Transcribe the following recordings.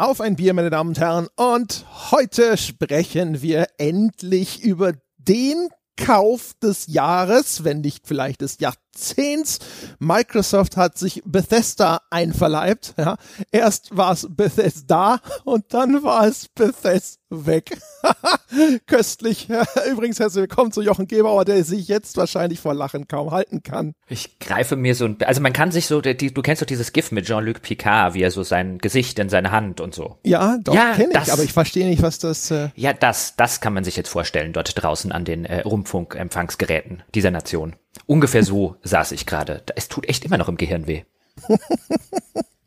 Auf ein Bier, meine Damen und Herren. Und heute sprechen wir endlich über den Kauf des Jahres, wenn nicht vielleicht des Jahrzehnts. Microsoft hat sich Bethesda einverleibt. Ja. Erst war es Bethesda und dann war es Bethesda weg. Köstlich. Übrigens herzlich willkommen zu Jochen Gebauer, der sich jetzt wahrscheinlich vor Lachen kaum halten kann. Ich greife mir so ein, also man kann sich so, die, du kennst doch dieses GIF mit Jean-Luc Picard, wie er so sein Gesicht in seine Hand und so. Ja, doch, ja, kenne ich, aber ich verstehe nicht, was das... Äh ja, das, das kann man sich jetzt vorstellen, dort draußen an den äh, Rundfunkempfangsgeräten dieser Nation. Ungefähr so saß ich gerade. Es tut echt immer noch im Gehirn weh.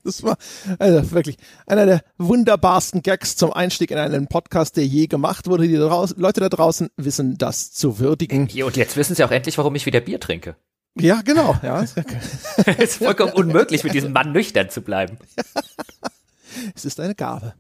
Das war also wirklich einer der wunderbarsten Gags zum Einstieg in einen Podcast, der je gemacht wurde. Die Leute da draußen wissen das zu würdigen. Und jetzt wissen sie auch endlich, warum ich wieder Bier trinke. Ja, genau. Ja. es ist vollkommen unmöglich, mit diesem Mann nüchtern zu bleiben. es ist eine Gabe.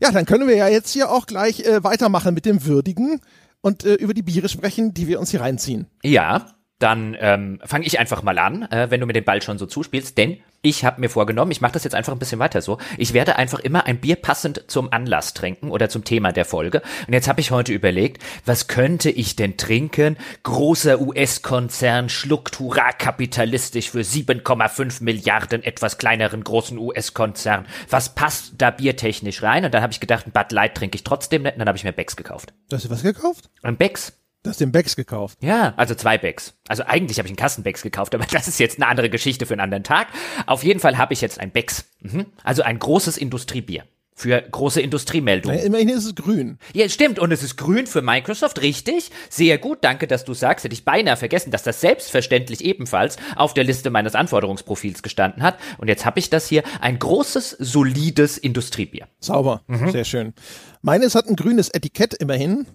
Ja, dann können wir ja jetzt hier auch gleich äh, weitermachen mit dem Würdigen und äh, über die Biere sprechen, die wir uns hier reinziehen. Ja, dann ähm, fange ich einfach mal an, äh, wenn du mir den Ball schon so zuspielst, denn ich habe mir vorgenommen, ich mache das jetzt einfach ein bisschen weiter so, ich werde einfach immer ein Bier passend zum Anlass trinken oder zum Thema der Folge. Und jetzt habe ich heute überlegt, was könnte ich denn trinken? Großer US-Konzern schluckt hurra kapitalistisch für 7,5 Milliarden etwas kleineren großen US-Konzern. Was passt da biertechnisch rein? Und dann habe ich gedacht, ein Bud Light trinke ich trotzdem nicht. Und dann habe ich mir Becks gekauft. Du hast du was gekauft? Ein Becks. Du hast den Becks gekauft. Ja, also zwei Becks. Also eigentlich habe ich einen Kassenbecks gekauft, aber das ist jetzt eine andere Geschichte für einen anderen Tag. Auf jeden Fall habe ich jetzt ein Becks. Mhm. Also ein großes Industriebier. Für große Industriemeldungen. Ja, immerhin ist es grün. Ja, stimmt. Und es ist grün für Microsoft, richtig. Sehr gut. Danke, dass du sagst. Hätte ich beinahe vergessen, dass das selbstverständlich ebenfalls auf der Liste meines Anforderungsprofils gestanden hat. Und jetzt habe ich das hier. Ein großes, solides Industriebier. Sauber. Mhm. Sehr schön. Meines hat ein grünes Etikett immerhin.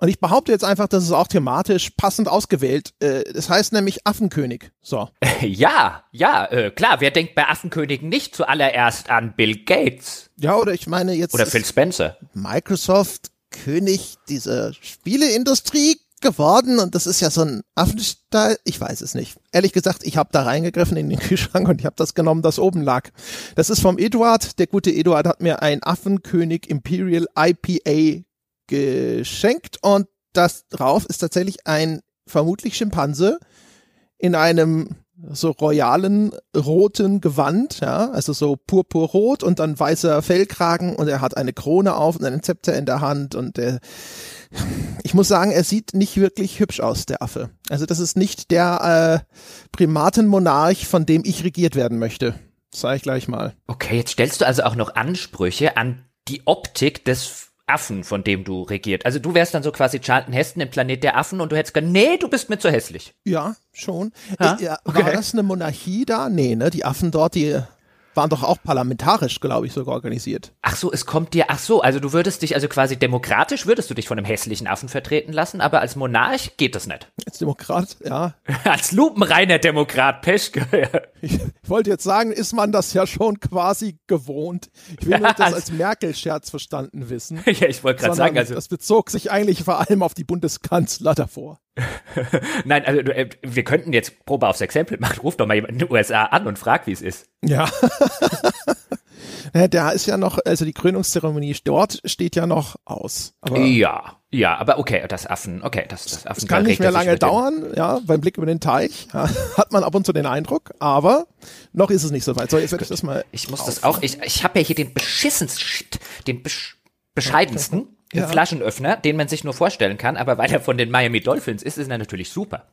Und ich behaupte jetzt einfach, dass es auch thematisch passend ausgewählt. Äh, das heißt nämlich Affenkönig. So. Ja, ja, äh, klar. Wer denkt bei Affenkönigen nicht zuallererst an Bill Gates? Ja, oder ich meine jetzt. Oder Phil Spencer. Microsoft König dieser Spieleindustrie geworden und das ist ja so ein Affenstall. Ich weiß es nicht. Ehrlich gesagt, ich habe da reingegriffen in den Kühlschrank und ich habe das genommen, das oben lag. Das ist vom Eduard. Der gute Eduard hat mir ein Affenkönig Imperial IPA geschenkt und das drauf ist tatsächlich ein vermutlich Schimpanse in einem so royalen roten Gewand, ja, also so purpurrot und dann weißer Fellkragen und er hat eine Krone auf und einen Zepter in der Hand und der, ich muss sagen, er sieht nicht wirklich hübsch aus, der Affe. Also das ist nicht der äh, Primatenmonarch, von dem ich regiert werden möchte. Sag ich gleich mal. Okay, jetzt stellst du also auch noch Ansprüche an die Optik des Affen, von dem du regiert. Also du wärst dann so quasi Charlton Heston im Planet der Affen und du hättest gesagt, nee, du bist mir zu hässlich. Ja, schon. Ha? Äh, ja, okay. War das eine Monarchie da? Nee, ne? Die Affen dort, die waren doch auch parlamentarisch, glaube ich, sogar organisiert. Ach so, es kommt dir, ach so, also du würdest dich, also quasi demokratisch würdest du dich von einem hässlichen Affen vertreten lassen, aber als Monarch geht das nicht. Als Demokrat, ja. als lupenreiner Demokrat, Peschke. ich, wollte jetzt sagen, ist man das ja schon quasi gewohnt. Ich will nur das als Merkel-Scherz verstanden wissen. ja, ich wollte gerade sagen, also. Das bezog sich eigentlich vor allem auf die Bundeskanzler davor. Nein, also äh, wir könnten jetzt Probe aufs Exempel machen. Ruf doch mal jemanden in den USA an und frag, wie es ist. Ja. da ist ja noch, also die Krönungszeremonie dort steht ja noch aus. Aber ja, ja, aber okay, das Affen, okay, das, das Affen. Es kann nicht mehr lange dauern, ja, beim Blick über den Teich ja, hat man ab und zu den Eindruck, aber noch ist es nicht so weit. So, jetzt werde ich das mal. Ich muss auf. das auch, ich, ich habe ja hier den beschissensten, den besch bescheidensten ja. Flaschenöffner, den man sich nur vorstellen kann, aber weil er von den Miami Dolphins ist, ist er natürlich super.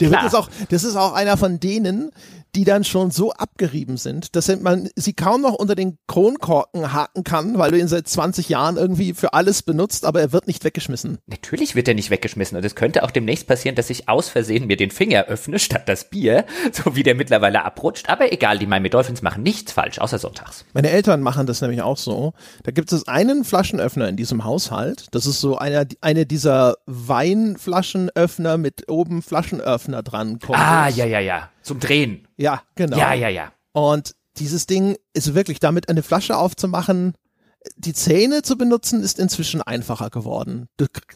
Der wird auch, das ist auch einer von denen, die dann schon so abgerieben sind, dass man sie kaum noch unter den Kronkorken haken kann, weil du ihn seit 20 Jahren irgendwie für alles benutzt, aber er wird nicht weggeschmissen. Natürlich wird er nicht weggeschmissen und es könnte auch demnächst passieren, dass ich aus Versehen mir den Finger öffne statt das Bier, so wie der mittlerweile abrutscht, aber egal, die Miami Dolphins machen nichts falsch, außer sonntags. Meine Eltern machen das nämlich auch so. Da gibt es einen Flaschenöffner in diesem Haushalt, das ist so einer, eine dieser Weinflaschenöffner mit oben Flaschenöffner dran. Ah, ja, ja, ja. Zum Drehen. Ja, genau. Ja, ja, ja. Und dieses Ding ist wirklich damit eine Flasche aufzumachen, die Zähne zu benutzen ist inzwischen einfacher geworden.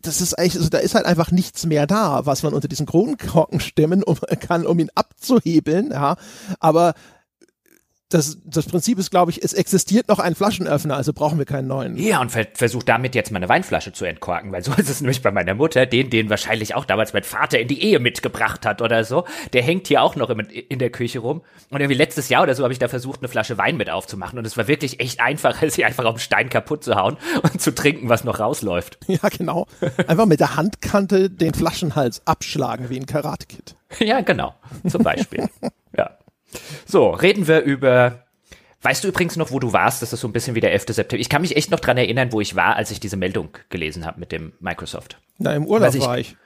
Das ist eigentlich, also da ist halt einfach nichts mehr da, was man unter diesen Kronkorken stemmen kann, um ihn abzuhebeln, ja. Aber das, das Prinzip ist, glaube ich, es existiert noch ein Flaschenöffner, also brauchen wir keinen neuen. Ja, und ver versucht damit jetzt mal eine Weinflasche zu entkorken, weil so ist es nämlich bei meiner Mutter, den, den wahrscheinlich auch damals mein Vater in die Ehe mitgebracht hat oder so. Der hängt hier auch noch in, in der Küche rum. Und irgendwie letztes Jahr oder so habe ich da versucht, eine Flasche Wein mit aufzumachen. Und es war wirklich echt einfach, sie einfach auf den Stein kaputt zu hauen und zu trinken, was noch rausläuft. Ja, genau. Einfach mit der Handkante den Flaschenhals abschlagen wie ein Karate-Kid. Ja, genau. Zum Beispiel. ja. So, reden wir über Weißt du übrigens noch, wo du warst? Das ist so ein bisschen wie der 11. September. Ich kann mich echt noch dran erinnern, wo ich war, als ich diese Meldung gelesen habe mit dem Microsoft. Na, im Urlaub ich, war ich.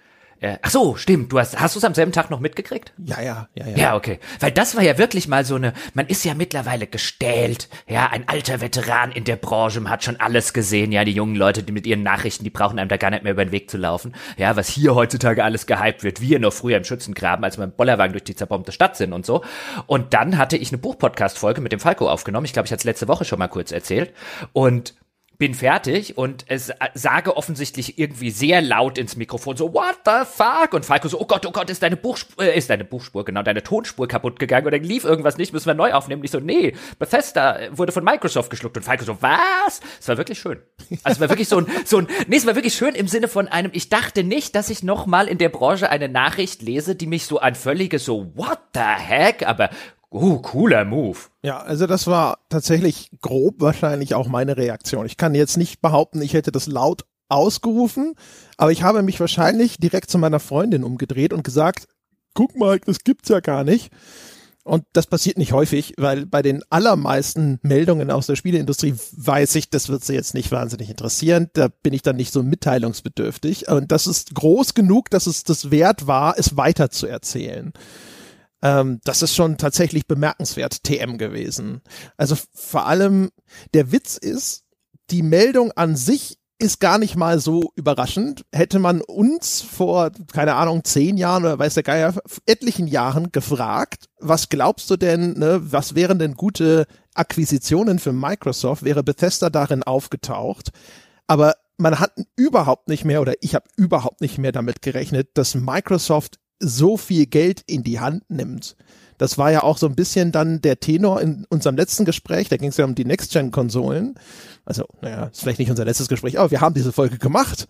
Äh, ach so, stimmt. Du hast, hast du es am selben Tag noch mitgekriegt? Ja, ja, ja, ja. Ja, okay. Weil das war ja wirklich mal so eine, man ist ja mittlerweile gestählt. Ja, ein alter Veteran in der Branche, man hat schon alles gesehen. Ja, die jungen Leute, die mit ihren Nachrichten, die brauchen einem da gar nicht mehr über den Weg zu laufen. Ja, was hier heutzutage alles gehypt wird. Wir noch früher im Schützengraben, als wir im Bollerwagen durch die zerbombte Stadt sind und so. Und dann hatte ich eine Buchpodcast-Folge mit dem Falco aufgenommen. Ich glaube, ich hatte es letzte Woche schon mal kurz erzählt. Und bin fertig und es sage offensichtlich irgendwie sehr laut ins Mikrofon so what the fuck? Und Falco so oh Gott oh Gott ist deine Buchspur äh, ist deine Buchspur genau deine Tonspur kaputt gegangen oder lief irgendwas nicht müssen wir neu aufnehmen. Ich so nee Bethesda wurde von Microsoft geschluckt. Und Falco so was? Es war wirklich schön. Also es war wirklich so ein so ein nee es war wirklich schön im Sinne von einem ich dachte nicht dass ich noch mal in der Branche eine Nachricht lese die mich so an völlige so what the heck? Aber Uh, cooler Move. Ja, also das war tatsächlich grob wahrscheinlich auch meine Reaktion. Ich kann jetzt nicht behaupten, ich hätte das laut ausgerufen, aber ich habe mich wahrscheinlich direkt zu meiner Freundin umgedreht und gesagt, guck mal, das gibt's ja gar nicht. Und das passiert nicht häufig, weil bei den allermeisten Meldungen aus der Spieleindustrie weiß ich, das wird sie jetzt nicht wahnsinnig interessieren. Da bin ich dann nicht so mitteilungsbedürftig. Und das ist groß genug, dass es das wert war, es weiter zu erzählen. Ähm, das ist schon tatsächlich bemerkenswert TM gewesen. Also vor allem der Witz ist, die Meldung an sich ist gar nicht mal so überraschend. Hätte man uns vor, keine Ahnung, zehn Jahren oder weiß der Geier, etlichen Jahren gefragt, was glaubst du denn, ne, was wären denn gute Akquisitionen für Microsoft, wäre Bethesda darin aufgetaucht. Aber man hat überhaupt nicht mehr oder ich habe überhaupt nicht mehr damit gerechnet, dass Microsoft so viel Geld in die Hand nimmt. Das war ja auch so ein bisschen dann der Tenor in unserem letzten Gespräch, da ging es ja um die Next-Gen-Konsolen. Also, naja, ist vielleicht nicht unser letztes Gespräch, aber wir haben diese Folge gemacht.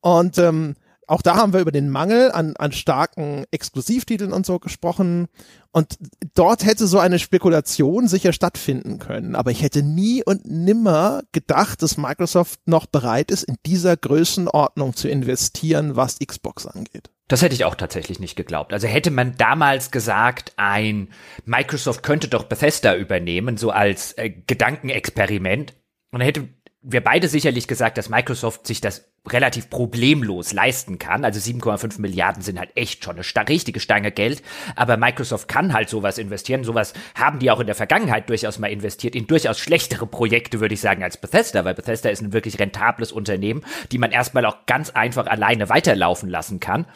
Und ähm, auch da haben wir über den Mangel an, an starken Exklusivtiteln und so gesprochen. Und dort hätte so eine Spekulation sicher stattfinden können. Aber ich hätte nie und nimmer gedacht, dass Microsoft noch bereit ist, in dieser Größenordnung zu investieren, was Xbox angeht. Das hätte ich auch tatsächlich nicht geglaubt. Also hätte man damals gesagt, ein Microsoft könnte doch Bethesda übernehmen, so als äh, Gedankenexperiment, und dann hätte wir beide sicherlich gesagt, dass Microsoft sich das relativ problemlos leisten kann. Also 7,5 Milliarden sind halt echt schon eine richtige Stange Geld. Aber Microsoft kann halt sowas investieren. Sowas haben die auch in der Vergangenheit durchaus mal investiert in durchaus schlechtere Projekte, würde ich sagen, als Bethesda, weil Bethesda ist ein wirklich rentables Unternehmen, die man erstmal auch ganz einfach alleine weiterlaufen lassen kann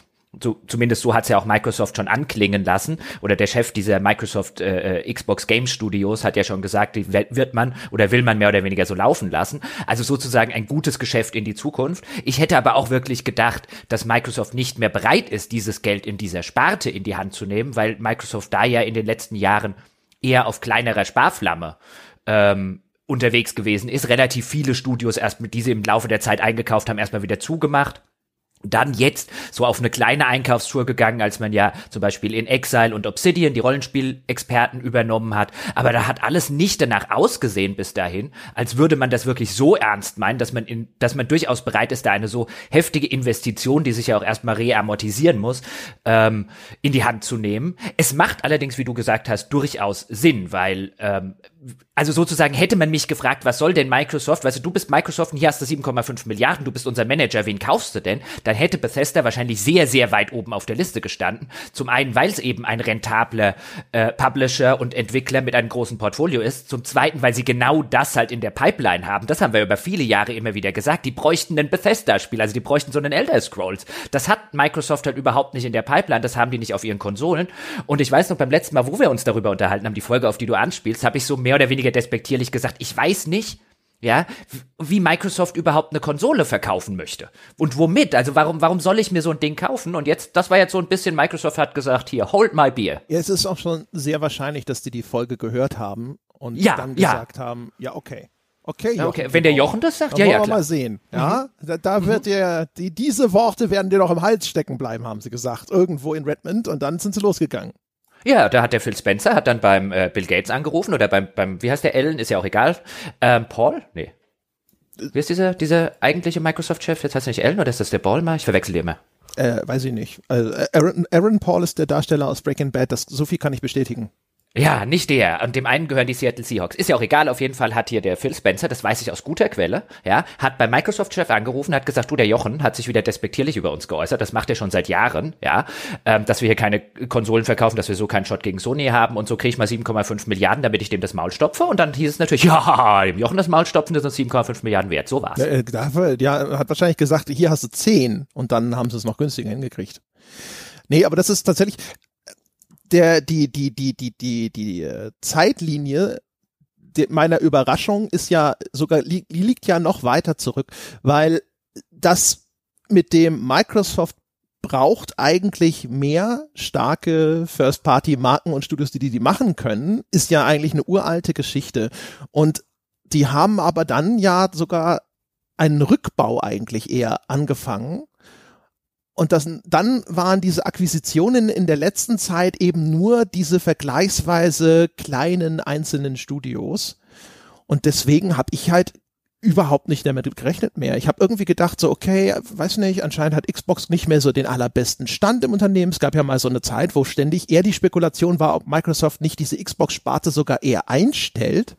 so, zumindest so hat es ja auch Microsoft schon anklingen lassen. Oder der Chef dieser Microsoft äh, äh, Xbox Game Studios hat ja schon gesagt, die wird man oder will man mehr oder weniger so laufen lassen. Also sozusagen ein gutes Geschäft in die Zukunft. Ich hätte aber auch wirklich gedacht, dass Microsoft nicht mehr bereit ist, dieses Geld in dieser Sparte in die Hand zu nehmen, weil Microsoft da ja in den letzten Jahren eher auf kleinerer Sparflamme ähm, unterwegs gewesen ist. Relativ viele Studios erst mit diese im Laufe der Zeit eingekauft haben, erstmal wieder zugemacht dann jetzt so auf eine kleine Einkaufstour gegangen, als man ja zum Beispiel in Exile und Obsidian die Rollenspielexperten übernommen hat. Aber da hat alles nicht danach ausgesehen bis dahin, als würde man das wirklich so ernst meinen, dass man in, dass man durchaus bereit ist, da eine so heftige Investition, die sich ja auch erstmal reamortisieren muss, ähm, in die Hand zu nehmen. Es macht allerdings, wie du gesagt hast, durchaus Sinn, weil ähm, also sozusagen hätte man mich gefragt, was soll denn Microsoft, weißt du, du bist Microsoft und hier hast du 7,5 Milliarden, du bist unser Manager, wen kaufst du denn? Dann hätte Bethesda wahrscheinlich sehr, sehr weit oben auf der Liste gestanden. Zum einen, weil es eben ein rentabler äh, Publisher und Entwickler mit einem großen Portfolio ist. Zum zweiten, weil sie genau das halt in der Pipeline haben. Das haben wir über viele Jahre immer wieder gesagt. Die bräuchten ein Bethesda-Spiel, also die bräuchten so einen Elder Scrolls. Das hat Microsoft halt überhaupt nicht in der Pipeline, das haben die nicht auf ihren Konsolen. Und ich weiß noch, beim letzten Mal, wo wir uns darüber unterhalten haben, die Folge, auf die du anspielst, habe ich so mehr oder weniger despektierlich gesagt, ich weiß nicht, ja, wie Microsoft überhaupt eine Konsole verkaufen möchte. Und womit? Also warum, warum soll ich mir so ein Ding kaufen? Und jetzt, das war jetzt so ein bisschen, Microsoft hat gesagt, hier, hold my beer. Ja, es ist auch schon sehr wahrscheinlich, dass die die Folge gehört haben und Ja, dann ja. gesagt haben, ja, okay. Okay, Ja, Jochen, okay. Wenn der Jochen das sagt, ja, ja, wir klar. mal sehen. Ja, da, da wird dir, die, diese Worte werden dir noch im Hals stecken bleiben, haben sie gesagt. Irgendwo in Redmond und dann sind sie losgegangen. Ja, da hat der Phil Spencer, hat dann beim äh, Bill Gates angerufen oder beim, beim, wie heißt der Ellen, ist ja auch egal. Ähm, Paul? Nee. Wie ist dieser, dieser eigentliche Microsoft-Chef? Jetzt heißt er nicht Ellen oder ist das der Ballmer? Ich verwechsel die immer. Äh, weiß ich nicht. Also, äh, Aaron, Aaron Paul ist der Darsteller aus Breaking Bad, das, so viel kann ich bestätigen. Ja, nicht der. Und dem einen gehören die Seattle Seahawks. Ist ja auch egal. Auf jeden Fall hat hier der Phil Spencer, das weiß ich aus guter Quelle, ja, hat bei Microsoft-Chef angerufen, hat gesagt, du, der Jochen hat sich wieder despektierlich über uns geäußert. Das macht er schon seit Jahren, ja, ähm, dass wir hier keine Konsolen verkaufen, dass wir so keinen Shot gegen Sony haben und so kriege ich mal 7,5 Milliarden, damit ich dem das Maul stopfe. Und dann hieß es natürlich, ja, dem Jochen das Maul stopfen, das sind 7,5 Milliarden wert. So war's. Äh, dafür, ja, hat wahrscheinlich gesagt, hier hast du zehn und dann haben sie es noch günstiger hingekriegt. Nee, aber das ist tatsächlich der, die, die, die, die, die, die äh, Zeitlinie meiner Überraschung ist ja sogar, li liegt ja noch weiter zurück, weil das mit dem Microsoft braucht eigentlich mehr starke First-Party-Marken und Studios, die die, die machen können, ist ja eigentlich eine uralte Geschichte. Und die haben aber dann ja sogar einen Rückbau eigentlich eher angefangen. Und das, dann waren diese Akquisitionen in der letzten Zeit eben nur diese vergleichsweise kleinen einzelnen Studios. Und deswegen habe ich halt überhaupt nicht damit gerechnet mehr. Ich habe irgendwie gedacht, so, okay, weiß nicht, anscheinend hat Xbox nicht mehr so den allerbesten Stand im Unternehmen. Es gab ja mal so eine Zeit, wo ständig eher die Spekulation war, ob Microsoft nicht diese Xbox-Sparte sogar eher einstellt.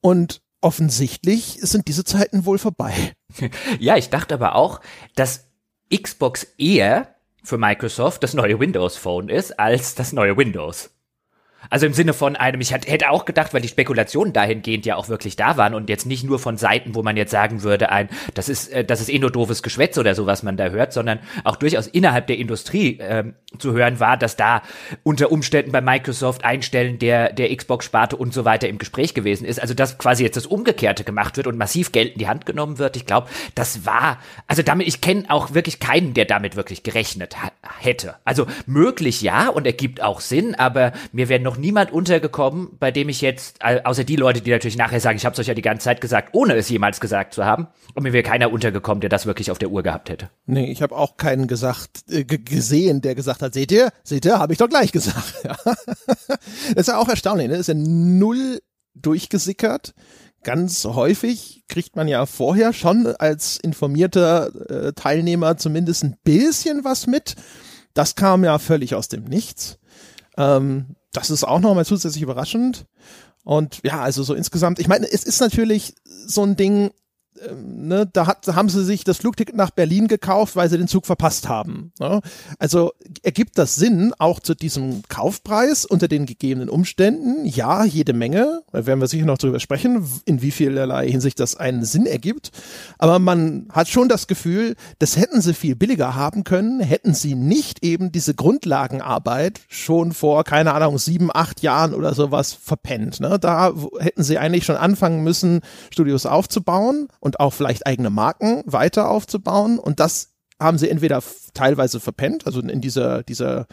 Und offensichtlich sind diese Zeiten wohl vorbei. Ja, ich dachte aber auch, dass Xbox eher für Microsoft das neue Windows Phone ist als das neue Windows. Also im Sinne von einem, ich hätte auch gedacht, weil die Spekulationen dahingehend ja auch wirklich da waren und jetzt nicht nur von Seiten, wo man jetzt sagen würde, ein, das ist, äh, das ist eh nur doofes Geschwätz oder so, was man da hört, sondern auch durchaus innerhalb der Industrie ähm, zu hören war, dass da unter Umständen bei Microsoft Einstellen der, der Xbox-Sparte und so weiter im Gespräch gewesen ist. Also dass quasi jetzt das Umgekehrte gemacht wird und massiv Geld in die Hand genommen wird. Ich glaube, das war, also damit, ich kenne auch wirklich keinen, der damit wirklich gerechnet hätte. Also möglich ja und ergibt auch Sinn, aber mir wäre noch niemand untergekommen, bei dem ich jetzt, außer die Leute, die natürlich nachher sagen, ich habe es euch ja die ganze Zeit gesagt, ohne es jemals gesagt zu haben, und mir wäre keiner untergekommen, der das wirklich auf der Uhr gehabt hätte. Nee, ich habe auch keinen gesagt, äh, gesehen, der gesagt hat, seht ihr, seht ihr, habe ich doch gleich gesagt. Das ist ja auch erstaunlich, ne? Das ist ja null durchgesickert. Ganz häufig kriegt man ja vorher schon als informierter äh, Teilnehmer zumindest ein bisschen was mit. Das kam ja völlig aus dem Nichts. Ähm, das ist auch nochmal zusätzlich überraschend. Und ja, also so insgesamt, ich meine, es ist natürlich so ein Ding, ne, da, hat, haben sie sich das Flugticket nach Berlin gekauft, weil sie den Zug verpasst haben. Ne? Also ergibt das Sinn, auch zu diesem Kaufpreis unter den gegebenen Umständen? Ja, jede Menge. Da werden wir sicher noch drüber sprechen, in wie vielerlei Hinsicht das einen Sinn ergibt. Aber man hat schon das Gefühl, das hätten sie viel billiger haben können, hätten sie nicht eben diese Grundlagenarbeit schon vor, keine Ahnung, sieben, acht Jahren oder sowas verpennt. Ne? Da hätten sie eigentlich schon anfangen müssen, Studios aufzubauen auch vielleicht eigene Marken weiter aufzubauen. Und das haben sie entweder teilweise verpennt, also in dieser, dieser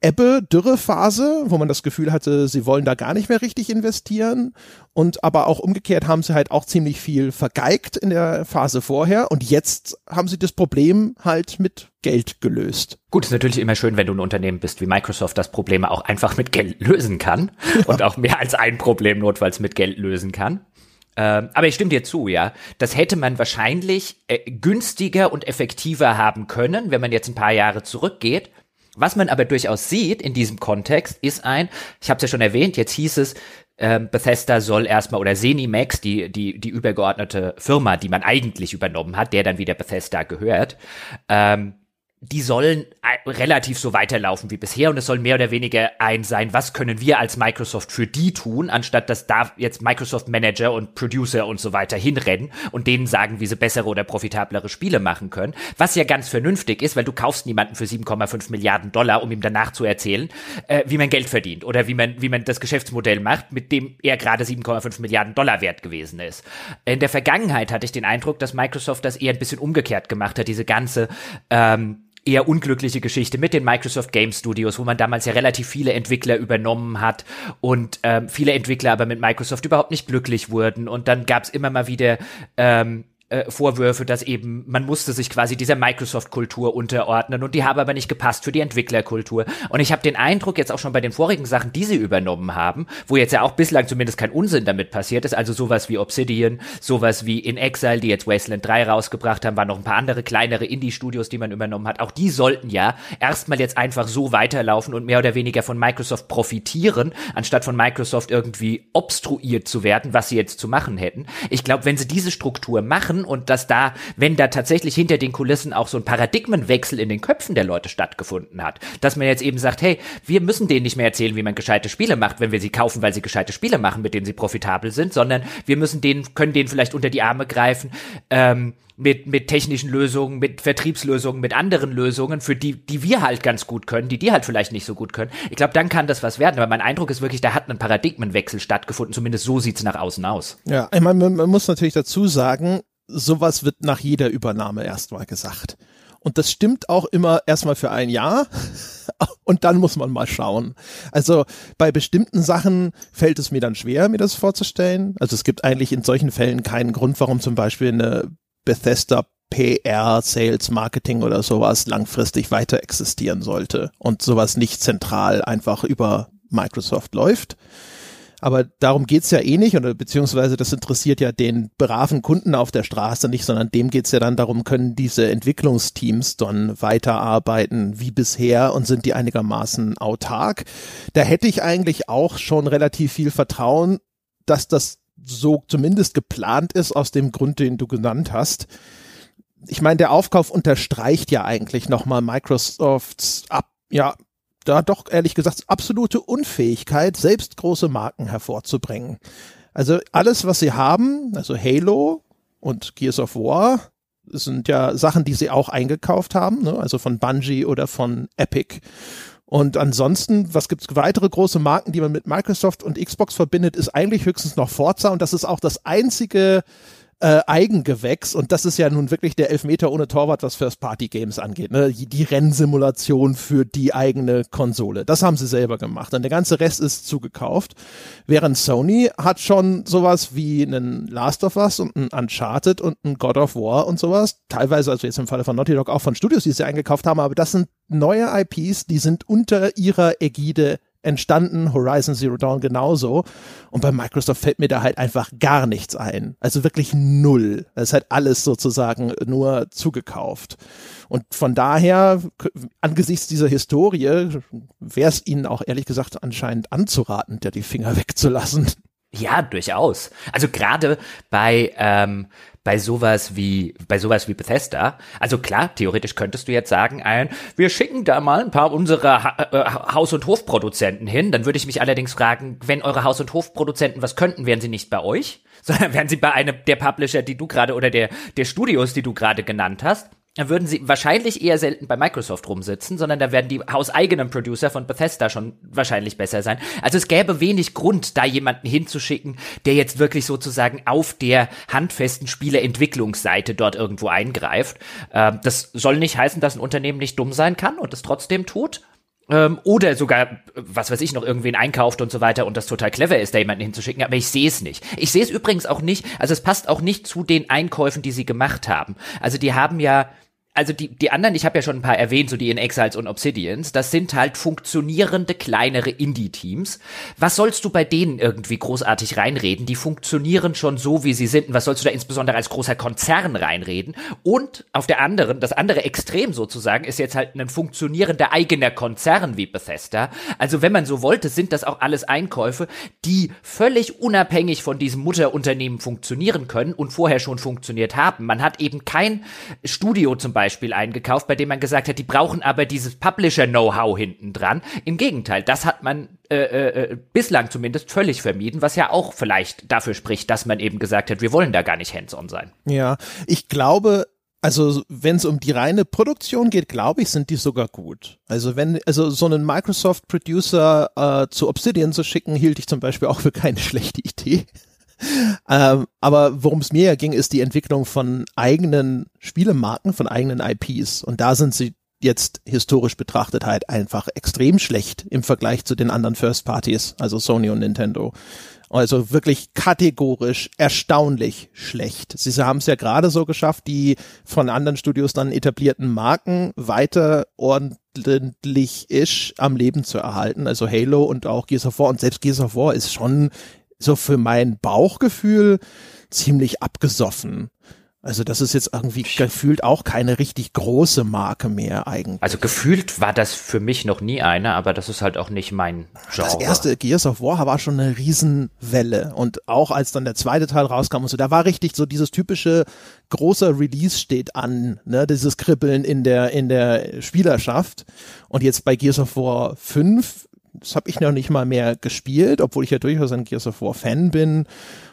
Ebbe, Dürrephase, wo man das Gefühl hatte, sie wollen da gar nicht mehr richtig investieren. Und aber auch umgekehrt haben sie halt auch ziemlich viel vergeigt in der Phase vorher. Und jetzt haben sie das Problem halt mit Geld gelöst. Gut, ist natürlich immer schön, wenn du ein Unternehmen bist wie Microsoft, das Probleme auch einfach mit Geld lösen kann und auch mehr als ein Problem notfalls mit Geld lösen kann. Ähm, aber ich stimme dir zu, ja. Das hätte man wahrscheinlich äh, günstiger und effektiver haben können, wenn man jetzt ein paar Jahre zurückgeht. Was man aber durchaus sieht in diesem Kontext ist ein, ich habe es ja schon erwähnt, jetzt hieß es, ähm, Bethesda soll erstmal oder Zenimax, die die die übergeordnete Firma, die man eigentlich übernommen hat, der dann wieder Bethesda gehört, ähm, die sollen äh, relativ so weiterlaufen wie bisher und es soll mehr oder weniger ein sein, was können wir als Microsoft für die tun, anstatt dass da jetzt Microsoft Manager und Producer und so weiter hinrennen und denen sagen, wie sie bessere oder profitablere Spiele machen können, was ja ganz vernünftig ist, weil du kaufst niemanden für 7,5 Milliarden Dollar, um ihm danach zu erzählen, äh, wie man Geld verdient oder wie man, wie man das Geschäftsmodell macht, mit dem er gerade 7,5 Milliarden Dollar wert gewesen ist. In der Vergangenheit hatte ich den Eindruck, dass Microsoft das eher ein bisschen umgekehrt gemacht hat, diese ganze ähm, eher unglückliche Geschichte mit den Microsoft Game Studios, wo man damals ja relativ viele Entwickler übernommen hat und ähm, viele Entwickler aber mit Microsoft überhaupt nicht glücklich wurden. Und dann gab es immer mal wieder ähm, äh, Vorwürfe, dass eben man musste sich quasi dieser Microsoft-Kultur unterordnen und die haben aber nicht gepasst für die Entwicklerkultur. Und ich habe den Eindruck jetzt auch schon bei den vorigen Sachen, die sie übernommen haben, wo jetzt ja auch bislang zumindest kein Unsinn damit passiert ist, also sowas wie Obsidian, sowas wie In Exile, die jetzt Wasteland 3 rausgebracht haben, waren noch ein paar andere kleinere Indie-Studios, die man übernommen hat. Auch die sollten ja erstmal jetzt einfach so weiterlaufen und mehr oder weniger von Microsoft profitieren, anstatt von Microsoft irgendwie obstruiert zu werden, was sie jetzt zu machen hätten. Ich glaube, wenn sie diese Struktur machen, machen und dass da, wenn da tatsächlich hinter den Kulissen auch so ein Paradigmenwechsel in den Köpfen der Leute stattgefunden hat, dass man jetzt eben sagt, hey, wir müssen denen nicht mehr erzählen, wie man gescheite Spiele macht, wenn wir sie kaufen, weil sie gescheite Spiele machen, mit denen sie profitabel sind, sondern wir müssen denen, können denen vielleicht unter die Arme greifen, ähm, mit, mit technischen Lösungen, mit Vertriebslösungen, mit anderen Lösungen, für die, die wir halt ganz gut können, die die halt vielleicht nicht so gut können. Ich glaube, dann kann das was werden. Aber mein Eindruck ist wirklich, da hat ein Paradigmenwechsel stattgefunden. Zumindest so sieht's nach außen aus. Ja, ich meine, man muss natürlich dazu sagen, sowas wird nach jeder Übernahme erstmal gesagt. Und das stimmt auch immer erstmal für ein Jahr und dann muss man mal schauen. Also bei bestimmten Sachen fällt es mir dann schwer, mir das vorzustellen. Also es gibt eigentlich in solchen Fällen keinen Grund, warum zum Beispiel eine Bethesda PR, Sales, Marketing oder sowas langfristig weiter existieren sollte und sowas nicht zentral einfach über Microsoft läuft. Aber darum geht's ja eh nicht, oder beziehungsweise das interessiert ja den braven Kunden auf der Straße nicht, sondern dem geht's ja dann darum, können diese Entwicklungsteams dann weiterarbeiten wie bisher und sind die einigermaßen autark. Da hätte ich eigentlich auch schon relativ viel Vertrauen, dass das so zumindest geplant ist, aus dem Grund, den du genannt hast. Ich meine, der Aufkauf unterstreicht ja eigentlich nochmal Microsofts ab, ja, da doch ehrlich gesagt absolute Unfähigkeit, selbst große Marken hervorzubringen. Also alles, was sie haben, also Halo und Gears of War, sind ja Sachen, die sie auch eingekauft haben, ne? also von Bungie oder von Epic. Und ansonsten, was gibt's weitere große Marken, die man mit Microsoft und Xbox verbindet, ist eigentlich höchstens noch Forza und das ist auch das einzige äh, Eigengewächs und das ist ja nun wirklich der Elfmeter ohne Torwart, was First Party Games angeht. Ne? Die Rennsimulation für die eigene Konsole. Das haben sie selber gemacht. Und der ganze Rest ist zugekauft. Während Sony hat schon sowas wie einen Last of Us und ein Uncharted und ein God of War und sowas. Teilweise, also jetzt im Falle von Naughty Dog auch von Studios, die sie eingekauft haben, aber das sind neue IPs, die sind unter ihrer Ägide entstanden, Horizon Zero Dawn genauso. Und bei Microsoft fällt mir da halt einfach gar nichts ein. Also wirklich null. Es halt alles sozusagen nur zugekauft. Und von daher, angesichts dieser Historie, wäre es ihnen auch ehrlich gesagt anscheinend anzuraten, der die Finger wegzulassen. Ja, durchaus. Also gerade bei ähm, bei sowas wie bei sowas wie Bethesda. Also klar, theoretisch könntest du jetzt sagen, ein, wir schicken da mal ein paar unserer ha äh, Haus- und Hofproduzenten hin. Dann würde ich mich allerdings fragen, wenn eure Haus- und Hofproduzenten was könnten, wären sie nicht bei euch, sondern wären sie bei einem der Publisher, die du gerade oder der der Studios, die du gerade genannt hast dann würden sie wahrscheinlich eher selten bei Microsoft rumsitzen, sondern da werden die hauseigenen Producer von Bethesda schon wahrscheinlich besser sein. Also es gäbe wenig Grund, da jemanden hinzuschicken, der jetzt wirklich sozusagen auf der handfesten Spieleentwicklungsseite dort irgendwo eingreift. Ähm, das soll nicht heißen, dass ein Unternehmen nicht dumm sein kann und es trotzdem tut. Ähm, oder sogar, was weiß ich, noch irgendwen einkauft und so weiter und das total clever ist, da jemanden hinzuschicken, aber ich sehe es nicht. Ich sehe es übrigens auch nicht, also es passt auch nicht zu den Einkäufen, die sie gemacht haben. Also die haben ja also die, die anderen, ich habe ja schon ein paar erwähnt, so die in Exiles und Obsidians, das sind halt funktionierende kleinere Indie-Teams. Was sollst du bei denen irgendwie großartig reinreden? Die funktionieren schon so, wie sie sind. Und was sollst du da insbesondere als großer Konzern reinreden? Und auf der anderen, das andere Extrem sozusagen, ist jetzt halt ein funktionierender eigener Konzern wie Bethesda. Also wenn man so wollte, sind das auch alles Einkäufe, die völlig unabhängig von diesem Mutterunternehmen funktionieren können und vorher schon funktioniert haben. Man hat eben kein Studio zum Beispiel Beispiel eingekauft, bei dem man gesagt hat, die brauchen aber dieses Publisher-Know-how hinten dran. Im Gegenteil, das hat man äh, äh, bislang zumindest völlig vermieden, was ja auch vielleicht dafür spricht, dass man eben gesagt hat, wir wollen da gar nicht hands-on sein. Ja, ich glaube, also wenn es um die reine Produktion geht, glaube ich, sind die sogar gut. Also wenn, also so einen Microsoft-Producer äh, zu Obsidian zu schicken, hielt ich zum Beispiel auch für keine schlechte Idee ähm, aber worum es mir ja ging, ist die Entwicklung von eigenen Spielemarken, von eigenen IPs. Und da sind sie jetzt historisch betrachtet halt einfach extrem schlecht im Vergleich zu den anderen First Parties, also Sony und Nintendo. Also wirklich kategorisch erstaunlich schlecht. Sie haben es ja gerade so geschafft, die von anderen Studios dann etablierten Marken weiter ordentlich isch am Leben zu erhalten. Also Halo und auch Gears of War und selbst Gears of War ist schon so für mein Bauchgefühl ziemlich abgesoffen. Also das ist jetzt irgendwie gefühlt auch keine richtig große Marke mehr eigentlich. Also gefühlt war das für mich noch nie eine, aber das ist halt auch nicht mein Genre. Das erste Gears of War war schon eine Riesenwelle und auch als dann der zweite Teil rauskam und so, da war richtig so dieses typische großer Release steht an, ne, dieses Kribbeln in der in der Spielerschaft und jetzt bei Gears of War 5 das habe ich noch nicht mal mehr gespielt, obwohl ich ja durchaus ein Gears of War Fan bin.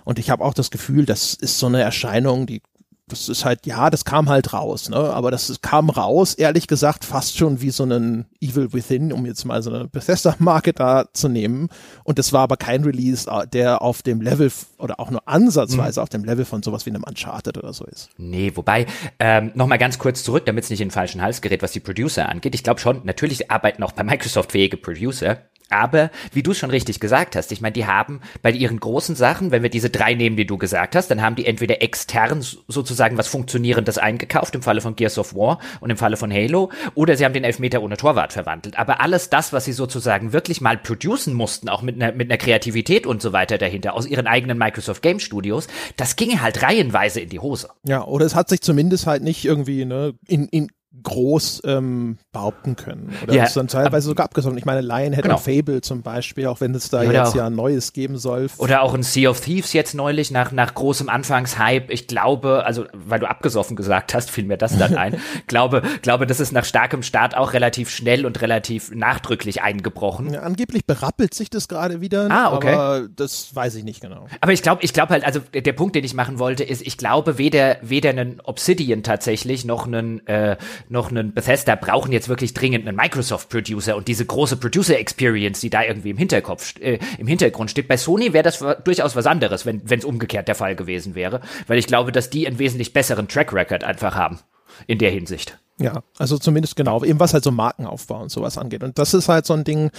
Und ich habe auch das Gefühl, das ist so eine Erscheinung, die das ist halt, ja, das kam halt raus, ne? Aber das kam raus, ehrlich gesagt, fast schon wie so einen Evil Within, um jetzt mal so eine Bethesda-Marke da zu nehmen. Und das war aber kein Release, äh, der auf dem Level oder auch nur ansatzweise mhm. auf dem Level von sowas wie einem Uncharted oder so ist. Nee, wobei, ähm, nochmal ganz kurz zurück, damit es nicht in den falschen Hals gerät, was die Producer angeht. Ich glaube schon, natürlich arbeiten auch bei Microsoft fähige Producer, aber wie du schon richtig gesagt hast, ich meine, die haben bei ihren großen Sachen, wenn wir diese drei nehmen, die du gesagt hast, dann haben die entweder extern sozusagen was Funktionierendes eingekauft, im Falle von Gears of War und im Falle von Halo, oder sie haben den Elfmeter ohne Torwart verwandelt. Aber alles das, was sie sozusagen wirklich mal producen mussten, auch mit einer, mit einer Kreativität und so weiter dahinter, aus ihren eigenen Microsoft Game Studios, das ginge halt reihenweise in die Hose. Ja, oder es hat sich zumindest halt nicht irgendwie ne, in, in groß ähm, behaupten können. Oder ja, ist dann teilweise sogar abgesoffen. Ich meine, Lionhead genau. und Fable zum Beispiel, auch wenn es da ja, jetzt auch, ja Neues geben soll. Oder auch ein Sea of Thieves jetzt neulich nach, nach großem Anfangshype. Ich glaube, also weil du abgesoffen gesagt hast, fiel mir das dann ein. glaube, glaube, das ist nach starkem Start auch relativ schnell und relativ nachdrücklich eingebrochen. Ja, angeblich berappelt sich das gerade wieder. Ah, okay. Aber das weiß ich nicht genau. Aber ich glaube, ich glaube halt, also der Punkt, den ich machen wollte, ist, ich glaube, weder, weder einen Obsidian tatsächlich noch einen, äh, noch einen Bethesda brauchen jetzt wirklich dringend einen Microsoft-Producer und diese große Producer-Experience, die da irgendwie im Hinterkopf, äh, im Hintergrund steht. Bei Sony wäre das durchaus was anderes, wenn es umgekehrt der Fall gewesen wäre, weil ich glaube, dass die einen wesentlich besseren Track-Record einfach haben in der Hinsicht. Ja, also zumindest genau, eben was halt so Markenaufbau und sowas angeht. Und das ist halt so ein Ding,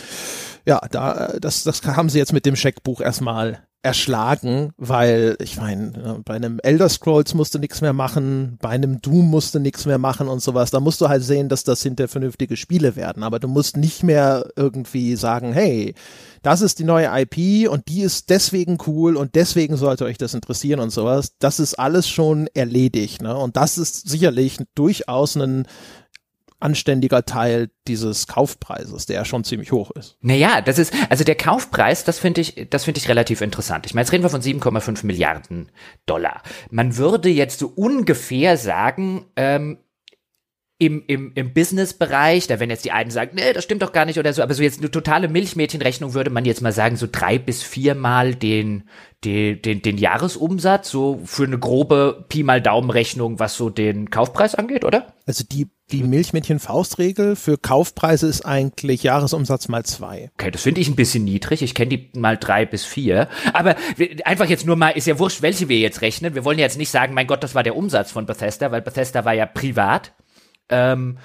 ja, da, das, das haben sie jetzt mit dem Scheckbuch erstmal erschlagen, weil ich meine, bei einem Elder Scrolls musst du nichts mehr machen, bei einem Doom musst du nichts mehr machen und sowas. Da musst du halt sehen, dass das hinter vernünftige Spiele werden. Aber du musst nicht mehr irgendwie sagen, hey, das ist die neue IP und die ist deswegen cool und deswegen sollte euch das interessieren und sowas. Das ist alles schon erledigt, ne? Und das ist sicherlich durchaus ein anständiger Teil dieses Kaufpreises, der ja schon ziemlich hoch ist. Naja, das ist, also der Kaufpreis, das finde ich, das finde ich relativ interessant. Ich meine, jetzt reden wir von 7,5 Milliarden Dollar. Man würde jetzt so ungefähr sagen, ähm, im, im, im Business-Bereich, da wenn jetzt die einen sagen, nee, das stimmt doch gar nicht oder so, aber so jetzt eine totale Milchmädchenrechnung würde man jetzt mal sagen, so drei bis viermal den, den, den, den Jahresumsatz, so für eine grobe Pi mal Daumenrechnung, was so den Kaufpreis angeht, oder? Also die, die Milchmädchen-Faustregel für Kaufpreise ist eigentlich Jahresumsatz mal zwei. Okay, das finde ich ein bisschen niedrig. Ich kenne die mal drei bis vier. Aber einfach jetzt nur mal, ist ja wurscht, welche wir jetzt rechnen. Wir wollen jetzt nicht sagen, mein Gott, das war der Umsatz von Bethesda, weil Bethesda war ja privat. Ähm,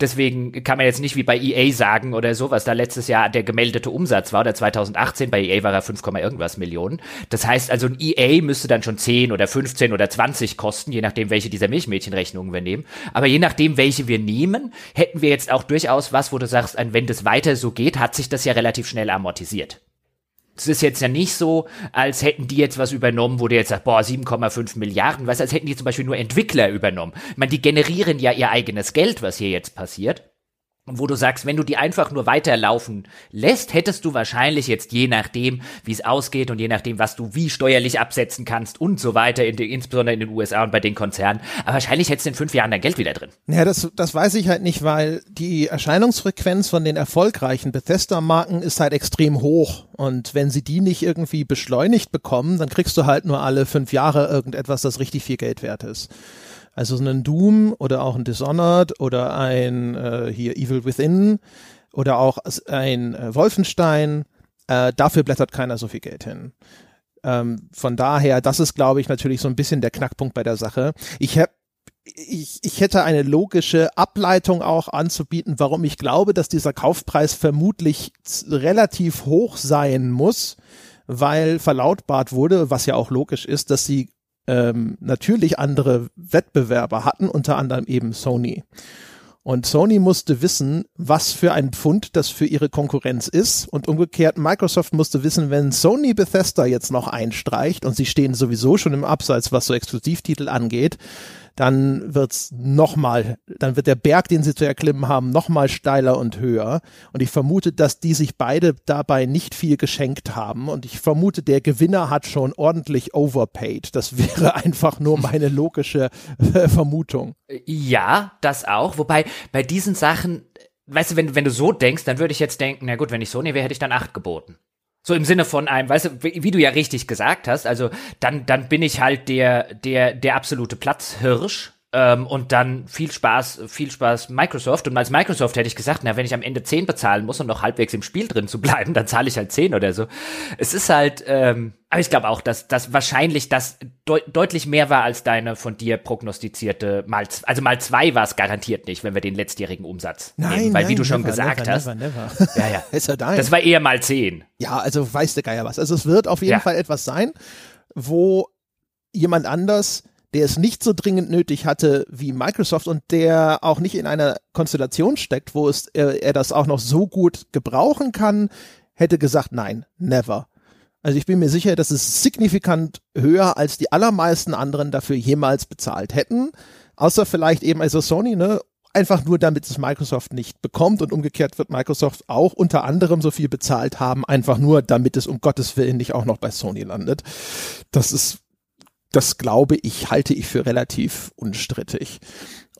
deswegen kann man jetzt nicht wie bei EA sagen oder so, was da letztes Jahr der gemeldete Umsatz war, oder 2018, bei EA war er 5, irgendwas Millionen. Das heißt also, ein EA müsste dann schon 10 oder 15 oder 20 kosten, je nachdem, welche dieser Milchmädchenrechnungen wir nehmen. Aber je nachdem, welche wir nehmen, hätten wir jetzt auch durchaus was, wo du sagst, wenn das weiter so geht, hat sich das ja relativ schnell amortisiert. Es ist jetzt ja nicht so, als hätten die jetzt was übernommen, wo der jetzt sagt, boah, 7,5 Milliarden, was, als hätten die zum Beispiel nur Entwickler übernommen. Ich meine, die generieren ja ihr eigenes Geld, was hier jetzt passiert wo du sagst, wenn du die einfach nur weiterlaufen lässt, hättest du wahrscheinlich jetzt je nachdem, wie es ausgeht und je nachdem, was du wie steuerlich absetzen kannst und so weiter, in insbesondere in den USA und bei den Konzernen, aber wahrscheinlich hättest du in fünf Jahren dein Geld wieder drin. Ja, das, das weiß ich halt nicht, weil die Erscheinungsfrequenz von den erfolgreichen Bethesda-Marken ist halt extrem hoch und wenn sie die nicht irgendwie beschleunigt bekommen, dann kriegst du halt nur alle fünf Jahre irgendetwas, das richtig viel Geld wert ist. Also so ein Doom oder auch ein Dishonored oder ein äh, hier Evil Within oder auch ein äh, Wolfenstein, äh, dafür blättert keiner so viel Geld hin. Ähm, von daher, das ist, glaube ich, natürlich so ein bisschen der Knackpunkt bei der Sache. Ich habe ich, ich hätte eine logische Ableitung auch anzubieten, warum ich glaube, dass dieser Kaufpreis vermutlich relativ hoch sein muss, weil verlautbart wurde, was ja auch logisch ist, dass sie ähm, natürlich andere Wettbewerber hatten, unter anderem eben Sony. Und Sony musste wissen, was für ein Pfund das für ihre Konkurrenz ist. Und umgekehrt, Microsoft musste wissen, wenn Sony Bethesda jetzt noch einstreicht und sie stehen sowieso schon im Abseits, was so Exklusivtitel angeht, dann wird's noch mal, dann wird der Berg, den sie zu erklimmen haben, noch mal steiler und höher. Und ich vermute, dass die sich beide dabei nicht viel geschenkt haben. Und ich vermute, der Gewinner hat schon ordentlich overpaid. Das wäre einfach nur meine logische äh, Vermutung. Ja, das auch. Wobei bei diesen Sachen, weißt du, wenn, wenn du so denkst, dann würde ich jetzt denken, na gut, wenn ich Sony wäre, hätte ich dann acht geboten. So im Sinne von einem, weißt du, wie, du ja richtig gesagt hast, also dann, dann bin ich halt der, der, der absolute Platzhirsch. Ähm, und dann viel Spaß, viel Spaß Microsoft. Und als Microsoft hätte ich gesagt, na, wenn ich am Ende 10 bezahlen muss und noch halbwegs im Spiel drin zu bleiben, dann zahle ich halt 10 oder so. Es ist halt, ähm, aber ich glaube auch, dass das wahrscheinlich das deut deutlich mehr war als deine von dir prognostizierte mal, also mal zwei war es garantiert nicht, wenn wir den letztjährigen Umsatz nein, nehmen, weil nein, wie du schon never, gesagt never, hast, never. ja ja, ist ja dein. das war eher mal zehn. Ja, also weiß der Geier was. Also es wird auf jeden Ja. Fall etwas sein, wo jemand anders, der es nicht so dringend nötig hatte wie Microsoft und der auch nicht in einer Konstellation steckt, wo es, er, er das auch noch so gut gebrauchen kann, hätte gesagt, nein, never. Also ich bin mir sicher, dass es signifikant höher als die allermeisten anderen dafür jemals bezahlt hätten. Außer vielleicht eben also Sony, ne? Einfach nur, damit es Microsoft nicht bekommt und umgekehrt wird Microsoft auch unter anderem so viel bezahlt haben, einfach nur, damit es um Gottes Willen nicht auch noch bei Sony landet. Das ist, das glaube ich, halte ich für relativ unstrittig.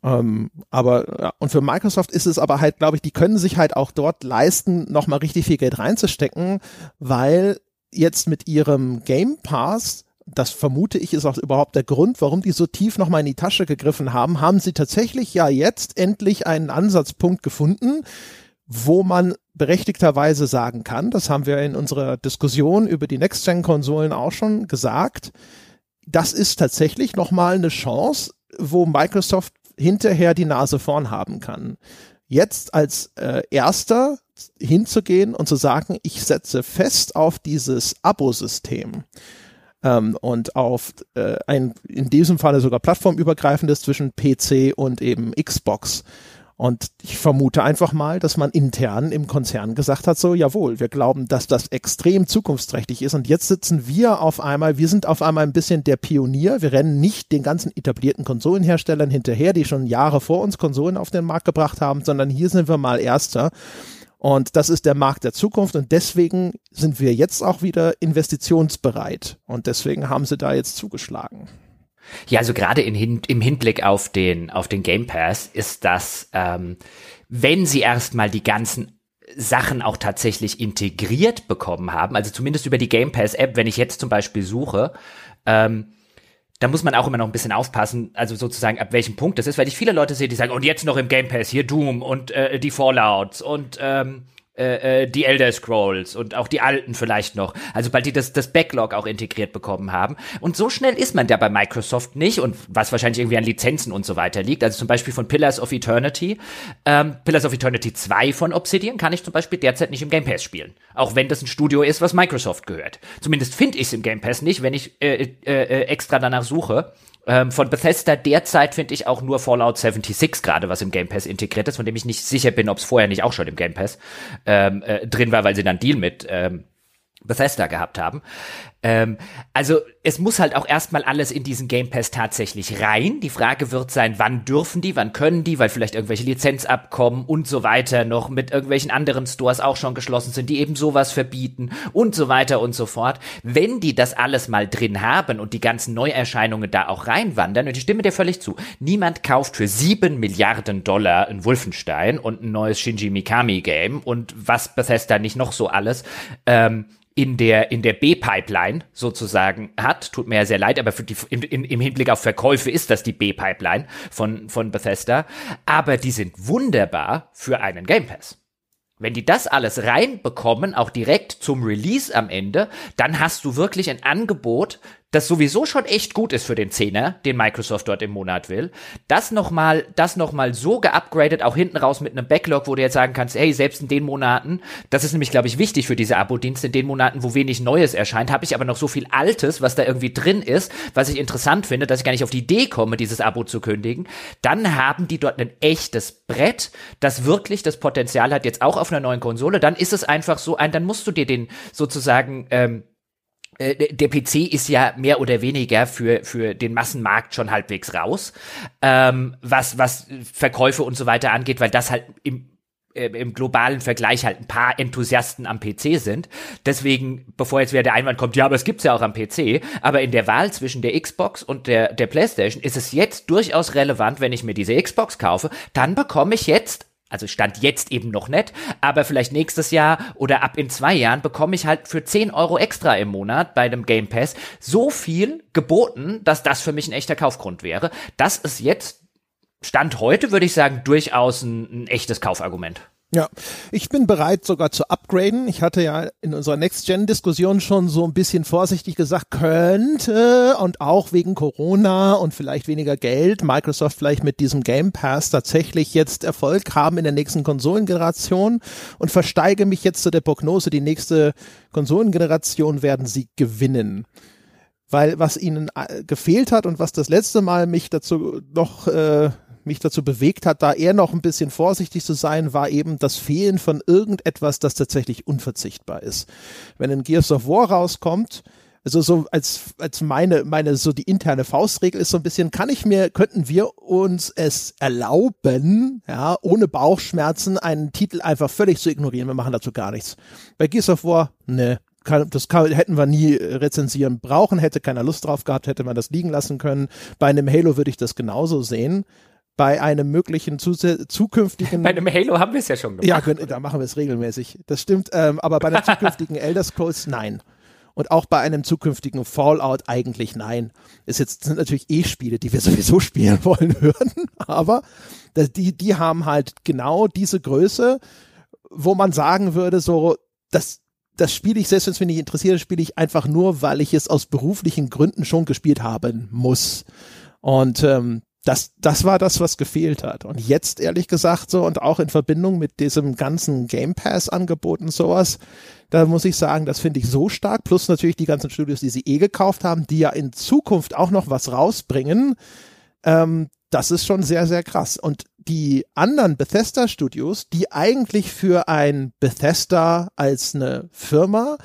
Ähm, aber ja, und für Microsoft ist es aber halt, glaube ich, die können sich halt auch dort leisten, nochmal richtig viel Geld reinzustecken, weil jetzt mit ihrem Game Pass, das vermute ich, ist auch überhaupt der Grund, warum die so tief nochmal in die Tasche gegriffen haben, haben sie tatsächlich ja jetzt endlich einen Ansatzpunkt gefunden, wo man berechtigterweise sagen kann, das haben wir in unserer Diskussion über die Next-Gen-Konsolen auch schon gesagt, das ist tatsächlich nochmal eine Chance, wo Microsoft hinterher die Nase vorn haben kann. Jetzt als äh, erster hinzugehen und zu sagen, ich setze fest auf dieses Abo-System ähm, und auf äh, ein in diesem Falle sogar plattformübergreifendes zwischen PC und eben Xbox. Und ich vermute einfach mal, dass man intern im Konzern gesagt hat, so, jawohl, wir glauben, dass das extrem zukunftsträchtig ist. Und jetzt sitzen wir auf einmal, wir sind auf einmal ein bisschen der Pionier. Wir rennen nicht den ganzen etablierten Konsolenherstellern hinterher, die schon Jahre vor uns Konsolen auf den Markt gebracht haben, sondern hier sind wir mal Erster. Und das ist der Markt der Zukunft und deswegen sind wir jetzt auch wieder investitionsbereit. Und deswegen haben sie da jetzt zugeschlagen. Ja, also gerade in, im Hinblick auf den, auf den Game Pass ist das, ähm, wenn sie erstmal die ganzen Sachen auch tatsächlich integriert bekommen haben, also zumindest über die Game Pass App, wenn ich jetzt zum Beispiel suche, ähm, da muss man auch immer noch ein bisschen aufpassen, also sozusagen ab welchem Punkt das ist, weil ich viele Leute sehe, die sagen, und jetzt noch im Game Pass, hier Doom und äh, die Fallouts und ähm, äh, äh, die Elder Scrolls und auch die alten vielleicht noch. Also bald die das, das Backlog auch integriert bekommen haben. Und so schnell ist man da bei Microsoft nicht und was wahrscheinlich irgendwie an Lizenzen und so weiter liegt. Also zum Beispiel von Pillars of Eternity. Ähm, Pillars of Eternity 2 von Obsidian kann ich zum Beispiel derzeit nicht im Game Pass spielen. Auch wenn das ein Studio ist, was Microsoft gehört. Zumindest finde ich es im Game Pass nicht, wenn ich äh, äh, äh, extra danach suche. Ähm, von Bethesda derzeit finde ich auch nur Fallout 76 gerade, was im Game Pass integriert ist, von dem ich nicht sicher bin, ob es vorher nicht auch schon im Game Pass ähm, äh, drin war, weil sie dann Deal mit ähm, Bethesda gehabt haben. Ähm, also es muss halt auch erstmal alles in diesen Game Pass tatsächlich rein. Die Frage wird sein, wann dürfen die, wann können die, weil vielleicht irgendwelche Lizenzabkommen und so weiter noch mit irgendwelchen anderen Stores auch schon geschlossen sind, die eben sowas verbieten und so weiter und so fort. Wenn die das alles mal drin haben und die ganzen Neuerscheinungen da auch reinwandern, und ich stimme dir völlig zu, niemand kauft für sieben Milliarden Dollar ein Wolfenstein und ein neues Shinji Mikami Game und was Bethesda nicht noch so alles. Ähm, in der, in der B-Pipeline sozusagen hat. Tut mir ja sehr leid, aber für die, in, im Hinblick auf Verkäufe ist das die B-Pipeline von, von Bethesda. Aber die sind wunderbar für einen Game Pass. Wenn die das alles reinbekommen, auch direkt zum Release am Ende, dann hast du wirklich ein Angebot, das sowieso schon echt gut ist für den Zehner, den Microsoft dort im Monat will, das nochmal, das nochmal so geupgradet, auch hinten raus mit einem Backlog, wo du jetzt sagen kannst, hey, selbst in den Monaten, das ist nämlich, glaube ich, wichtig für diese Abo-Dienste, in den Monaten, wo wenig Neues erscheint, habe ich aber noch so viel Altes, was da irgendwie drin ist, was ich interessant finde, dass ich gar nicht auf die Idee komme, dieses Abo zu kündigen. Dann haben die dort ein echtes Brett, das wirklich das Potenzial hat, jetzt auch auf einer neuen Konsole. Dann ist es einfach so ein, dann musst du dir den sozusagen ähm, äh, der PC ist ja mehr oder weniger für, für den Massenmarkt schon halbwegs raus, ähm, was, was Verkäufe und so weiter angeht, weil das halt im äh, im globalen Vergleich halt ein paar Enthusiasten am PC sind. Deswegen, bevor jetzt wieder der Einwand kommt, ja, aber es gibt's ja auch am PC, aber in der Wahl zwischen der Xbox und der, der PlayStation ist es jetzt durchaus relevant, wenn ich mir diese Xbox kaufe, dann bekomme ich jetzt also stand jetzt eben noch nicht, aber vielleicht nächstes Jahr oder ab in zwei Jahren bekomme ich halt für 10 Euro extra im Monat bei dem Game Pass so viel geboten, dass das für mich ein echter Kaufgrund wäre. Das ist jetzt, Stand heute, würde ich sagen, durchaus ein, ein echtes Kaufargument. Ja, ich bin bereit sogar zu upgraden. Ich hatte ja in unserer Next-Gen-Diskussion schon so ein bisschen vorsichtig gesagt, könnte und auch wegen Corona und vielleicht weniger Geld Microsoft vielleicht mit diesem Game Pass tatsächlich jetzt Erfolg haben in der nächsten Konsolengeneration und versteige mich jetzt zu der Prognose, die nächste Konsolengeneration werden sie gewinnen weil was ihnen äh, gefehlt hat und was das letzte Mal mich dazu noch äh, mich dazu bewegt hat, da eher noch ein bisschen vorsichtig zu sein, war eben das Fehlen von irgendetwas, das tatsächlich unverzichtbar ist. Wenn ein Gears of War rauskommt, also so als als meine meine so die interne Faustregel ist so ein bisschen kann ich mir könnten wir uns es erlauben ja ohne Bauchschmerzen einen Titel einfach völlig zu ignorieren? Wir machen dazu gar nichts. Bei Gears of War ne kann, das kann, hätten wir nie rezensieren brauchen hätte keiner Lust drauf gehabt hätte man das liegen lassen können. Bei einem Halo würde ich das genauso sehen bei einem möglichen zukünftigen. Bei einem Halo haben wir es ja schon gemacht. Ja, da machen wir es regelmäßig. Das stimmt. Ähm, aber bei einem zukünftigen Elder Scrolls nein. Und auch bei einem zukünftigen Fallout eigentlich nein. Ist jetzt sind natürlich eh Spiele, die wir sowieso spielen wollen würden, aber die die haben halt genau diese Größe, wo man sagen würde so, das das spiele ich, selbst wenn es mich nicht interessiert, spiele ich einfach nur, weil ich es aus beruflichen Gründen schon gespielt haben muss. Und ähm, das, das war das, was gefehlt hat. Und jetzt, ehrlich gesagt, so und auch in Verbindung mit diesem ganzen Game Pass-Angebot und sowas, da muss ich sagen, das finde ich so stark. Plus natürlich die ganzen Studios, die sie eh gekauft haben, die ja in Zukunft auch noch was rausbringen. Ähm, das ist schon sehr, sehr krass. Und die anderen Bethesda-Studios, die eigentlich für ein Bethesda als eine Firma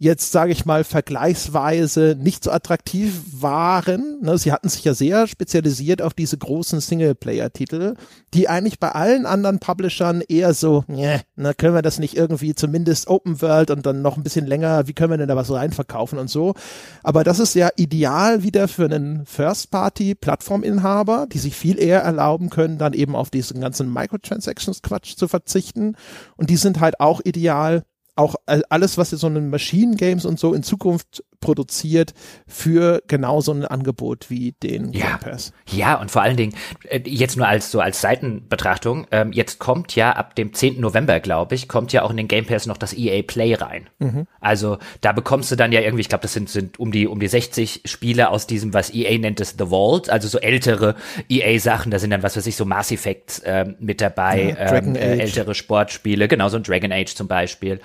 jetzt, sage ich mal, vergleichsweise nicht so attraktiv waren. Ne, sie hatten sich ja sehr spezialisiert auf diese großen Singleplayer-Titel, die eigentlich bei allen anderen Publishern eher so, ne, können wir das nicht irgendwie zumindest Open World und dann noch ein bisschen länger, wie können wir denn da was reinverkaufen und so. Aber das ist ja ideal wieder für einen First-Party-Plattforminhaber, die sich viel eher erlauben können, dann eben auf diesen ganzen Microtransactions-Quatsch zu verzichten. Und die sind halt auch ideal auch alles, was so einen Machine Games und so in Zukunft produziert für genau so ein Angebot wie den ja. Game Pass. Ja, und vor allen Dingen, äh, jetzt nur als so als Seitenbetrachtung, ähm, jetzt kommt ja ab dem 10. November, glaube ich, kommt ja auch in den Game Pass noch das EA Play rein. Mhm. Also da bekommst du dann ja irgendwie, ich glaube, das sind, sind um die um die 60 Spiele aus diesem, was EA nennt es The Vault, also so ältere EA-Sachen, da sind dann, was weiß ich, so Mass Effects ähm, mit dabei, ja, ähm, äh, ältere Sportspiele, genau so ein Dragon Age zum Beispiel.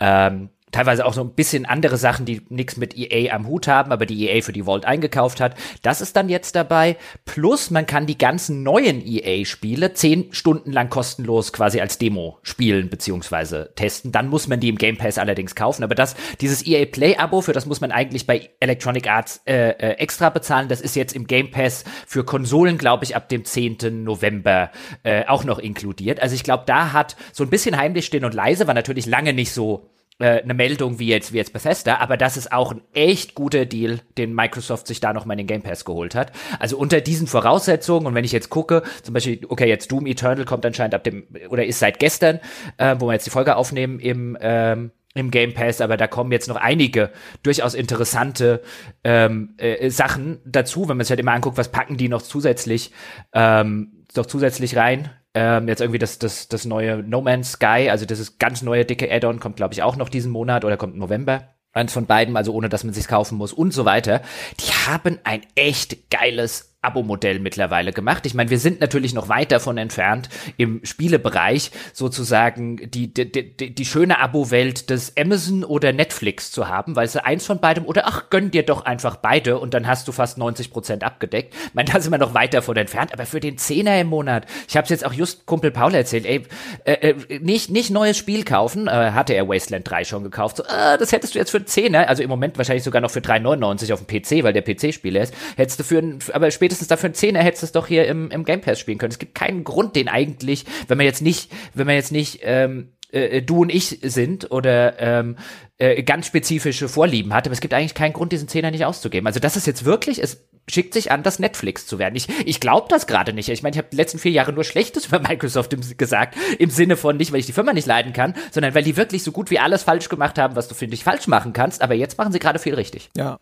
Ähm, teilweise auch so ein bisschen andere Sachen, die nichts mit EA am Hut haben, aber die EA für die Vault eingekauft hat. Das ist dann jetzt dabei. Plus man kann die ganzen neuen EA-Spiele zehn Stunden lang kostenlos quasi als Demo spielen beziehungsweise testen. Dann muss man die im Game Pass allerdings kaufen. Aber das, dieses EA Play-Abo, für das muss man eigentlich bei Electronic Arts äh, äh, extra bezahlen. Das ist jetzt im Game Pass für Konsolen, glaube ich, ab dem 10. November äh, auch noch inkludiert. Also ich glaube, da hat so ein bisschen heimlich stehen und leise, war natürlich lange nicht so äh, eine Meldung wie jetzt, wie jetzt Bethesda, aber das ist auch ein echt guter Deal, den Microsoft sich da nochmal in den Game Pass geholt hat. Also unter diesen Voraussetzungen und wenn ich jetzt gucke, zum Beispiel, okay, jetzt Doom Eternal kommt anscheinend ab dem, oder ist seit gestern, äh, wo wir jetzt die Folge aufnehmen im, ähm, im Game Pass, aber da kommen jetzt noch einige durchaus interessante ähm, äh, Sachen dazu, wenn man sich halt immer anguckt, was packen die noch zusätzlich, ähm, noch zusätzlich rein. Ähm, jetzt irgendwie das, das, das neue No Man's Sky, also das ist ganz neue dicke Add-on, kommt glaube ich auch noch diesen Monat oder kommt November. eins von beiden, also ohne dass man sich's kaufen muss und so weiter, die haben ein echt geiles Abo-Modell mittlerweile gemacht. Ich meine, wir sind natürlich noch weit davon entfernt, im Spielebereich sozusagen die, die, die, die schöne Abo-Welt des Amazon oder Netflix zu haben, weil sie eins von beidem oder ach, gönn dir doch einfach beide und dann hast du fast 90 Prozent abgedeckt. Ich meine, da sind wir noch weit davon entfernt, aber für den Zehner im Monat, ich habe es jetzt auch just Kumpel Paul erzählt, ey, äh, äh, nicht, nicht neues Spiel kaufen, äh, hatte er Wasteland 3 schon gekauft, so, äh, das hättest du jetzt für einen Zehner, also im Moment wahrscheinlich sogar noch für 3,99 auf dem PC, weil der PC-Spieler ist, hättest du für ein, aber spätestens spätestens dafür einen Zehner hättest du es doch hier im, im Game Pass spielen können. Es gibt keinen Grund, den eigentlich, wenn man jetzt nicht, wenn man jetzt nicht ähm, äh, du und ich sind oder ähm, äh, ganz spezifische Vorlieben hat, aber es gibt eigentlich keinen Grund, diesen Zehner nicht auszugeben. Also das ist jetzt wirklich, es schickt sich an, das Netflix zu werden. Ich, ich glaube das gerade nicht. Ich meine, ich habe die letzten vier Jahre nur Schlechtes über Microsoft im, gesagt, im Sinne von nicht, weil ich die Firma nicht leiden kann, sondern weil die wirklich so gut wie alles falsch gemacht haben, was du, finde ich, falsch machen kannst. Aber jetzt machen sie gerade viel richtig. Ja,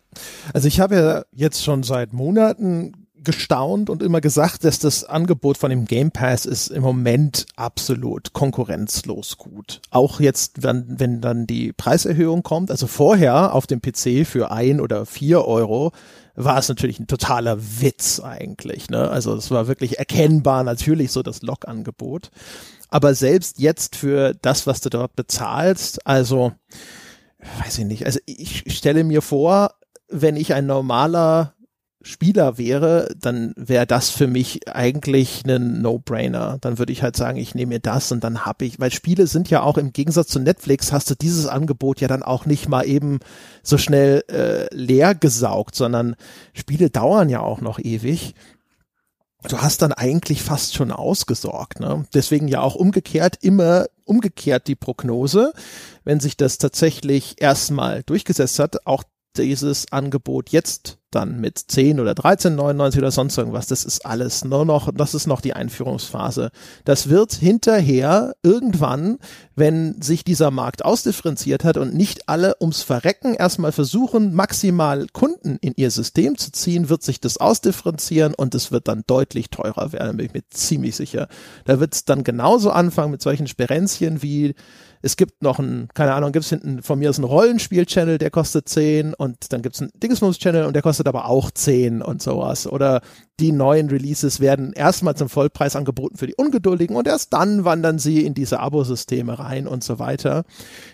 also ich habe ja jetzt schon seit Monaten gestaunt und immer gesagt, dass das Angebot von dem Game Pass ist im Moment absolut konkurrenzlos gut. Auch jetzt, wenn, wenn dann die Preiserhöhung kommt, also vorher auf dem PC für ein oder vier Euro, war es natürlich ein totaler Witz eigentlich. Ne? Also es war wirklich erkennbar natürlich so das Log-Angebot. Aber selbst jetzt für das, was du dort bezahlst, also weiß ich nicht, also ich stelle mir vor, wenn ich ein normaler Spieler wäre, dann wäre das für mich eigentlich ein No-Brainer. Dann würde ich halt sagen, ich nehme mir das und dann habe ich, weil Spiele sind ja auch im Gegensatz zu Netflix, hast du dieses Angebot ja dann auch nicht mal eben so schnell äh, leer gesaugt, sondern Spiele dauern ja auch noch ewig. Du hast dann eigentlich fast schon ausgesorgt. Ne? Deswegen ja auch umgekehrt immer umgekehrt die Prognose, wenn sich das tatsächlich erstmal durchgesetzt hat, auch dieses Angebot jetzt dann mit 10 oder 13,99 oder sonst irgendwas, das ist alles nur noch, das ist noch die Einführungsphase. Das wird hinterher irgendwann, wenn sich dieser Markt ausdifferenziert hat und nicht alle ums Verrecken erstmal versuchen, maximal Kunden in ihr System zu ziehen, wird sich das ausdifferenzieren und es wird dann deutlich teurer werden, bin ich mir ziemlich sicher. Da wird es dann genauso anfangen mit solchen Sperenzchen wie es gibt noch ein, keine Ahnung, gibt es hinten von mir ist ein Rollenspiel-Channel, der kostet 10 und dann gibt es einen Dingsbums-Channel und der kostet aber auch 10 und sowas. Oder die neuen Releases werden erstmal zum Vollpreis angeboten für die Ungeduldigen und erst dann wandern sie in diese Abosysteme rein und so weiter.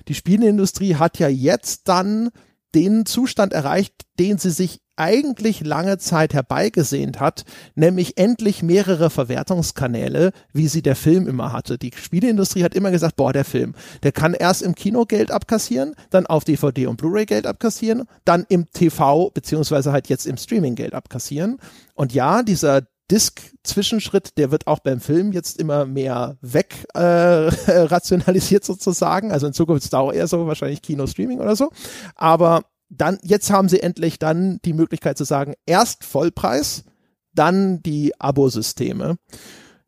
Die Spieleindustrie hat ja jetzt dann den Zustand erreicht, den sie sich eigentlich lange Zeit herbeigesehnt hat, nämlich endlich mehrere Verwertungskanäle, wie sie der Film immer hatte. Die Spieleindustrie hat immer gesagt, boah, der Film, der kann erst im Kino Geld abkassieren, dann auf DVD und Blu-ray Geld abkassieren, dann im TV beziehungsweise halt jetzt im Streaming Geld abkassieren. Und ja, dieser Disk-Zwischenschritt, der wird auch beim Film jetzt immer mehr weg äh, rationalisiert sozusagen. Also in Zukunft ist es auch eher so, wahrscheinlich Kino-Streaming oder so. Aber dann, jetzt haben sie endlich dann die Möglichkeit zu sagen, erst Vollpreis, dann die Abosysteme.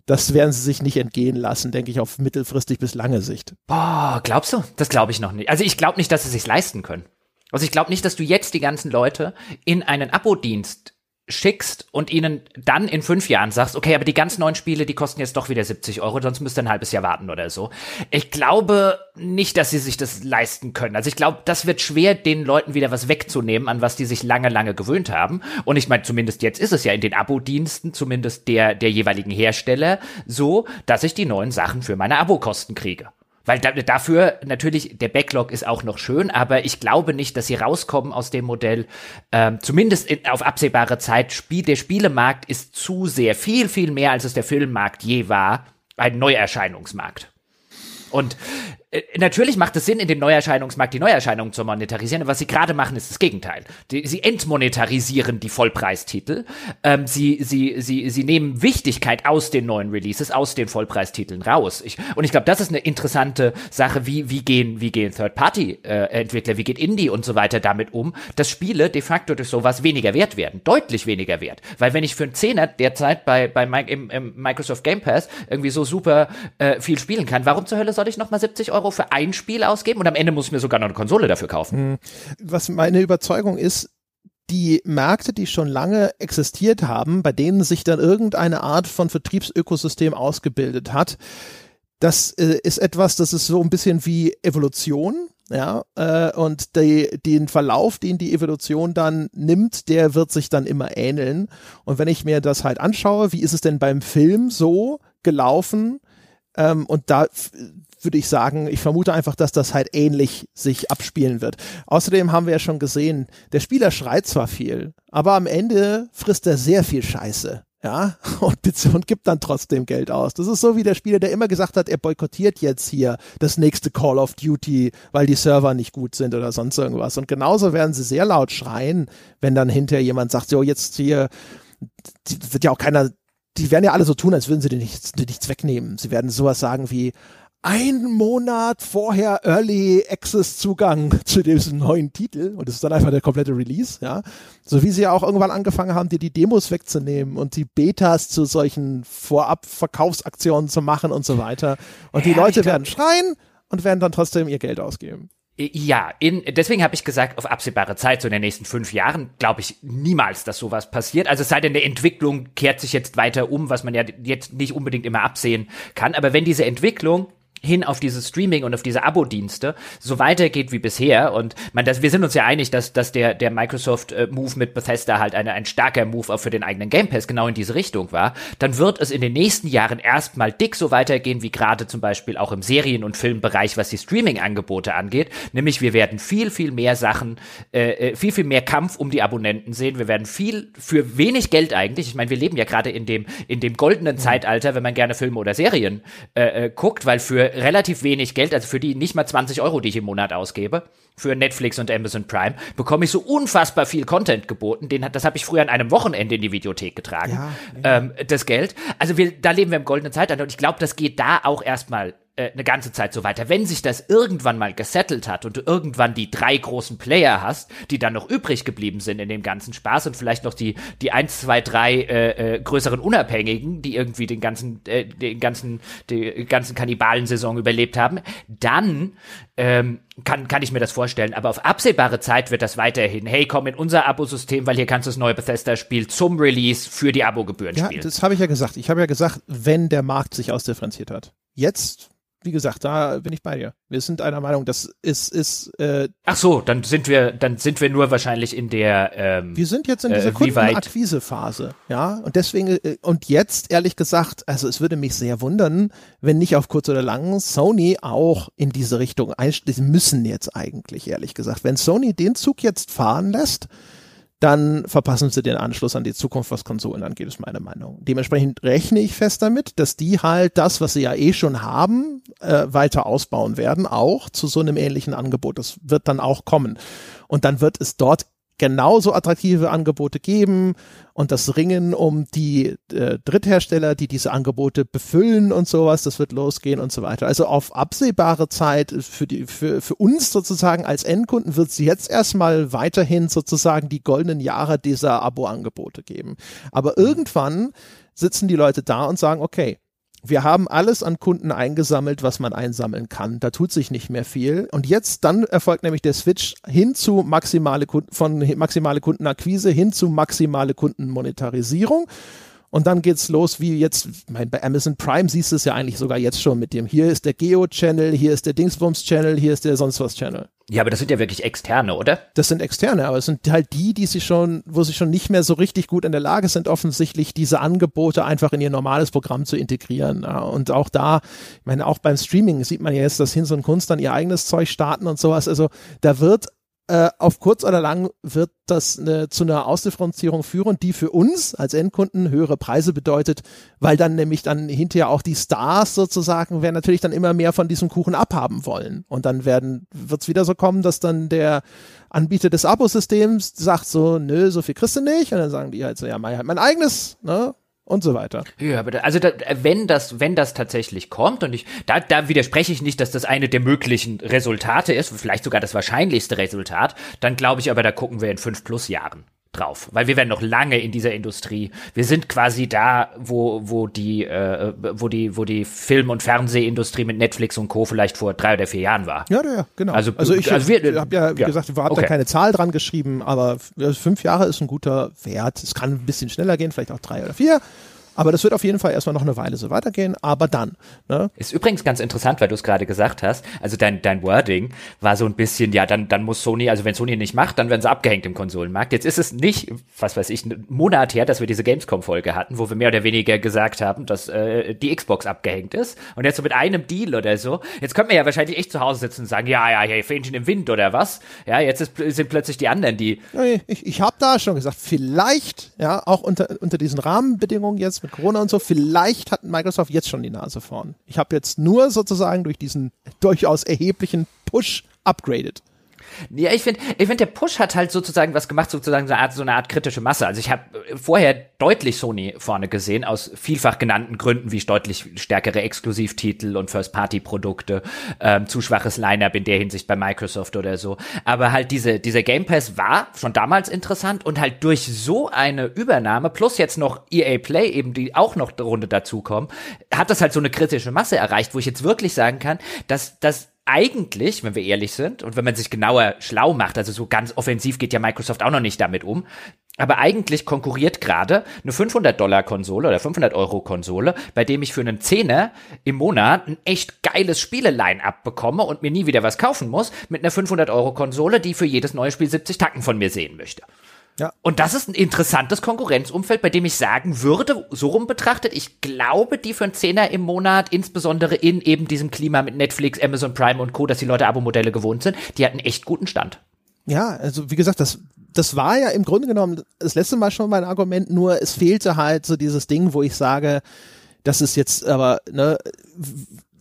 Das werden sie sich nicht entgehen lassen, denke ich, auf mittelfristig bis lange Sicht. Boah, glaubst du? Das glaube ich noch nicht. Also ich glaube nicht, dass sie sich leisten können. Also ich glaube nicht, dass du jetzt die ganzen Leute in einen Abo-Dienst schickst und ihnen dann in fünf Jahren sagst, okay, aber die ganz neuen Spiele, die kosten jetzt doch wieder 70 Euro, sonst müsst ihr ein halbes Jahr warten oder so. Ich glaube nicht, dass sie sich das leisten können. Also ich glaube, das wird schwer, den Leuten wieder was wegzunehmen, an was die sich lange, lange gewöhnt haben. Und ich meine, zumindest jetzt ist es ja in den Abo-Diensten, zumindest der, der jeweiligen Hersteller, so, dass ich die neuen Sachen für meine Abokosten kriege. Weil da, dafür natürlich, der Backlog ist auch noch schön, aber ich glaube nicht, dass sie rauskommen aus dem Modell. Ähm, zumindest in, auf absehbare Zeit. Spiel, der Spielemarkt ist zu sehr, viel, viel mehr, als es der Filmmarkt je war, ein Neuerscheinungsmarkt. Und natürlich macht es Sinn, in dem Neuerscheinungsmarkt die Neuerscheinungen zu monetarisieren. was sie gerade machen, ist das Gegenteil. Die, sie entmonetarisieren die Vollpreistitel. Ähm, sie, sie, sie, sie nehmen Wichtigkeit aus den neuen Releases, aus den Vollpreistiteln raus. Ich, und ich glaube, das ist eine interessante Sache. Wie, wie gehen, wie gehen Third-Party-Entwickler, wie geht Indie und so weiter damit um, dass Spiele de facto durch sowas weniger wert werden. Deutlich weniger wert. Weil wenn ich für einen Zehner derzeit bei, bei im, im Microsoft Game Pass irgendwie so super äh, viel spielen kann, warum zur Hölle soll ich nochmal 70 Euro Euro für ein Spiel ausgeben und am Ende muss ich mir sogar noch eine Konsole dafür kaufen. Hm. Was meine Überzeugung ist, die Märkte, die schon lange existiert haben, bei denen sich dann irgendeine Art von Vertriebsökosystem ausgebildet hat, das äh, ist etwas, das ist so ein bisschen wie Evolution. ja, äh, und die, den Verlauf, den die Evolution dann nimmt, der wird sich dann immer ähneln. Und wenn ich mir das halt anschaue, wie ist es denn beim Film so gelaufen? Ähm, und da würde ich sagen, ich vermute einfach, dass das halt ähnlich sich abspielen wird. Außerdem haben wir ja schon gesehen, der Spieler schreit zwar viel, aber am Ende frisst er sehr viel Scheiße ja, und, und gibt dann trotzdem Geld aus. Das ist so wie der Spieler, der immer gesagt hat, er boykottiert jetzt hier das nächste Call of Duty, weil die Server nicht gut sind oder sonst irgendwas. Und genauso werden sie sehr laut schreien, wenn dann hinterher jemand sagt, so jetzt hier, wird ja auch keiner, die werden ja alle so tun, als würden sie dir nichts, dir nichts wegnehmen. Sie werden sowas sagen wie, ein Monat vorher Early Access Zugang zu diesem neuen Titel und das ist dann einfach der komplette Release, ja. So wie sie ja auch irgendwann angefangen haben, dir die Demos wegzunehmen und die Betas zu solchen Vorab-Verkaufsaktionen zu machen und so weiter. Und die Leute werden schreien und werden dann trotzdem ihr Geld ausgeben. Ja, in, deswegen habe ich gesagt, auf absehbare Zeit, so in den nächsten fünf Jahren, glaube ich niemals, dass sowas passiert. Also es sei denn, der Entwicklung kehrt sich jetzt weiter um, was man ja jetzt nicht unbedingt immer absehen kann. Aber wenn diese Entwicklung hin auf dieses Streaming und auf diese Abo-Dienste so weitergeht wie bisher. Und man das wir sind uns ja einig, dass dass der der Microsoft äh, Move mit Bethesda halt eine, ein starker Move auch für den eigenen Game Pass genau in diese Richtung war, dann wird es in den nächsten Jahren erstmal dick so weitergehen wie gerade zum Beispiel auch im Serien- und Filmbereich, was die Streaming-Angebote angeht, nämlich wir werden viel viel mehr Sachen, äh, äh, viel viel mehr Kampf um die Abonnenten sehen, wir werden viel für wenig Geld eigentlich, ich meine wir leben ja gerade in dem in dem goldenen mhm. Zeitalter, wenn man gerne Filme oder Serien äh, äh, guckt, weil für relativ wenig Geld, also für die nicht mal 20 Euro, die ich im Monat ausgebe, für Netflix und Amazon Prime, bekomme ich so unfassbar viel Content geboten. Den, das habe ich früher an einem Wochenende in die Videothek getragen, ja, ja. Ähm, das Geld. Also wir, da leben wir im goldenen Zeitalter und ich glaube, das geht da auch erstmal äh, eine ganze Zeit so weiter. Wenn sich das irgendwann mal gesettelt hat und du irgendwann die drei großen Player hast, die dann noch übrig geblieben sind in dem ganzen Spaß und vielleicht noch die die eins, zwei, drei äh, äh, größeren Unabhängigen, die irgendwie den ganzen äh, den ganzen die ganzen Kannibalensaison überlebt haben, dann ähm, kann, kann ich mir das vorstellen. Aber auf absehbare Zeit wird das weiterhin, hey, komm in unser Abosystem, weil hier kannst du das neue Bethesda-Spiel zum Release für die Abogebühren ja, spielen. Das habe ich ja gesagt. Ich habe ja gesagt, wenn der Markt sich ausdifferenziert hat. Jetzt wie gesagt, da bin ich bei dir. Wir sind einer Meinung, das ist ist. Äh, Ach so, dann sind wir, dann sind wir nur wahrscheinlich in der. Ähm, wir sind jetzt in dieser äh, Kundenakquise-Phase, ja. Und deswegen äh, und jetzt ehrlich gesagt, also es würde mich sehr wundern, wenn nicht auf kurz oder lang Sony auch in diese Richtung einsteigen müssen jetzt eigentlich ehrlich gesagt. Wenn Sony den Zug jetzt fahren lässt, dann verpassen sie den Anschluss an die Zukunft, was Konsolen angeht, ist meine Meinung. Dementsprechend rechne ich fest damit, dass die halt das, was sie ja eh schon haben, äh, weiter ausbauen werden, auch zu so einem ähnlichen Angebot. Das wird dann auch kommen. Und dann wird es dort genauso attraktive Angebote geben und das Ringen um die äh, Dritthersteller, die diese Angebote befüllen und sowas, das wird losgehen und so weiter. Also auf absehbare Zeit für die für für uns sozusagen als Endkunden wird es jetzt erstmal weiterhin sozusagen die goldenen Jahre dieser Abo-Angebote geben. Aber irgendwann sitzen die Leute da und sagen, okay, wir haben alles an Kunden eingesammelt, was man einsammeln kann. Da tut sich nicht mehr viel. Und jetzt dann erfolgt nämlich der Switch hin zu maximale Kunden, von maximale Kundenakquise hin zu maximale Kundenmonetarisierung. Und dann geht's los, wie jetzt, mein, bei Amazon Prime siehst du es ja eigentlich sogar jetzt schon mit dem, hier ist der Geo-Channel, hier ist der Dingsbums-Channel, hier ist der sonst was Channel. Ja, aber das sind ja wirklich externe, oder? Das sind externe, aber es sind halt die, die sich schon, wo sie schon nicht mehr so richtig gut in der Lage sind, offensichtlich diese Angebote einfach in ihr normales Programm zu integrieren. Und auch da, ich meine, auch beim Streaming sieht man ja jetzt, dass Hinz und Kunst dann ihr eigenes Zeug starten und sowas. Also da wird äh, auf kurz oder lang wird das eine, zu einer Ausdifferenzierung führen, die für uns als Endkunden höhere Preise bedeutet, weil dann nämlich dann hinterher auch die Stars sozusagen werden natürlich dann immer mehr von diesem Kuchen abhaben wollen. Und dann werden, wird es wieder so kommen, dass dann der Anbieter des Abosystems sagt so, nö, so viel kriegst du nicht. Und dann sagen die halt so, ja, mein, mein eigenes, ne? Und so weiter. Ja, aber da, also da, wenn das, wenn das tatsächlich kommt und ich, da, da widerspreche ich nicht, dass das eine der möglichen Resultate ist, vielleicht sogar das wahrscheinlichste Resultat, dann glaube ich aber, da gucken wir in fünf plus Jahren drauf, weil wir werden noch lange in dieser Industrie. Wir sind quasi da, wo wo die äh, wo die wo die Film- und Fernsehindustrie mit Netflix und Co. vielleicht vor drei oder vier Jahren war. Ja, ja, genau. Also, also ich also habe ja, wie ja, gesagt, ich habe okay. da keine Zahl dran geschrieben, aber fünf Jahre ist ein guter Wert. Es kann ein bisschen schneller gehen, vielleicht auch drei oder vier. Aber das wird auf jeden Fall erstmal noch eine Weile so weitergehen, aber dann. Ne? Ist übrigens ganz interessant, weil du es gerade gesagt hast. Also dein, dein Wording war so ein bisschen, ja, dann, dann muss Sony, also wenn Sony nicht macht, dann werden sie abgehängt im Konsolenmarkt. Jetzt ist es nicht, was weiß ich, einen Monat her, dass wir diese Gamescom-Folge hatten, wo wir mehr oder weniger gesagt haben, dass äh, die Xbox abgehängt ist. Und jetzt so mit einem Deal oder so. Jetzt könnte man ja wahrscheinlich echt zu Hause sitzen und sagen, ja, ja, ja, Fähnchen im Wind oder was. Ja, jetzt ist, sind plötzlich die anderen, die. Ich, ich habe da schon gesagt, vielleicht, ja, auch unter, unter diesen Rahmenbedingungen jetzt mit Corona und so, vielleicht hat Microsoft jetzt schon die Nase vorn. Ich habe jetzt nur sozusagen durch diesen durchaus erheblichen Push upgraded. Ja, ich finde, ich finde, der Push hat halt sozusagen was gemacht, sozusagen so eine Art, so eine Art kritische Masse. Also ich habe vorher deutlich Sony vorne gesehen, aus vielfach genannten Gründen, wie ich deutlich stärkere Exklusivtitel und First-Party-Produkte, ähm, zu schwaches Line-Up in der Hinsicht bei Microsoft oder so. Aber halt diese, dieser Game Pass war schon damals interessant und halt durch so eine Übernahme, plus jetzt noch EA Play, eben die auch noch eine Runde dazukommen, hat das halt so eine kritische Masse erreicht, wo ich jetzt wirklich sagen kann, dass, dass eigentlich, wenn wir ehrlich sind und wenn man sich genauer schlau macht, also so ganz offensiv geht ja Microsoft auch noch nicht damit um, aber eigentlich konkurriert gerade eine 500 Dollar Konsole oder 500 Euro Konsole, bei dem ich für einen Zehner im Monat ein echt geiles Spiele-Line-Up bekomme und mir nie wieder was kaufen muss, mit einer 500 Euro Konsole, die für jedes neue Spiel 70 Tacken von mir sehen möchte. Ja. Und das ist ein interessantes Konkurrenzumfeld, bei dem ich sagen würde, so rum betrachtet, ich glaube, die für einen Zehner im Monat, insbesondere in eben diesem Klima mit Netflix, Amazon Prime und Co., dass die Leute Abo-Modelle gewohnt sind, die hatten echt guten Stand. Ja, also wie gesagt, das, das war ja im Grunde genommen das letzte Mal schon mein Argument, nur es fehlte halt so dieses Ding, wo ich sage, das ist jetzt aber, ne,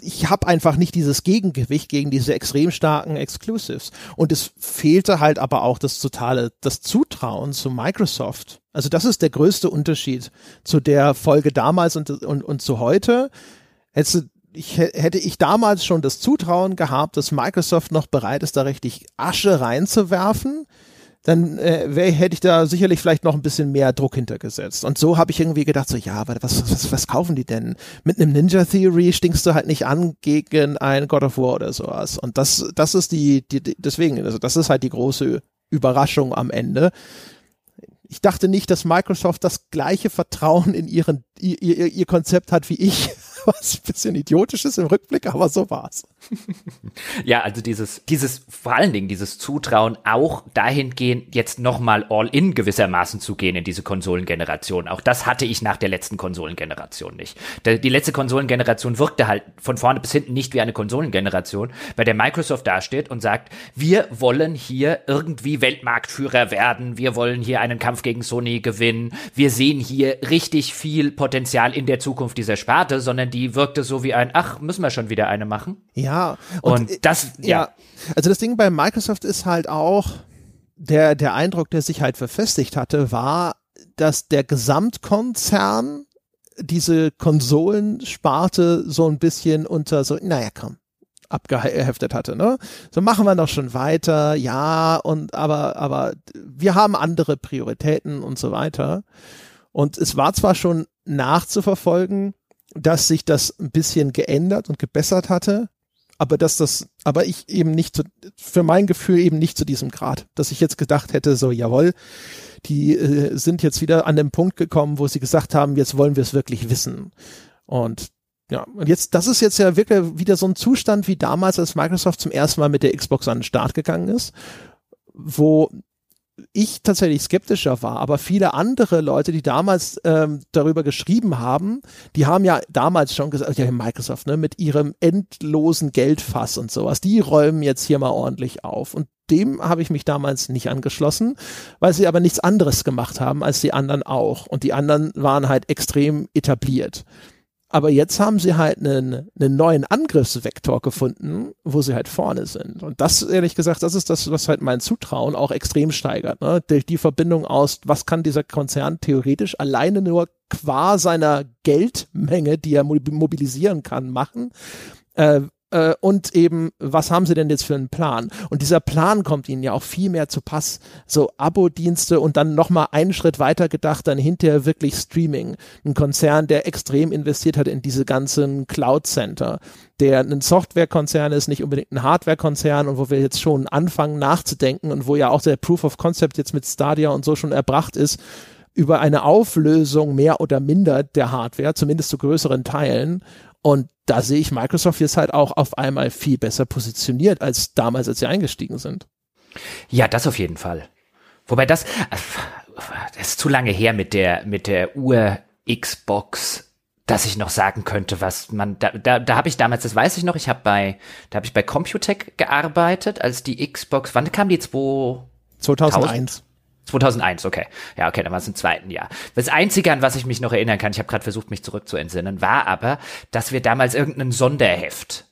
ich habe einfach nicht dieses Gegengewicht gegen diese extrem starken Exclusives. Und es fehlte halt aber auch das totale, das Zutrauen zu Microsoft. Also das ist der größte Unterschied zu der Folge damals und, und, und zu heute. Hätte, ich, hätte ich damals schon das Zutrauen gehabt, dass Microsoft noch bereit ist, da richtig Asche reinzuwerfen, dann äh, wär, hätte ich da sicherlich vielleicht noch ein bisschen mehr Druck hintergesetzt. Und so habe ich irgendwie gedacht, so ja, aber was, was, was kaufen die denn? Mit einem Ninja Theory stinkst du halt nicht an gegen ein God of War oder sowas. Und das, das ist die, die, die deswegen, also das ist halt die große Überraschung am Ende. Ich dachte nicht, dass Microsoft das gleiche Vertrauen in ihren, ihr, ihr, ihr Konzept hat wie ich was ein bisschen idiotisch ist im Rückblick, aber so war's. ja, also dieses, dieses, vor allen Dingen dieses Zutrauen auch dahingehend jetzt nochmal all in gewissermaßen zu gehen in diese Konsolengeneration. Auch das hatte ich nach der letzten Konsolengeneration nicht. Die letzte Konsolengeneration wirkte halt von vorne bis hinten nicht wie eine Konsolengeneration, bei der Microsoft dasteht und sagt, wir wollen hier irgendwie Weltmarktführer werden, wir wollen hier einen Kampf gegen Sony gewinnen, wir sehen hier richtig viel Potenzial in der Zukunft dieser Sparte, sondern die wirkte so wie ein, ach, müssen wir schon wieder eine machen. Ja. Und, und das, ja. ja. Also das Ding bei Microsoft ist halt auch, der, der Eindruck, der sich halt verfestigt hatte, war, dass der Gesamtkonzern diese Konsolensparte so ein bisschen unter so, naja, komm, abgeheftet hatte, ne? So machen wir noch schon weiter, ja, und aber, aber wir haben andere Prioritäten und so weiter. Und es war zwar schon nachzuverfolgen, dass sich das ein bisschen geändert und gebessert hatte, aber dass das, aber ich eben nicht zu, für mein Gefühl eben nicht zu diesem Grad, dass ich jetzt gedacht hätte, so jawohl, die äh, sind jetzt wieder an den Punkt gekommen, wo sie gesagt haben, jetzt wollen wir es wirklich wissen. Und ja, und jetzt, das ist jetzt ja wirklich wieder so ein Zustand wie damals, als Microsoft zum ersten Mal mit der Xbox an den Start gegangen ist, wo ich tatsächlich skeptischer war, aber viele andere Leute, die damals ähm, darüber geschrieben haben, die haben ja damals schon gesagt, ja, Microsoft, ne, mit ihrem endlosen Geldfass und sowas, die räumen jetzt hier mal ordentlich auf. Und dem habe ich mich damals nicht angeschlossen, weil sie aber nichts anderes gemacht haben als die anderen auch. Und die anderen waren halt extrem etabliert. Aber jetzt haben sie halt einen, einen neuen Angriffsvektor gefunden, wo sie halt vorne sind. Und das, ehrlich gesagt, das ist das, was halt mein Zutrauen auch extrem steigert. Ne? Durch die Verbindung aus, was kann dieser Konzern theoretisch alleine nur qua seiner Geldmenge, die er mobilisieren kann, machen. Äh, äh, und eben, was haben sie denn jetzt für einen Plan? Und dieser Plan kommt ihnen ja auch viel mehr zu Pass. So Abo-Dienste und dann nochmal einen Schritt weiter gedacht, dann hinterher wirklich Streaming. Ein Konzern, der extrem investiert hat in diese ganzen Cloud-Center, der ein Softwarekonzern ist, nicht unbedingt ein Hardwarekonzern und wo wir jetzt schon anfangen nachzudenken und wo ja auch der Proof of Concept jetzt mit Stadia und so schon erbracht ist, über eine Auflösung mehr oder minder der Hardware, zumindest zu größeren Teilen. Und da sehe ich Microsoft jetzt halt auch auf einmal viel besser positioniert als damals, als sie eingestiegen sind. Ja, das auf jeden Fall. Wobei das, das ist zu lange her mit der, mit der Ur-Xbox dass ich noch sagen könnte, was man da da, da habe ich damals, das weiß ich noch, ich habe bei da habe ich bei Computec gearbeitet, als die Xbox, wann kam die 2 2001. 2001, okay. Ja, okay, dann war es im zweiten Jahr. Das Einzige, an was ich mich noch erinnern kann, ich habe gerade versucht, mich zurückzuentsinnen, war aber, dass wir damals irgendein Sonderheft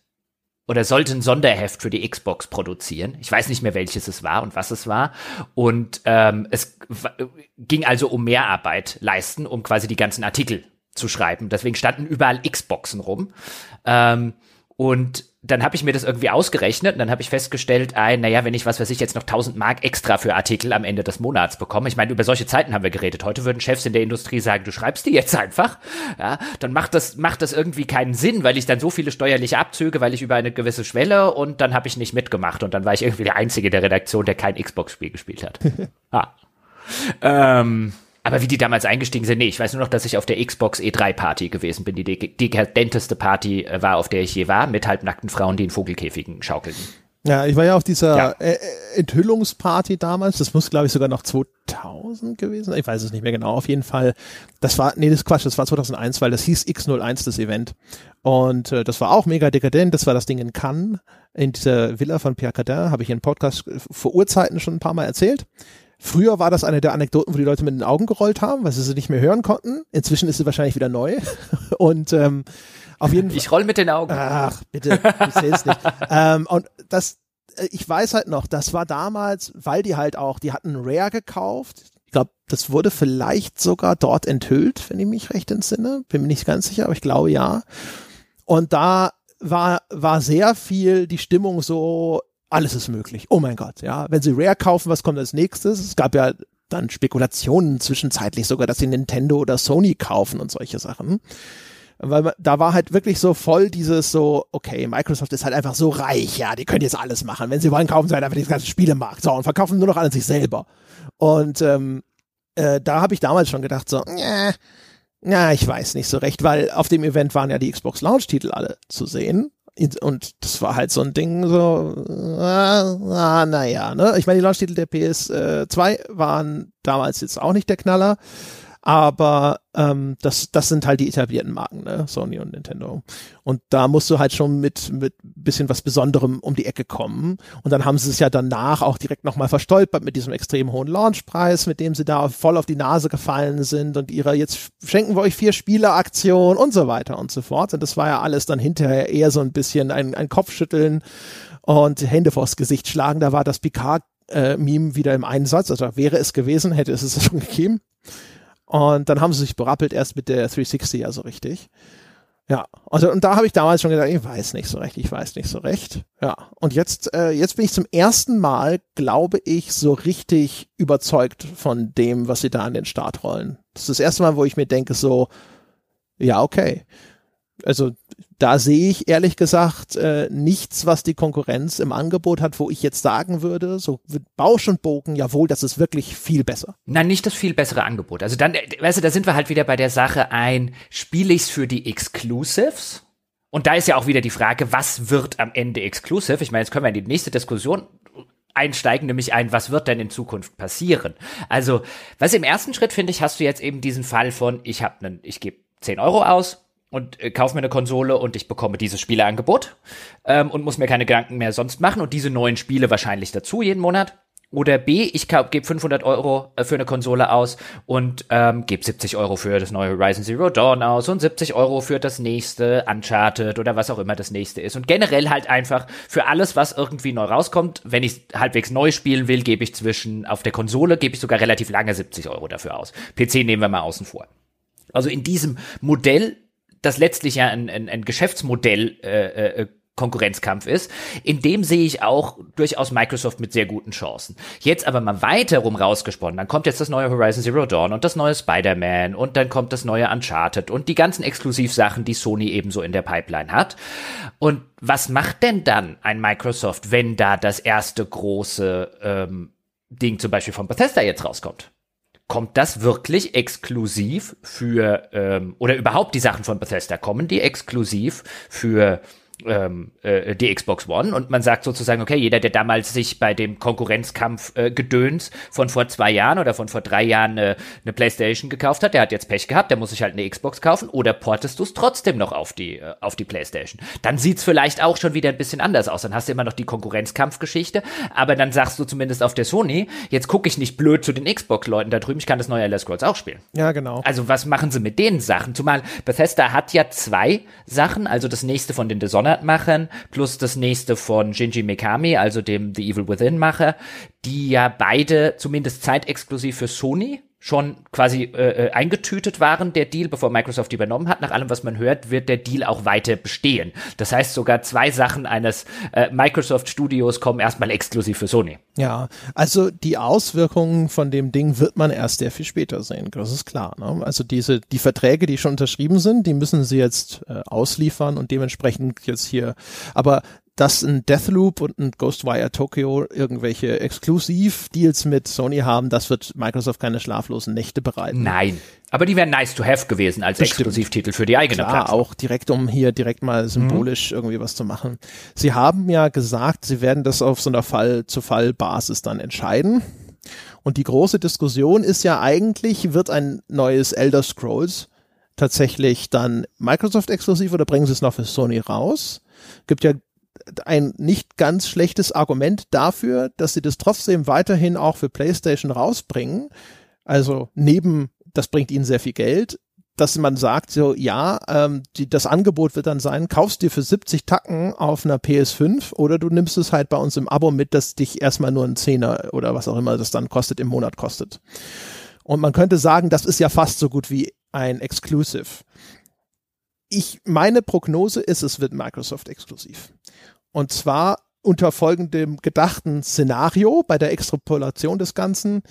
oder sollte ein Sonderheft für die Xbox produzieren. Ich weiß nicht mehr, welches es war und was es war. Und ähm, es ging also um Mehrarbeit leisten, um quasi die ganzen Artikel zu schreiben. Deswegen standen überall Xboxen rum. Ähm, und dann habe ich mir das irgendwie ausgerechnet und dann habe ich festgestellt, ein, naja, wenn ich was weiß ich jetzt noch 1000 Mark extra für Artikel am Ende des Monats bekomme, ich meine, über solche Zeiten haben wir geredet. Heute würden Chefs in der Industrie sagen, du schreibst die jetzt einfach, ja, dann macht das macht das irgendwie keinen Sinn, weil ich dann so viele steuerliche Abzüge, weil ich über eine gewisse Schwelle und dann habe ich nicht mitgemacht und dann war ich irgendwie der einzige der Redaktion, der kein Xbox-Spiel gespielt hat. ah. ähm, aber wie die damals eingestiegen sind, nee, ich weiß nur noch, dass ich auf der Xbox E3 Party gewesen bin. Die dekadenteste Party äh, war, auf der ich je war, mit halbnackten Frauen, die in Vogelkäfigen schaukelten. Ja, ich war ja auf dieser ja. Äh, äh Enthüllungsparty damals. Das muss, glaube ich, sogar noch 2000 gewesen sein. Ich weiß es nicht mehr genau. Auf jeden Fall. Das war, nee, das ist Quatsch. Das war 2001, weil das hieß X01, das Event. Und äh, das war auch mega dekadent. Das war das Ding in Cannes, in dieser Villa von Pierre Cardin. Habe ich in Podcast vor Urzeiten schon ein paar Mal erzählt. Früher war das eine der Anekdoten, wo die Leute mit den Augen gerollt haben, weil sie sie nicht mehr hören konnten. Inzwischen ist sie wahrscheinlich wieder neu. Und ähm, auf jeden Fall. Ich roll mit den Augen. Ach, bitte, du zählst nicht. ähm, und das, äh, ich weiß halt noch, das war damals, weil die halt auch, die hatten Rare gekauft. Ich glaube, das wurde vielleicht sogar dort enthüllt, wenn ich mich recht entsinne. Bin mir nicht ganz sicher, aber ich glaube ja. Und da war, war sehr viel die Stimmung so, alles ist möglich. Oh mein Gott, ja. Wenn sie Rare kaufen, was kommt als nächstes? Es gab ja dann Spekulationen zwischenzeitlich sogar, dass sie Nintendo oder Sony kaufen und solche Sachen. Weil da war halt wirklich so voll dieses so, okay, Microsoft ist halt einfach so reich, ja, die können jetzt alles machen. Wenn sie wollen, kaufen sie halt einfach das ganze Spielemarkt. So, und verkaufen nur noch an sich selber. Und ähm, äh, da habe ich damals schon gedacht, so, ja, ich weiß nicht so recht, weil auf dem Event waren ja die Xbox Launch-Titel alle zu sehen und das war halt so ein Ding, so, ah, naja, ne? Ich meine, die Launch-Titel der PS2 waren damals jetzt auch nicht der Knaller. Aber ähm, das, das sind halt die etablierten Marken, ne? Sony und Nintendo. Und da musst du halt schon mit mit bisschen was Besonderem um die Ecke kommen. Und dann haben sie es ja danach auch direkt nochmal verstolpert mit diesem extrem hohen Launchpreis, mit dem sie da voll auf die Nase gefallen sind und ihrer jetzt schenken wir euch vier Spiele-Aktion und so weiter und so fort. Und das war ja alles dann hinterher eher so ein bisschen ein, ein Kopfschütteln und Hände vors Gesicht schlagen. Da war das Picard-Meme äh, wieder im Einsatz. Also wäre es gewesen, hätte es es schon gegeben. Und dann haben sie sich berappelt erst mit der 360 ja so richtig. Ja, also und da habe ich damals schon gedacht, ich weiß nicht so recht, ich weiß nicht so recht. Ja, und jetzt äh, jetzt bin ich zum ersten Mal, glaube ich, so richtig überzeugt von dem, was sie da an den Start rollen. Das ist das erste Mal, wo ich mir denke so, ja, okay. Also da sehe ich ehrlich gesagt äh, nichts, was die Konkurrenz im Angebot hat, wo ich jetzt sagen würde, so Bausch und Bogen, jawohl, das ist wirklich viel besser. Nein, nicht das viel bessere Angebot. Also dann, äh, weißt du, da sind wir halt wieder bei der Sache ein, spiele ich's für die Exclusives? Und da ist ja auch wieder die Frage, was wird am Ende exclusive? Ich meine, jetzt können wir in die nächste Diskussion einsteigen, nämlich ein, was wird denn in Zukunft passieren? Also, was im ersten Schritt finde ich, hast du jetzt eben diesen Fall von, ich habe einen, ich gebe 10 Euro aus, und äh, kaufe mir eine Konsole und ich bekomme dieses Spieleangebot ähm, und muss mir keine Gedanken mehr sonst machen und diese neuen Spiele wahrscheinlich dazu jeden Monat. Oder B, ich gebe 500 Euro äh, für eine Konsole aus und ähm, gebe 70 Euro für das neue Horizon Zero Dawn aus und 70 Euro für das nächste Uncharted oder was auch immer das nächste ist. Und generell halt einfach für alles, was irgendwie neu rauskommt, wenn ich halbwegs neu spielen will, gebe ich zwischen, auf der Konsole gebe ich sogar relativ lange 70 Euro dafür aus. PC nehmen wir mal außen vor. Also in diesem Modell das letztlich ja ein, ein, ein Geschäftsmodell äh, äh, Konkurrenzkampf ist. In dem sehe ich auch durchaus Microsoft mit sehr guten Chancen. Jetzt aber mal weiter rum rausgesponnen, dann kommt jetzt das neue Horizon Zero Dawn und das neue Spider-Man und dann kommt das neue Uncharted und die ganzen Exklusivsachen, die Sony ebenso in der Pipeline hat. Und was macht denn dann ein Microsoft, wenn da das erste große ähm, Ding zum Beispiel von Bethesda jetzt rauskommt? Kommt das wirklich exklusiv für, ähm, oder überhaupt die Sachen von Bethesda, kommen die exklusiv für ähm, äh, die Xbox One und man sagt sozusagen, okay, jeder, der damals sich bei dem Konkurrenzkampf äh, Gedöns von vor zwei Jahren oder von vor drei Jahren äh, eine Playstation gekauft hat, der hat jetzt Pech gehabt, der muss sich halt eine Xbox kaufen oder portest du es trotzdem noch auf die, äh, auf die Playstation. Dann sieht's vielleicht auch schon wieder ein bisschen anders aus. Dann hast du immer noch die Konkurrenzkampfgeschichte, aber dann sagst du zumindest auf der Sony, jetzt gucke ich nicht blöd zu den Xbox-Leuten da drüben, ich kann das neue Elder Scrolls auch spielen. Ja, genau. Also was machen sie mit den Sachen? Zumal Bethesda hat ja zwei Sachen, also das nächste von den Dishonored Dishonored-Machern plus das nächste von Shinji Mikami, also dem The Evil Within-Macher, die ja beide zumindest zeitexklusiv für Sony schon quasi äh, äh, eingetütet waren, der Deal, bevor Microsoft übernommen hat. Nach allem, was man hört, wird der Deal auch weiter bestehen. Das heißt, sogar zwei Sachen eines äh, Microsoft Studios kommen erstmal exklusiv für Sony. Ja, also die Auswirkungen von dem Ding wird man erst sehr viel später sehen. Das ist klar. Ne? Also diese, die Verträge, die schon unterschrieben sind, die müssen sie jetzt äh, ausliefern und dementsprechend jetzt hier. Aber dass ein Deathloop und ein Ghostwire Tokyo irgendwelche Exklusiv-Deals mit Sony haben, das wird Microsoft keine schlaflosen Nächte bereiten. Nein. Aber die wären nice to have gewesen als Bestimmt. Exklusivtitel für die eigene Klar, Plattform. auch direkt, um hier direkt mal symbolisch mhm. irgendwie was zu machen. Sie haben ja gesagt, sie werden das auf so einer Fall-zu-Fall-Basis dann entscheiden. Und die große Diskussion ist ja eigentlich, wird ein neues Elder Scrolls tatsächlich dann Microsoft exklusiv oder bringen sie es noch für Sony raus? Gibt ja ein nicht ganz schlechtes Argument dafür, dass sie das trotzdem weiterhin auch für PlayStation rausbringen. Also neben, das bringt ihnen sehr viel Geld, dass man sagt, so ja, ähm, die, das Angebot wird dann sein, kaufst dir für 70 Tacken auf einer PS5 oder du nimmst es halt bei uns im Abo mit, dass dich erstmal nur ein Zehner oder was auch immer das dann kostet im Monat kostet. Und man könnte sagen, das ist ja fast so gut wie ein Exclusive. Ich, meine Prognose ist, es wird Microsoft exklusiv. Und zwar unter folgendem gedachten Szenario bei der Extrapolation des Ganzen.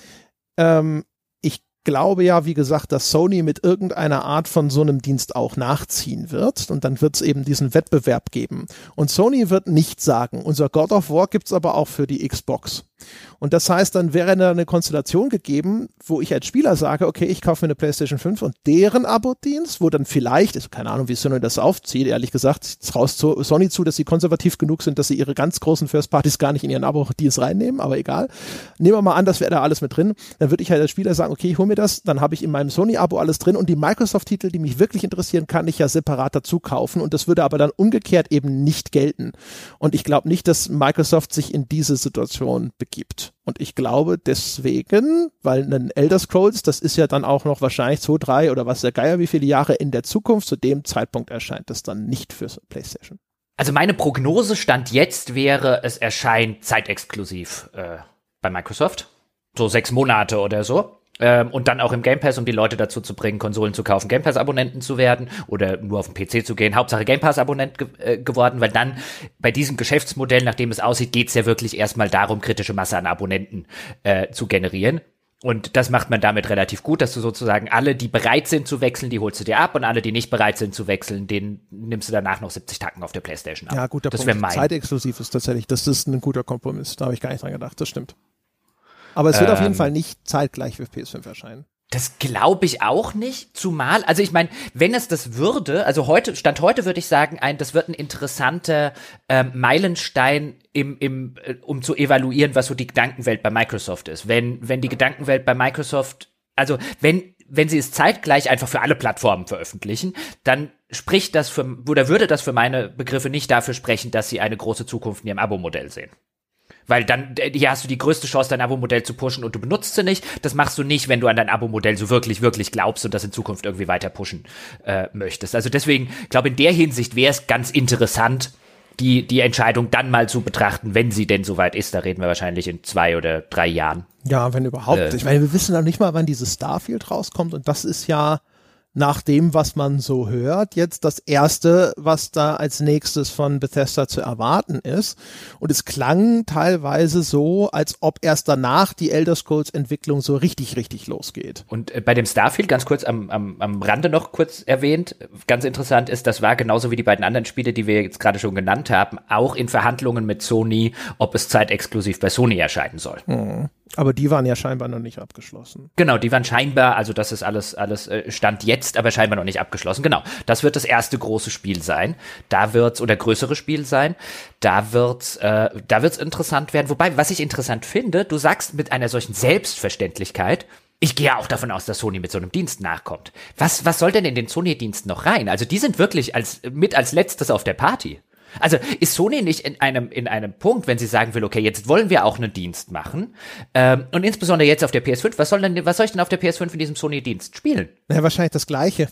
Ähm, ich glaube ja, wie gesagt, dass Sony mit irgendeiner Art von so einem Dienst auch nachziehen wird. Und dann wird es eben diesen Wettbewerb geben. Und Sony wird nicht sagen, unser God of War gibt's aber auch für die Xbox. Und das heißt, dann wäre eine Konstellation gegeben, wo ich als Spieler sage, okay, ich kaufe mir eine PlayStation 5 und deren Abo-Dienst, wo dann vielleicht, ist keine Ahnung, wie Sony das aufzieht, ehrlich gesagt, traust Sony zu, dass sie konservativ genug sind, dass sie ihre ganz großen First Parties gar nicht in ihren Abo-Dienst reinnehmen, aber egal. Nehmen wir mal an, das wäre da alles mit drin. Dann würde ich halt als Spieler sagen, okay, ich hole mir das, dann habe ich in meinem Sony-Abo alles drin und die Microsoft-Titel, die mich wirklich interessieren, kann ich ja separat dazu kaufen und das würde aber dann umgekehrt eben nicht gelten. Und ich glaube nicht, dass Microsoft sich in diese Situation begibt. Und ich glaube deswegen, weil ein Elder Scrolls, das ist ja dann auch noch wahrscheinlich zwei, drei oder was der Geier, wie viele Jahre in der Zukunft, zu dem Zeitpunkt erscheint das dann nicht für PlayStation. Also meine Prognose stand jetzt wäre, es erscheint zeitexklusiv äh, bei Microsoft. So sechs Monate oder so. Ähm, und dann auch im Game Pass, um die Leute dazu zu bringen, Konsolen zu kaufen, Game Pass-Abonnenten zu werden oder nur auf den PC zu gehen. Hauptsache Game Pass-Abonnent ge äh, geworden, weil dann bei diesem Geschäftsmodell, nachdem es aussieht, geht's ja wirklich erstmal darum, kritische Masse an Abonnenten äh, zu generieren. Und das macht man damit relativ gut, dass du sozusagen alle, die bereit sind zu wechseln, die holst du dir ab und alle, die nicht bereit sind zu wechseln, den nimmst du danach noch 70 Tacken auf der Playstation ab. Ja, guter das Punkt. Mein. Zeitexklusiv ist tatsächlich, das ist ein guter Kompromiss. Da habe ich gar nicht dran gedacht, das stimmt. Aber es wird ähm, auf jeden ähm. Fall nicht zeitgleich für PS5 erscheinen. Das glaube ich auch nicht, zumal, also ich meine, wenn es das würde, also heute, Stand heute würde ich sagen, ein, das wird ein interessanter ähm, Meilenstein im, im, äh, um zu evaluieren, was so die Gedankenwelt bei Microsoft ist. Wenn, wenn die Gedankenwelt bei Microsoft, also wenn, wenn sie es zeitgleich einfach für alle Plattformen veröffentlichen, dann spricht das für, oder würde das für meine Begriffe nicht dafür sprechen, dass sie eine große Zukunft in ihrem Abo-Modell sehen. Weil dann, hier hast du die größte Chance, dein Abo-Modell zu pushen und du benutzt sie nicht. Das machst du nicht, wenn du an dein Abo-Modell so wirklich, wirklich glaubst und das in Zukunft irgendwie weiter pushen äh, möchtest. Also deswegen, glaube in der Hinsicht wäre es ganz interessant, die, die Entscheidung dann mal zu betrachten, wenn sie denn soweit ist. Da reden wir wahrscheinlich in zwei oder drei Jahren. Ja, wenn überhaupt. Äh, ich meine, wir wissen noch nicht mal, wann dieses Starfield rauskommt und das ist ja nach dem, was man so hört, jetzt das erste, was da als nächstes von Bethesda zu erwarten ist. Und es klang teilweise so, als ob erst danach die Elder Scrolls Entwicklung so richtig, richtig losgeht. Und äh, bei dem Starfield, ganz kurz am, am, am Rande noch kurz erwähnt, ganz interessant ist, das war genauso wie die beiden anderen Spiele, die wir jetzt gerade schon genannt haben, auch in Verhandlungen mit Sony, ob es zeitexklusiv bei Sony erscheinen soll. Mhm. Aber die waren ja scheinbar noch nicht abgeschlossen. Genau, die waren scheinbar, also das ist alles, alles äh, Stand jetzt, aber scheinbar noch nicht abgeschlossen. Genau, das wird das erste große Spiel sein. Da wird's oder größere Spiel sein. Da wird's, äh, da wird's interessant werden. Wobei, was ich interessant finde, du sagst mit einer solchen Selbstverständlichkeit, ich gehe auch davon aus, dass Sony mit so einem Dienst nachkommt. Was, was soll denn in den Sony-Dienst noch rein? Also die sind wirklich als, mit als letztes auf der Party. Also ist Sony nicht in einem, in einem Punkt, wenn sie sagen will, okay, jetzt wollen wir auch einen Dienst machen ähm, und insbesondere jetzt auf der PS5, was soll denn, was soll ich denn auf der PS5 in diesem Sony-Dienst spielen? Ja, wahrscheinlich das Gleiche.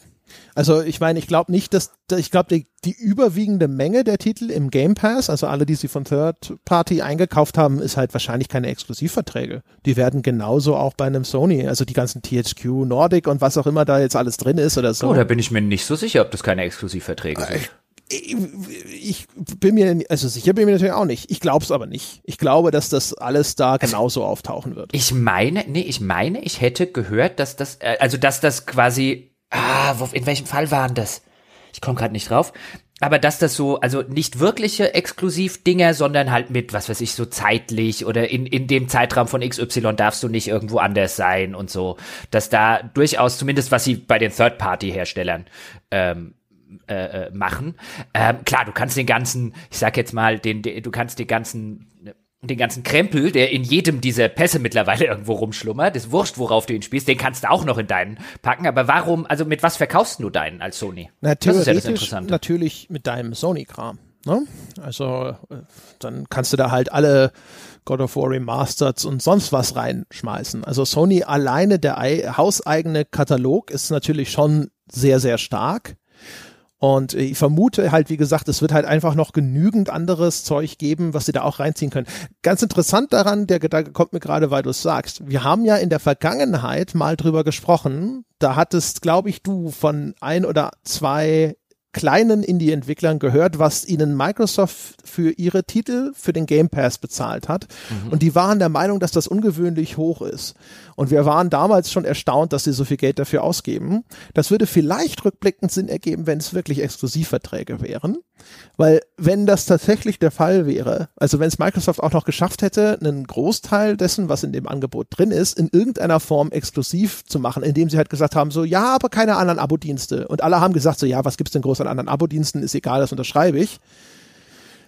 Also ich meine, ich glaube nicht, dass ich glaube die, die überwiegende Menge der Titel im Game Pass, also alle, die sie von Third Party eingekauft haben, ist halt wahrscheinlich keine Exklusivverträge. Die werden genauso auch bei einem Sony, also die ganzen THQ Nordic und was auch immer da jetzt alles drin ist oder so. Oh, da bin ich mir nicht so sicher, ob das keine Exklusivverträge sind ich, bin mir, also sicher bin ich mir natürlich auch nicht. Ich glaube es aber nicht. Ich glaube, dass das alles da also genauso auftauchen wird. Ich meine, nee, ich meine, ich hätte gehört, dass das, äh, also dass das quasi, ah, wo, in welchem Fall waren das? Ich komme gerade nicht drauf. Aber dass das so, also nicht wirkliche Exklusivdinger, sondern halt mit, was weiß ich, so zeitlich oder in, in dem Zeitraum von XY darfst du nicht irgendwo anders sein und so. Dass da durchaus, zumindest was sie bei den Third-Party-Herstellern ähm, äh, äh, machen. Ähm, klar, du kannst den ganzen, ich sag jetzt mal, den, den du kannst den ganzen den ganzen Krempel, der in jedem dieser Pässe mittlerweile irgendwo rumschlummert, ist wurscht, worauf du ihn spielst, den kannst du auch noch in deinen packen. Aber warum, also mit was verkaufst du deinen als Sony? Na, das ist ja das Interessante. Natürlich mit deinem Sony-Kram. Ne? Also äh, dann kannst du da halt alle God of War Remastered und sonst was reinschmeißen. Also Sony alleine, der hauseigene Katalog ist natürlich schon sehr, sehr stark. Und ich vermute halt, wie gesagt, es wird halt einfach noch genügend anderes Zeug geben, was sie da auch reinziehen können. Ganz interessant daran, der Gedanke kommt mir gerade, weil du es sagst. Wir haben ja in der Vergangenheit mal drüber gesprochen. Da hattest, glaube ich, du von ein oder zwei kleinen Indie-Entwicklern gehört, was ihnen Microsoft für ihre Titel für den Game Pass bezahlt hat. Mhm. Und die waren der Meinung, dass das ungewöhnlich hoch ist. Und wir waren damals schon erstaunt, dass sie so viel Geld dafür ausgeben. Das würde vielleicht rückblickend Sinn ergeben, wenn es wirklich Exklusivverträge wären. Weil wenn das tatsächlich der Fall wäre, also wenn es Microsoft auch noch geschafft hätte, einen Großteil dessen, was in dem Angebot drin ist, in irgendeiner Form exklusiv zu machen, indem sie halt gesagt haben, so, ja, aber keine anderen Abo-Dienste. Und alle haben gesagt, so, ja, was gibt's denn groß an anderen Abo-Diensten? Ist egal, das unterschreibe ich.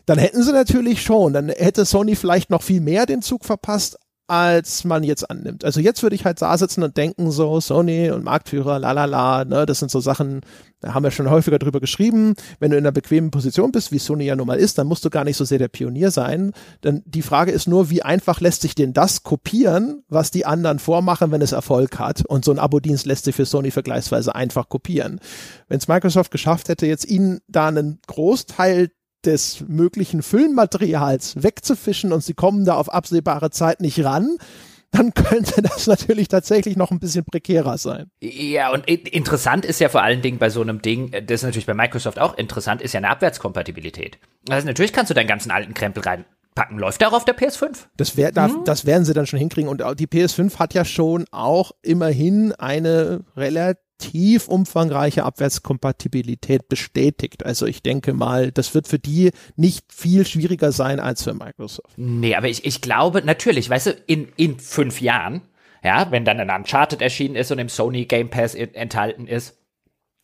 Dann hätten sie natürlich schon, dann hätte Sony vielleicht noch viel mehr den Zug verpasst, als man jetzt annimmt. Also jetzt würde ich halt da sitzen und denken so, Sony und Marktführer, la la la, ne, das sind so Sachen, da haben wir schon häufiger drüber geschrieben. Wenn du in einer bequemen Position bist, wie Sony ja nun mal ist, dann musst du gar nicht so sehr der Pionier sein. Denn die Frage ist nur, wie einfach lässt sich denn das kopieren, was die anderen vormachen, wenn es Erfolg hat? Und so ein Abo-Dienst lässt sich für Sony vergleichsweise einfach kopieren. Wenn es Microsoft geschafft hätte, jetzt ihnen da einen Großteil des möglichen Filmmaterials wegzufischen und sie kommen da auf absehbare Zeit nicht ran, dann könnte das natürlich tatsächlich noch ein bisschen prekärer sein. Ja, und interessant ist ja vor allen Dingen bei so einem Ding, das ist natürlich bei Microsoft auch interessant, ist ja eine Abwärtskompatibilität. Also natürlich kannst du deinen ganzen alten Krempel reinpacken. Läuft der auch auf der PS5? Das, wär, mhm. das werden sie dann schon hinkriegen. Und die PS5 hat ja schon auch immerhin eine relativ tief umfangreiche Abwärtskompatibilität bestätigt. Also ich denke mal, das wird für die nicht viel schwieriger sein als für Microsoft. Nee, aber ich, ich glaube, natürlich, weißt du, in, in fünf Jahren, ja, wenn dann ein Uncharted erschienen ist und im Sony Game Pass enthalten ist,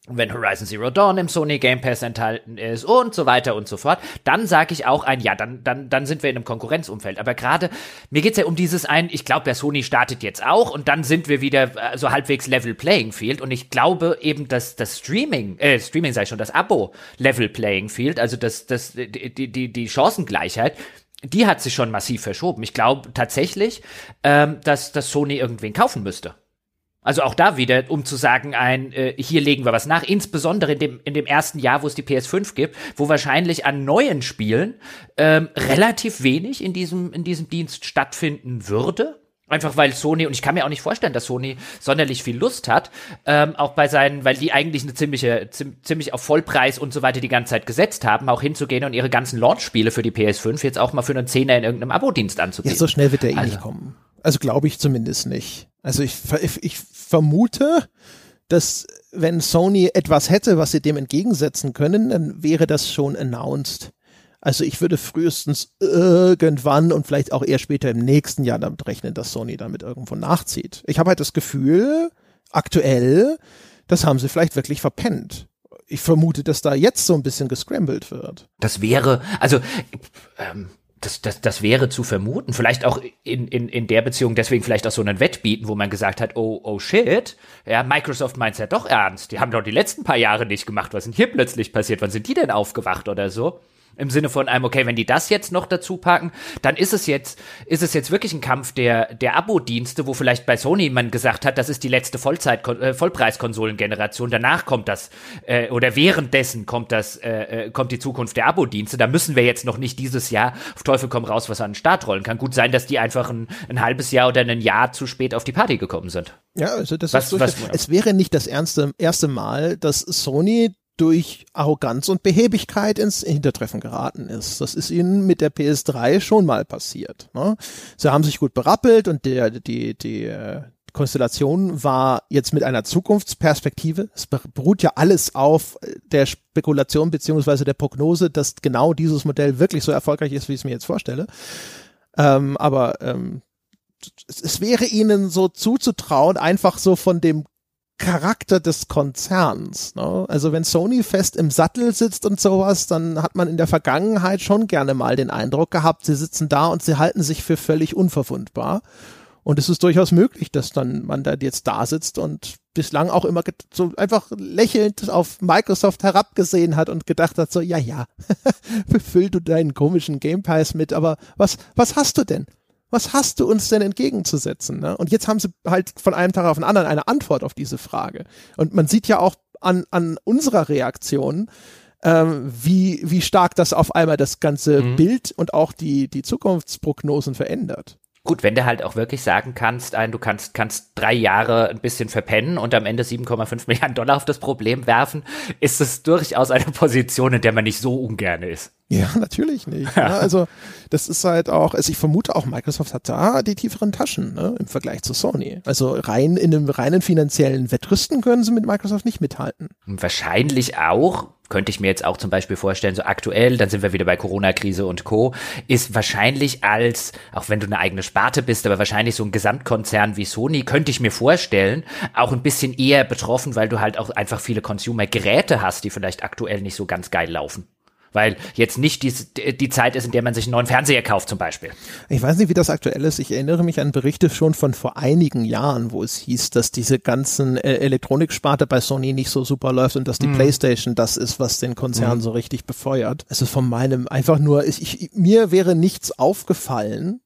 wenn Horizon Zero Dawn im Sony Game Pass enthalten ist und so weiter und so fort, dann sage ich auch ein, ja, dann, dann, dann sind wir in einem Konkurrenzumfeld. Aber gerade, mir geht's ja um dieses ein, ich glaube, der Sony startet jetzt auch und dann sind wir wieder äh, so halbwegs Level Playing Field und ich glaube eben, dass das Streaming, äh, Streaming sei schon, das Abo Level Playing Field, also das, das, die, die, die Chancengleichheit, die hat sich schon massiv verschoben. Ich glaube tatsächlich, ähm, dass, dass Sony irgendwen kaufen müsste. Also auch da wieder, um zu sagen, ein, äh, hier legen wir was nach, insbesondere in dem, in dem ersten Jahr, wo es die PS5 gibt, wo wahrscheinlich an neuen Spielen ähm, relativ wenig in diesem, in diesem Dienst stattfinden würde. Einfach weil Sony, und ich kann mir auch nicht vorstellen, dass Sony sonderlich viel Lust hat, ähm, auch bei seinen, weil die eigentlich eine ziemliche, ziemlich auf Vollpreis und so weiter die ganze Zeit gesetzt haben, auch hinzugehen und ihre ganzen Launch-Spiele für die PS5 jetzt auch mal für einen Zehner in irgendeinem Abo-Dienst anzugeben. Ja, so schnell wird der eh also. nicht kommen. Also glaube ich zumindest nicht. Also ich, ich vermute, dass wenn Sony etwas hätte, was sie dem entgegensetzen können, dann wäre das schon announced. Also ich würde frühestens irgendwann und vielleicht auch eher später im nächsten Jahr damit rechnen, dass Sony damit irgendwo nachzieht. Ich habe halt das Gefühl, aktuell, das haben sie vielleicht wirklich verpennt. Ich vermute, dass da jetzt so ein bisschen gescrambled wird. Das wäre, also ähm, das, das, das wäre zu vermuten. Vielleicht auch in, in, in der Beziehung deswegen vielleicht auch so einen Wettbieten, wo man gesagt hat, oh, oh shit, ja, Microsoft meint's ja doch ernst. Die haben doch die letzten paar Jahre nicht gemacht. Was ist denn hier plötzlich passiert? Wann sind die denn aufgewacht oder so? Im Sinne von einem, okay, wenn die das jetzt noch dazu packen, dann ist es jetzt, ist es jetzt wirklich ein Kampf der, der Abo-Dienste, wo vielleicht bei Sony man gesagt hat, das ist die letzte Vollzeit, äh, Vollpreiskonsolengeneration, danach kommt das, äh, oder währenddessen kommt das, äh, äh, kommt die Zukunft der Abo-Dienste, da müssen wir jetzt noch nicht dieses Jahr auf Teufel komm raus, was an den Start rollen. Kann gut sein, dass die einfach ein, ein halbes Jahr oder ein Jahr zu spät auf die Party gekommen sind. Ja, also das was, ist was, es wäre nicht das erste, erste Mal, dass Sony durch Arroganz und Behebigkeit ins Hintertreffen geraten ist. Das ist ihnen mit der PS3 schon mal passiert. Ne? Sie haben sich gut berappelt und der, die, die äh, Konstellation war jetzt mit einer Zukunftsperspektive. Es beruht ja alles auf äh, der Spekulation beziehungsweise der Prognose, dass genau dieses Modell wirklich so erfolgreich ist, wie ich es mir jetzt vorstelle. Ähm, aber ähm, es wäre ihnen so zuzutrauen, einfach so von dem Charakter des Konzerns. Ne? Also wenn Sony fest im Sattel sitzt und sowas, dann hat man in der Vergangenheit schon gerne mal den Eindruck gehabt, sie sitzen da und sie halten sich für völlig unverwundbar. Und es ist durchaus möglich, dass dann man da jetzt da sitzt und bislang auch immer so einfach lächelnd auf Microsoft herabgesehen hat und gedacht hat so, ja, ja, befüll du deinen komischen Game Pass mit, aber was, was hast du denn? Was hast du uns denn entgegenzusetzen? Ne? Und jetzt haben sie halt von einem Tag auf den anderen eine Antwort auf diese Frage. Und man sieht ja auch an, an unserer Reaktion, ähm, wie, wie stark das auf einmal das ganze mhm. Bild und auch die, die Zukunftsprognosen verändert. Gut, wenn du halt auch wirklich sagen kannst, ein, du kannst, kannst drei Jahre ein bisschen verpennen und am Ende 7,5 Milliarden Dollar auf das Problem werfen, ist es durchaus eine Position, in der man nicht so ungern ist. Ja, natürlich nicht. Ja. Also das ist halt auch, also ich vermute auch, Microsoft hat da die tieferen Taschen ne, im Vergleich zu Sony. Also rein in einem reinen finanziellen Wettrüsten können sie mit Microsoft nicht mithalten. Wahrscheinlich auch, könnte ich mir jetzt auch zum Beispiel vorstellen, so aktuell, dann sind wir wieder bei Corona-Krise und Co., ist wahrscheinlich als, auch wenn du eine eigene Sparte bist, aber wahrscheinlich so ein Gesamtkonzern wie Sony, könnte ich mir vorstellen, auch ein bisschen eher betroffen, weil du halt auch einfach viele Consumer-Geräte hast, die vielleicht aktuell nicht so ganz geil laufen weil jetzt nicht die, die Zeit ist, in der man sich einen neuen Fernseher kauft zum Beispiel. Ich weiß nicht, wie das aktuell ist. Ich erinnere mich an Berichte schon von vor einigen Jahren, wo es hieß, dass diese ganzen äh, Elektroniksparte bei Sony nicht so super läuft und dass die mhm. PlayStation das ist, was den Konzern mhm. so richtig befeuert. Also von meinem einfach nur, ich, ich, mir wäre nichts aufgefallen,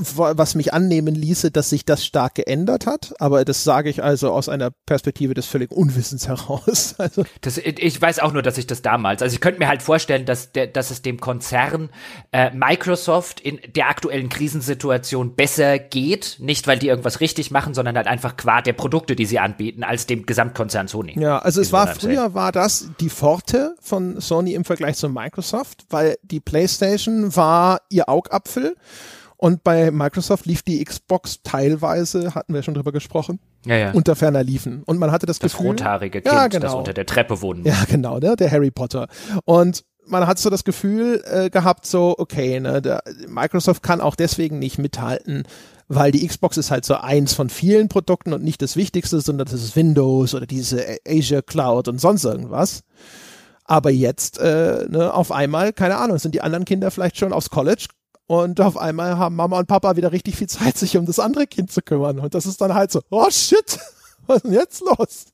was mich annehmen ließe, dass sich das stark geändert hat, aber das sage ich also aus einer Perspektive des völligen Unwissens heraus. Also das, ich weiß auch nur, dass ich das damals, also ich könnte mir halt vorstellen, dass, der, dass es dem Konzern äh, Microsoft in der aktuellen Krisensituation besser geht, nicht weil die irgendwas richtig machen, sondern halt einfach qua der Produkte, die sie anbieten, als dem Gesamtkonzern Sony. Ja, also es war früher war das die Forte von Sony im Vergleich zu Microsoft, weil die PlayStation war ihr Augapfel und bei Microsoft lief die Xbox teilweise, hatten wir schon drüber gesprochen, ja, ja. unter ferner liefen. Und man hatte das, das Gefühl. Das rothaarige Kind, ja, genau. das unter der Treppe wohnen Ja, genau, ne? der Harry Potter. Und man hat so das Gefühl äh, gehabt, so, okay, ne, der, Microsoft kann auch deswegen nicht mithalten, weil die Xbox ist halt so eins von vielen Produkten und nicht das Wichtigste, sondern das ist Windows oder diese Azure Cloud und sonst irgendwas. Aber jetzt, äh, ne, auf einmal, keine Ahnung, sind die anderen Kinder vielleicht schon aufs College und auf einmal haben Mama und Papa wieder richtig viel Zeit, sich um das andere Kind zu kümmern. Und das ist dann halt so, oh shit, was ist denn jetzt los?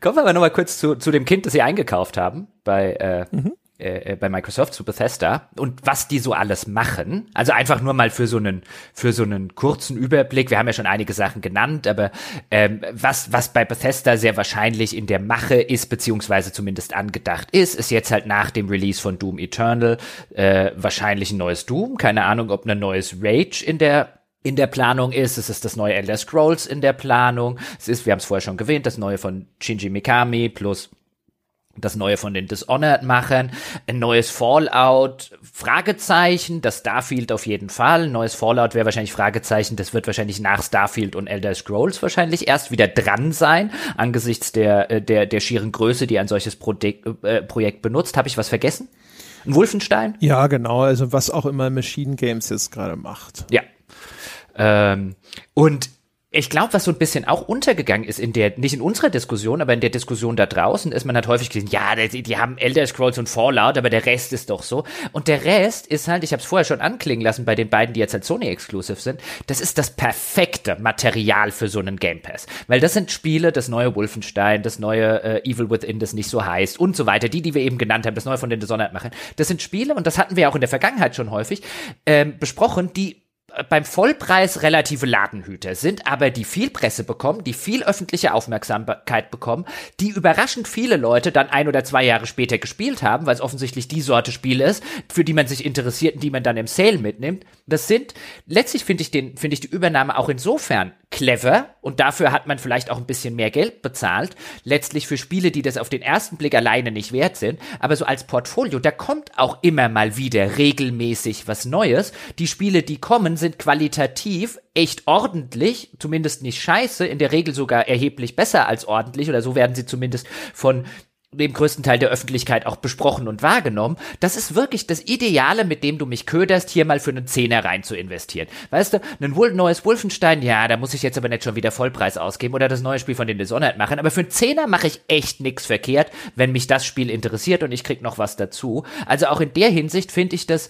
Kommen wir aber nochmal kurz zu, zu dem Kind, das sie eingekauft haben bei äh, mhm äh, bei Microsoft zu Bethesda und was die so alles machen. Also einfach nur mal für so einen für so einen kurzen Überblick. Wir haben ja schon einige Sachen genannt, aber ähm, was was bei Bethesda sehr wahrscheinlich in der Mache ist beziehungsweise zumindest angedacht ist, ist jetzt halt nach dem Release von Doom Eternal äh, wahrscheinlich ein neues Doom. Keine Ahnung, ob ein neues Rage in der in der Planung ist. Es ist das neue Elder Scrolls in der Planung. Es ist, wir haben es vorher schon gewähnt, das neue von Shinji Mikami plus das neue von den Dishonored-Machern, ein neues Fallout, Fragezeichen, das Starfield auf jeden Fall, ein neues Fallout wäre wahrscheinlich Fragezeichen, das wird wahrscheinlich nach Starfield und Elder Scrolls wahrscheinlich erst wieder dran sein, angesichts der, äh, der, der schieren Größe, die ein solches Projekt, äh, Projekt benutzt. Habe ich was vergessen? Ein Wolfenstein? Ja, genau. Also was auch immer Machine Games jetzt gerade macht. Ja. Ähm, und ich glaube, was so ein bisschen auch untergegangen ist in der, nicht in unserer Diskussion, aber in der Diskussion da draußen, ist man hat häufig gesehen, ja, die, die haben Elder Scrolls und Fallout, aber der Rest ist doch so. Und der Rest ist halt, ich habe es vorher schon anklingen lassen bei den beiden, die jetzt halt Sony Exclusive sind, das ist das perfekte Material für so einen Game Pass. Weil das sind Spiele, das neue Wolfenstein, das neue äh, Evil Within, das nicht so heißt und so weiter, die, die wir eben genannt haben, das neue von den Dishonored machen. Das sind Spiele, und das hatten wir auch in der Vergangenheit schon häufig, ähm, besprochen, die beim Vollpreis relative Ladenhüter sind, aber die viel Presse bekommen, die viel öffentliche Aufmerksamkeit bekommen, die überraschend viele Leute dann ein oder zwei Jahre später gespielt haben, weil es offensichtlich die Sorte Spiel ist, für die man sich interessiert und die man dann im Sale mitnimmt. Das sind, letztlich finde ich den, finde ich die Übernahme auch insofern clever und dafür hat man vielleicht auch ein bisschen mehr Geld bezahlt, letztlich für Spiele, die das auf den ersten Blick alleine nicht wert sind, aber so als Portfolio, da kommt auch immer mal wieder regelmäßig was Neues. Die Spiele, die kommen, sind qualitativ echt ordentlich, zumindest nicht scheiße, in der Regel sogar erheblich besser als ordentlich oder so werden sie zumindest von dem größten Teil der Öffentlichkeit auch besprochen und wahrgenommen. Das ist wirklich das Ideale, mit dem du mich köderst, hier mal für einen Zehner rein zu investieren. Weißt du, ein neues Wolfenstein, ja, da muss ich jetzt aber nicht schon wieder Vollpreis ausgeben oder das neue Spiel von den Dishonored machen, aber für einen Zehner mache ich echt nichts verkehrt, wenn mich das Spiel interessiert und ich krieg noch was dazu. Also auch in der Hinsicht finde ich das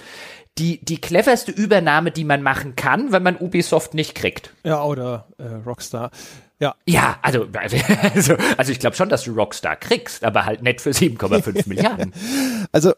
die, die cleverste Übernahme, die man machen kann, wenn man Ubisoft nicht kriegt. Ja, oder äh, Rockstar. Ja. Ja, also, also, also ich glaube schon, dass du Rockstar kriegst, aber halt nicht für 7,5 Milliarden. Also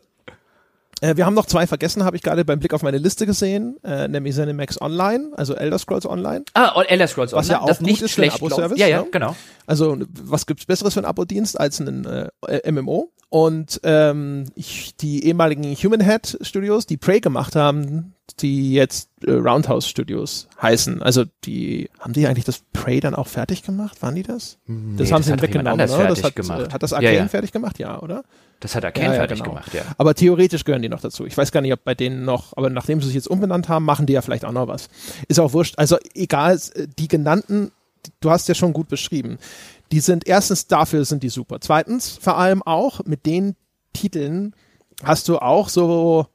äh, wir haben noch zwei vergessen, habe ich gerade beim Blick auf meine Liste gesehen, äh, nämlich Cinemax Online, also Elder Scrolls Online. Ah, Elder Scrolls was Online, ja auch das nicht ist schlecht Abo-Service. Ja, ja, ja, genau. Also was gibt's Besseres für einen Abo-Dienst als einen äh, MMO? Und ähm, ich, die ehemaligen Human Head Studios, die Prey gemacht haben, die jetzt äh, Roundhouse Studios heißen. Also die haben die eigentlich das Prey dann auch fertig gemacht? Waren die das? Nee, das haben das sie hat weggenommen, ne? Das hat, gemacht. hat das Arcane Ja, ja. fertig gemacht? Ja, oder? Das hat Arcane Ja, fertig genau. gemacht, ja. Aber theoretisch gehören die noch dazu. Ich weiß gar nicht, ob bei denen noch, aber nachdem sie sich jetzt umbenannt haben, machen die ja vielleicht auch noch was. Ist auch wurscht. Also egal, die genannten, du hast ja schon gut beschrieben. Die sind erstens dafür sind die super. Zweitens vor allem auch mit den Titeln hast du auch so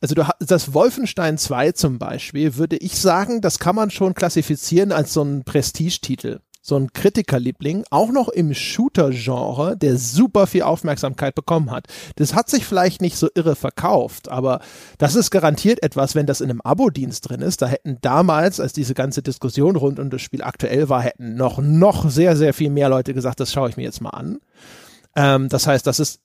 also du das Wolfenstein 2 zum Beispiel, würde ich sagen, das kann man schon klassifizieren als so ein Prestigetitel. So ein Kritikerliebling, auch noch im Shooter-Genre, der super viel Aufmerksamkeit bekommen hat. Das hat sich vielleicht nicht so irre verkauft, aber das ist garantiert etwas, wenn das in einem Abo-Dienst drin ist. Da hätten damals, als diese ganze Diskussion rund um das Spiel aktuell war, hätten noch, noch sehr, sehr viel mehr Leute gesagt, das schaue ich mir jetzt mal an. Ähm, das heißt, das ist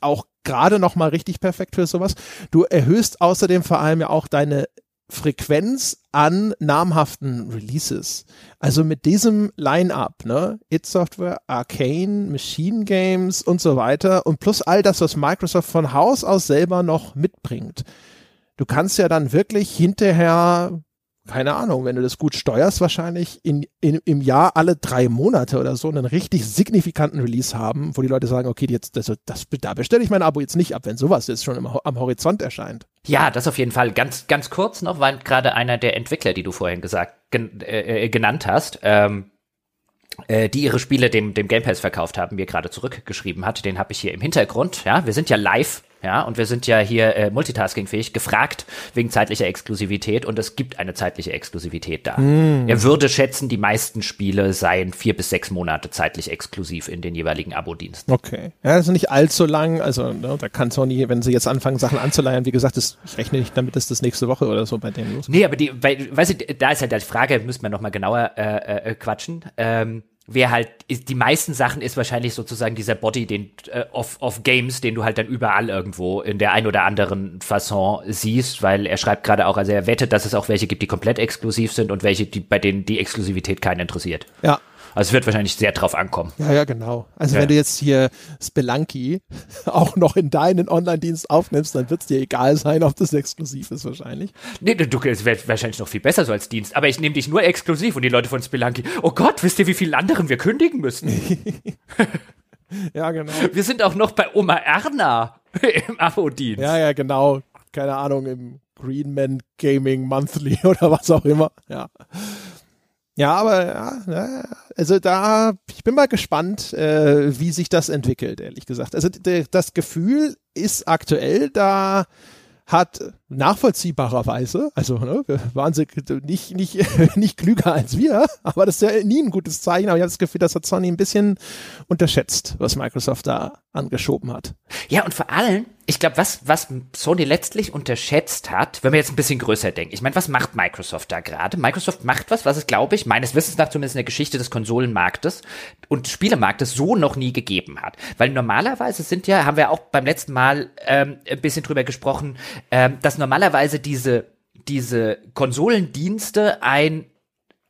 auch gerade noch mal richtig perfekt für sowas. Du erhöhst außerdem vor allem ja auch deine Frequenz an namhaften Releases. Also mit diesem Line-up, ne? It Software, Arcane, Machine Games und so weiter und plus all das, was Microsoft von Haus aus selber noch mitbringt. Du kannst ja dann wirklich hinterher keine Ahnung, wenn du das gut steuerst, wahrscheinlich in, in, im Jahr alle drei Monate oder so einen richtig signifikanten Release haben, wo die Leute sagen, okay, jetzt, das, das, da bestelle ich mein Abo jetzt nicht ab, wenn sowas jetzt schon im, am Horizont erscheint. Ja, das auf jeden Fall. Ganz, ganz kurz noch, weil gerade einer der Entwickler, die du vorhin gesagt, gen, äh, äh, genannt hast, ähm, äh, die ihre Spiele dem, dem Game Pass verkauft haben, mir gerade zurückgeschrieben hat. Den habe ich hier im Hintergrund. Ja, wir sind ja live. Ja, und wir sind ja hier äh, multitaskingfähig gefragt wegen zeitlicher Exklusivität und es gibt eine zeitliche Exklusivität da. Er würde schätzen, die meisten Spiele seien vier bis sechs Monate zeitlich exklusiv in den jeweiligen Abo-Diensten. Okay. Ja, das ist nicht allzu lang. Also ne, da kann Sony, wenn sie jetzt anfangen, Sachen anzuleiern, wie gesagt, das, ich rechne nicht damit, dass das nächste Woche oder so bei denen losgeht. Nee, aber die, weil, weißt du, da ist halt die Frage, müssen wir noch mal genauer äh, äh, quatschen. Ähm, wer halt, die meisten Sachen ist wahrscheinlich sozusagen dieser Body den, äh, of, of Games, den du halt dann überall irgendwo in der ein oder anderen Fasson siehst, weil er schreibt gerade auch, also er wettet, dass es auch welche gibt, die komplett exklusiv sind und welche, die, bei denen die Exklusivität keinen interessiert. Ja, Also es wird wahrscheinlich sehr drauf ankommen. ja, ja, genau. Also Ja. wenn du jetzt hier Spelunky auch noch in deinen Online-Dienst aufnimmst, dann wird es dir egal sein, ob das exklusiv ist wahrscheinlich. Nee, du, es wäre wahrscheinlich noch viel besser so als Dienst, aber ich nehme dich nur exklusiv und die Leute von Spelunky, oh Gott, wisst ihr, wie vielen anderen wir kündigen müssen? Ja, genau. Wir sind auch noch bei Oma Erna im Abo-Dienst. Ja, ja, genau. Keine Ahnung, im Greenman Gaming Monthly oder was auch immer. Ja. Ja, aber ja, also da, ich bin mal gespannt, äh, wie sich das entwickelt, ehrlich gesagt. Also das Gefühl ist aktuell da hat nachvollziehbarerweise, also ne, waren sie nicht, nicht, nicht klüger als wir, aber das ist ja nie ein gutes Zeichen, aber ich habe das Gefühl, das hat Sony ein bisschen unterschätzt, was Microsoft da angeschoben hat. Ja, und vor allem, ich glaube, was, was Sony letztlich unterschätzt hat, wenn wir jetzt ein bisschen größer denken, ich meine, was macht Microsoft da gerade? Microsoft macht was, was es, glaube ich, meines Wissens nach zumindest in der Geschichte des Konsolenmarktes und Spielemarktes so noch nie gegeben hat. Weil normalerweise sind ja, haben wir auch beim letzten Mal ähm, ein bisschen drüber gesprochen, ähm, dass normalerweise diese diese Konsolendienste ein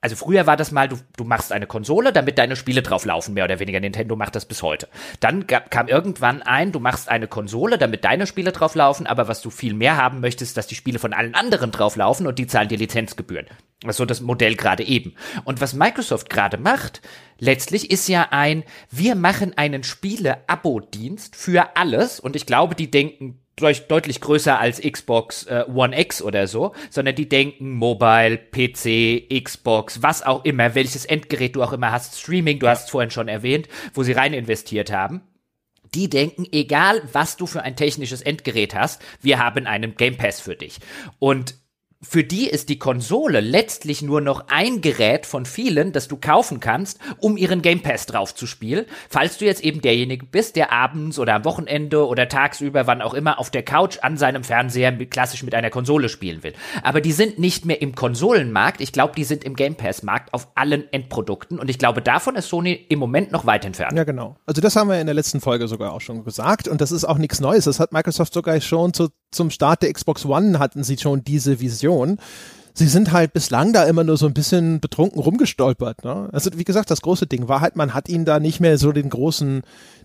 also früher war das mal, du, du machst eine Konsole, damit deine Spiele drauf laufen, mehr oder weniger. Nintendo macht das bis heute. Dann gab, kam irgendwann ein, du machst eine Konsole, damit deine Spiele drauf laufen, aber was du viel mehr haben möchtest, dass die Spiele von allen anderen drauf laufen und die zahlen dir Lizenzgebühren. Das so das Modell gerade eben. Und was Microsoft gerade macht, letztlich ist ja ein, wir machen einen Spiele-Abo-Dienst für alles und ich glaube, die denken deutlich größer als Xbox äh, One X oder so, sondern die denken Mobile, PC, Xbox, was auch immer, welches Endgerät du auch immer hast, Streaming, du hast es vorhin schon erwähnt, wo sie rein investiert haben. Die denken, egal was du für ein technisches Endgerät hast, wir haben einen Game Pass für dich. Und für die ist die Konsole letztlich nur noch ein Gerät von vielen, das du kaufen kannst, um ihren Game Pass drauf zu spielen. Falls du jetzt eben derjenige bist, der abends oder am Wochenende oder tagsüber, wann auch immer, auf der Couch an seinem Fernseher mit, klassisch mit einer Konsole spielen will. Aber die sind nicht mehr im Konsolenmarkt. Ich glaube, die sind im Game Pass Markt auf allen Endprodukten. Und ich glaube, davon ist Sony im Moment noch weit entfernt. Ja, genau. Also das haben wir in der letzten Folge sogar auch schon gesagt. Und das ist auch nichts Neues. Das hat Microsoft sogar schon zu, zum Start der Xbox One hatten sie schon diese Vision Situation. Sie sind halt bislang da immer nur so ein bisschen betrunken rumgestolpert. Ne? Also wie gesagt, das große Ding war halt, man hat ihnen da nicht mehr so den großen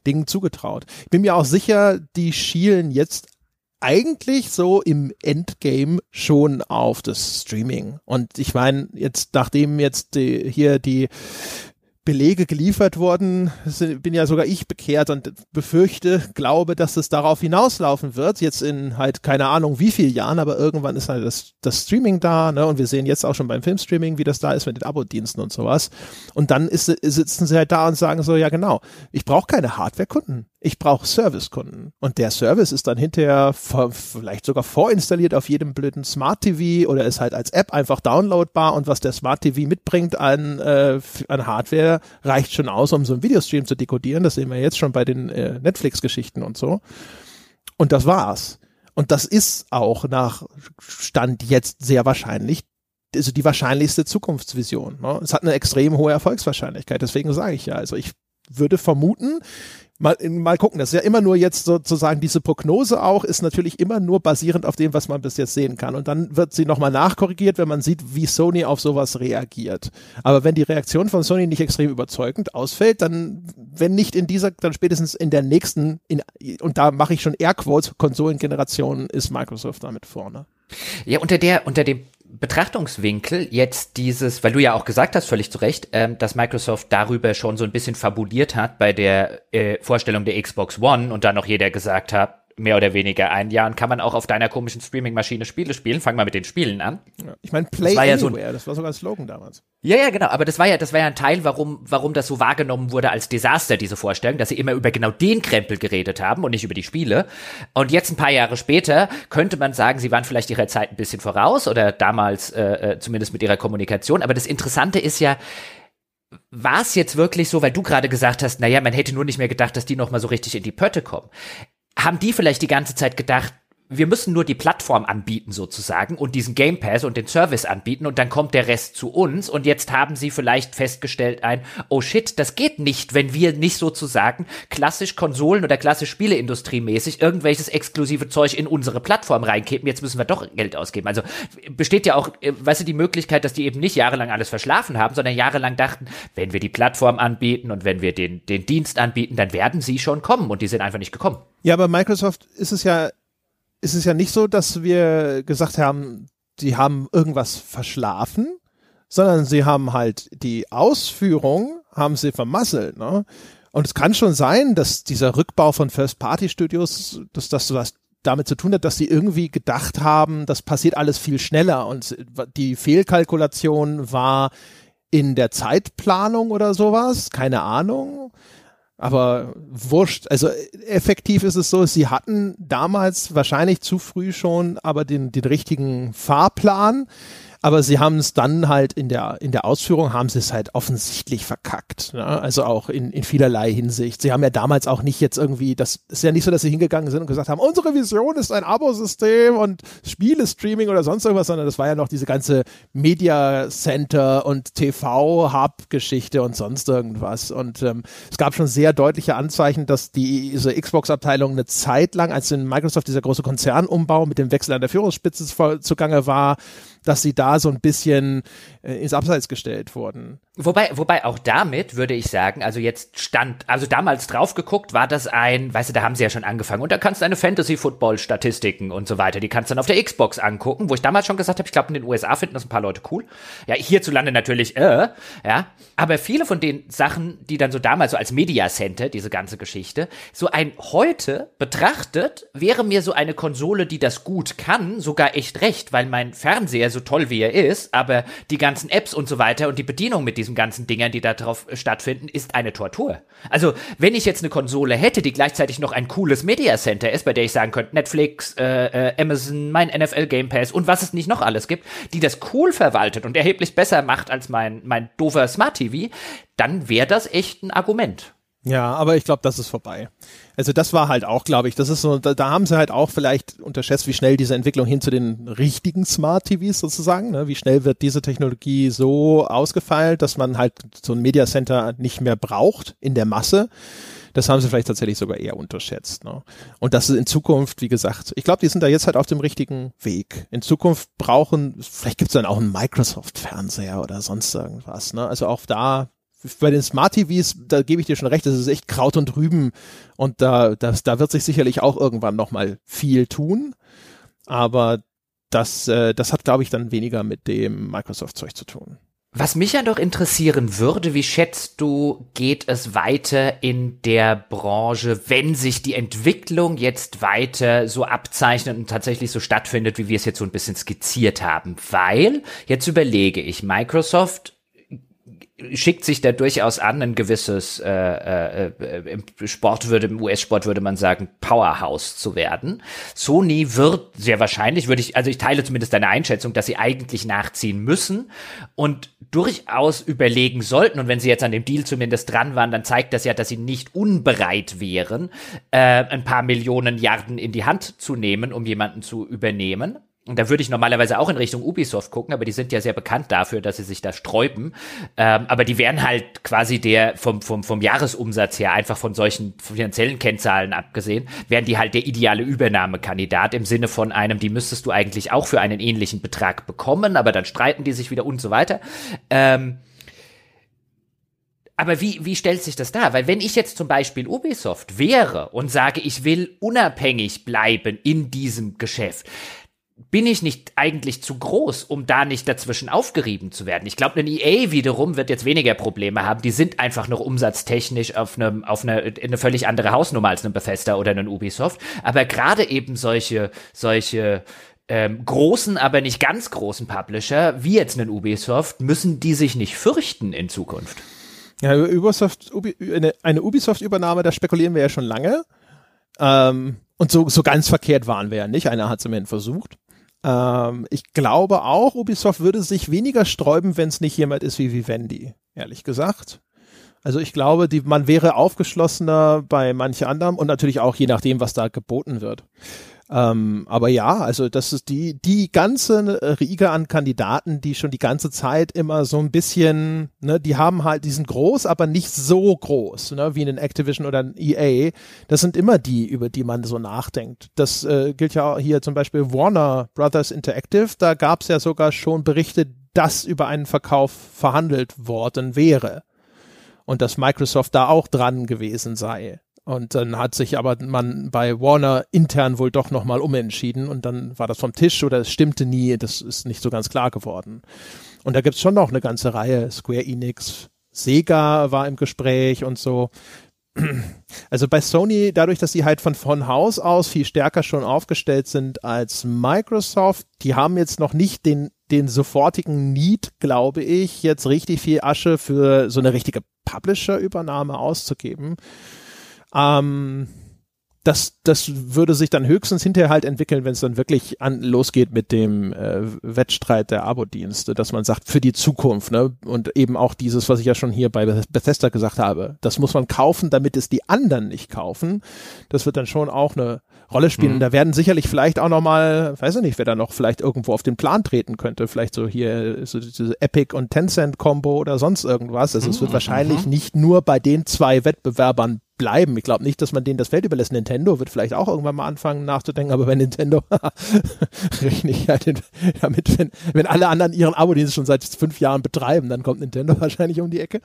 Dingen zugetraut. Ich bin mir auch sicher, die schielen jetzt eigentlich so im Endgame schon auf das Streaming. Und ich meine, jetzt nachdem jetzt die, hier die Belege geliefert worden, bin ja sogar ich bekehrt und befürchte, glaube, dass es darauf hinauslaufen wird, jetzt in halt keine Ahnung wie viel Jahren, aber irgendwann ist halt das, das Streaming da, ne, und wir sehen jetzt auch schon beim Filmstreaming, wie das da ist mit den Abo-Diensten und sowas. Und dann ist, sitzen sie halt da und sagen so, ja genau, ich brauche keine Hardware-Kunden, ich brauche Service-Kunden. Und der Service ist dann hinterher vielleicht sogar vorinstalliert auf jedem blöden Smart TV oder ist halt als App einfach downloadbar und was der Smart TV mitbringt an, äh, an Hardware, reicht schon aus, um so einen Videostream zu dekodieren. Das sehen wir jetzt schon bei den äh, Netflix-Geschichten und so. Und das war's. Und das ist auch nach Stand jetzt sehr wahrscheinlich also die wahrscheinlichste Zukunftsvision. Ne? Es hat eine extrem hohe Erfolgswahrscheinlichkeit, deswegen sage ich ja. Also ich würde vermuten, mal, mal gucken. Das ist ja immer nur jetzt sozusagen diese Prognose auch, ist natürlich immer nur basierend auf dem, was man bis jetzt sehen kann. Und dann wird sie nochmal nachkorrigiert, wenn man sieht, wie Sony auf sowas reagiert. Aber wenn die Reaktion von Sony nicht extrem überzeugend ausfällt, dann, wenn nicht in dieser, dann spätestens in der nächsten, in, und da mache ich schon Airquotes, Konsolengeneration ist Microsoft damit vorne. Ja, unter der, unter dem Betrachtungswinkel jetzt dieses, weil du ja auch gesagt hast, völlig zu Recht, ähm, dass Microsoft darüber schon so ein bisschen fabuliert hat bei der äh, Vorstellung der Xbox One und dann noch jeder gesagt hat, mehr oder weniger ein Jahr und kann man auch auf deiner komischen Streaming-Maschine Spiele spielen. Fang mal mit den Spielen an. Ja, ich meine, Play das war Anywhere, ja so das war sogar ein Slogan damals. Ja, ja, genau. Aber das war ja, das war ja ein Teil, warum, warum das so wahrgenommen wurde als Desaster, diese Vorstellung, dass sie immer über genau den Krempel geredet haben und nicht über die Spiele. Und jetzt ein paar Jahre später könnte man sagen, sie waren vielleicht ihrer Zeit ein bisschen voraus oder damals äh, äh zumindest mit ihrer Kommunikation. Aber das Interessante ist ja, war es jetzt wirklich so, weil du gerade gesagt hast, naja, man hätte nur nicht mehr gedacht, dass die noch mal so richtig in die Pötte kommen haben die vielleicht die ganze Zeit gedacht, wir müssen nur die Plattform anbieten sozusagen und diesen Game Pass und den Service anbieten und dann kommt der Rest zu uns und jetzt haben sie vielleicht festgestellt ein, oh shit, das geht nicht, wenn wir nicht sozusagen klassisch Konsolen oder klassisch Spieleindustrie mäßig irgendwelches exklusive Zeug in unsere Plattform reinkippen, jetzt müssen wir doch Geld ausgeben. Also besteht ja auch, äh, weißt du, die Möglichkeit, dass die eben nicht jahrelang alles verschlafen haben, sondern jahrelang dachten, wenn wir die Plattform anbieten und wenn wir den, den Dienst anbieten, dann werden sie schon kommen und die sind einfach nicht gekommen. Ja, bei Microsoft ist es ja ist es ja nicht so, dass wir gesagt haben, sie haben irgendwas verschlafen, sondern sie haben halt die Ausführung, haben sie vermasselt. Ne? Und es kann schon sein, dass dieser Rückbau von First-Party-Studios, dass das was damit zu tun hat, dass sie irgendwie gedacht haben, das passiert alles viel schneller und die Fehlkalkulation war, in der Zeitplanung oder sowas, keine Ahnung. Aber wurscht, also effektiv ist es so, sie hatten damals wahrscheinlich zu früh schon aber den, den richtigen Fahrplan aber sie haben es dann halt in der, in der Ausführung haben sie es halt offensichtlich verkackt. Ne? Also auch in, in vielerlei Hinsicht. Sie haben ja damals auch nicht jetzt irgendwie, das ist ja nicht so, dass sie hingegangen sind und gesagt haben, unsere Vision ist ein Abosystem und Spiele-Streaming oder sonst irgendwas, sondern das war ja noch diese ganze Media Center und TV-Hub-Geschichte und sonst irgendwas. Und ähm, es gab schon sehr deutliche Anzeichen, dass die, diese Xbox-Abteilung eine Zeit lang, als in Microsoft dieser große Konzernumbau mit dem Wechsel an der Führungsspitze zugange war, dass sie da so ein bisschen äh, ins Abseits gestellt wurden. Wobei, wobei auch damit würde ich sagen, also jetzt stand, also damals drauf geguckt, war das ein, weißt du, da haben sie ja schon angefangen und da kannst du eine Fantasy-Football-Statistiken und so weiter, die kannst du dann auf der Xbox angucken, wo ich damals schon gesagt habe, ich glaube in den USA finden das ein paar Leute cool. Ja, hierzulande natürlich, äh, ja, aber viele von den Sachen, die dann so damals so als Media Center, diese ganze Geschichte, so ein heute betrachtet, wäre mir so eine Konsole, die das gut kann, sogar echt recht, weil mein Fernseher so toll wie er ist, aber die ganzen Apps und so weiter und die Bedienung mit diesen ganzen Dingern, die da drauf stattfinden, ist eine Tortur. Also, wenn ich jetzt eine Konsole hätte, die gleichzeitig noch ein cooles Media Center ist, bei der ich sagen könnte, Netflix, äh, äh, Amazon, mein NFL Game Pass und was es nicht noch alles gibt, die das cool verwaltet und erheblich besser macht als mein, mein doofer Smart TV, dann wäre das echt ein Argument. Ja, aber ich glaube, das ist vorbei. Also das war halt auch, glaube ich, das ist so, da, da, haben sie halt auch vielleicht unterschätzt, wie schnell diese Entwicklung hin zu den richtigen Smart TVs sozusagen, ne? wie schnell wird diese Technologie so ausgefeilt, dass man halt so ein Media Center nicht mehr braucht in der Masse. Das haben sie vielleicht tatsächlich sogar eher unterschätzt. Ne? Und das ist in Zukunft, wie gesagt, ich glaube, die sind da jetzt halt auf dem richtigen Weg. In Zukunft brauchen, vielleicht gibt es dann auch einen Microsoft-Fernseher oder sonst irgendwas. Ne? Also auch da bei den Smart TVs, da gebe ich dir schon recht, das ist echt Kraut und Rüben und da, das, da wird sich sicherlich auch irgendwann nochmal viel tun, aber das, äh, das hat, glaube ich, dann weniger mit dem Microsoft-Zeug zu tun. Was mich ja doch interessieren würde, wie schätzt du, geht es weiter in der Branche, wenn sich die Entwicklung jetzt weiter so abzeichnet und tatsächlich so stattfindet, wie wir es jetzt so ein bisschen skizziert haben? Weil, jetzt überlege ich, Microsoft schickt sich da durchaus an, ein gewisses äh, äh, äh im Sport würde, im US-Sport würde man sagen, Powerhouse zu werden. Sony wird sehr wahrscheinlich, würde ich, also ich teile zumindest deine Einschätzung, dass sie eigentlich nachziehen müssen und durchaus überlegen sollten. Und wenn sie jetzt an dem Deal zumindest dran waren, dann zeigt das ja, dass sie nicht unbereit wären, äh, ein paar Millionen Yarden in die Hand zu nehmen, um jemanden zu übernehmen. Und da würde ich normalerweise auch in Richtung Ubisoft gucken, aber die sind ja sehr bekannt dafür, dass sie sich da sträuben. Ähm, aber die wären halt quasi der vom, vom, vom Jahresumsatz her, einfach von solchen finanziellen Kennzahlen abgesehen, wären die halt der ideale Übernahmekandidat im Sinne von einem, die müsstest du eigentlich auch für einen ähnlichen Betrag bekommen, aber dann streiten die sich wieder und so weiter. Ähm, aber wie, wie stellt sich das dar? Weil wenn ich jetzt zum Beispiel Ubisoft wäre und sage, ich will unabhängig bleiben in diesem Geschäft, bin ich nicht eigentlich zu groß, um da nicht dazwischen aufgerieben zu werden? Ich glaube, ein EA wiederum wird jetzt weniger Probleme haben. Die sind einfach noch umsatztechnisch auf eine, auf eine, eine völlig andere Hausnummer als ein Bethesda oder ein Ubisoft. Aber gerade eben solche, solche ähm, großen, aber nicht ganz großen Publisher, wie jetzt ein Ubisoft, müssen die sich nicht fürchten in Zukunft. Ja, Ubisoft, Ubi, eine, eine Ubisoft-Übernahme, da spekulieren wir ja schon lange. Ähm, und so, so ganz verkehrt waren wir ja nicht. Einer hat es immerhin versucht. Ähm, ich glaube auch, Ubisoft würde sich weniger sträuben, wenn es nicht jemand ist wie Vivendi, ehrlich gesagt. Also ich glaube, die, man wäre aufgeschlossener bei manch anderem und natürlich auch je nachdem, was da geboten wird. Ähm, aber ja, also das ist die, die ganze Riege an Kandidaten, die schon die ganze Zeit immer so ein bisschen, ne, die haben halt, die sind groß, aber nicht so groß, ne, wie ein Activision oder ein EA. Das sind immer die, über die man so nachdenkt. Das äh, gilt ja hier zum Beispiel Warner Brothers Interactive, da gab es ja sogar schon Berichte, dass über einen Verkauf verhandelt worden wäre. Und dass Microsoft da auch dran gewesen sei. Und dann hat sich aber man bei Warner intern wohl doch nochmal umentschieden und dann war das vom Tisch oder es stimmte nie, das ist nicht so ganz klar geworden. Und da gibt's schon noch eine ganze Reihe, Square Enix, Sega war im Gespräch und so. also bei Sony, dadurch, dass sie halt von, von Haus aus viel stärker schon aufgestellt sind als Microsoft, die haben jetzt noch nicht den, den sofortigen Need, glaube ich, jetzt richtig viel Asche für so eine richtige Publisher-Übernahme auszugeben. Ähm, das, das würde sich dann höchstens hinterher halt entwickeln, wenn es dann wirklich an, losgeht mit dem äh, Wettstreit der Abo-Dienste, dass man sagt, für die Zukunft, ne? Und eben auch dieses, was ich ja schon hier bei Bethesda gesagt habe, das muss man kaufen, damit es die anderen nicht kaufen. Das wird dann schon auch eine Rolle spielen. Mhm. Da werden sicherlich vielleicht auch nochmal, weiß ich nicht, wer da noch vielleicht irgendwo auf den Plan treten könnte. Vielleicht so hier so diese Epic und Tencent Combo oder sonst irgendwas. Also mhm. es wird mhm. wahrscheinlich mhm. nicht nur bei den zwei Wettbewerbern bleiben. Ich glaube nicht, dass man denen das Feld überlässt. Nintendo wird vielleicht auch irgendwann mal anfangen nachzudenken, aber bei Nintendo rechne ich halt damit, wenn, wenn alle anderen ihren Abo-Dienst schon seit fünf Jahren betreiben, dann kommt Nintendo wahrscheinlich um die Ecke.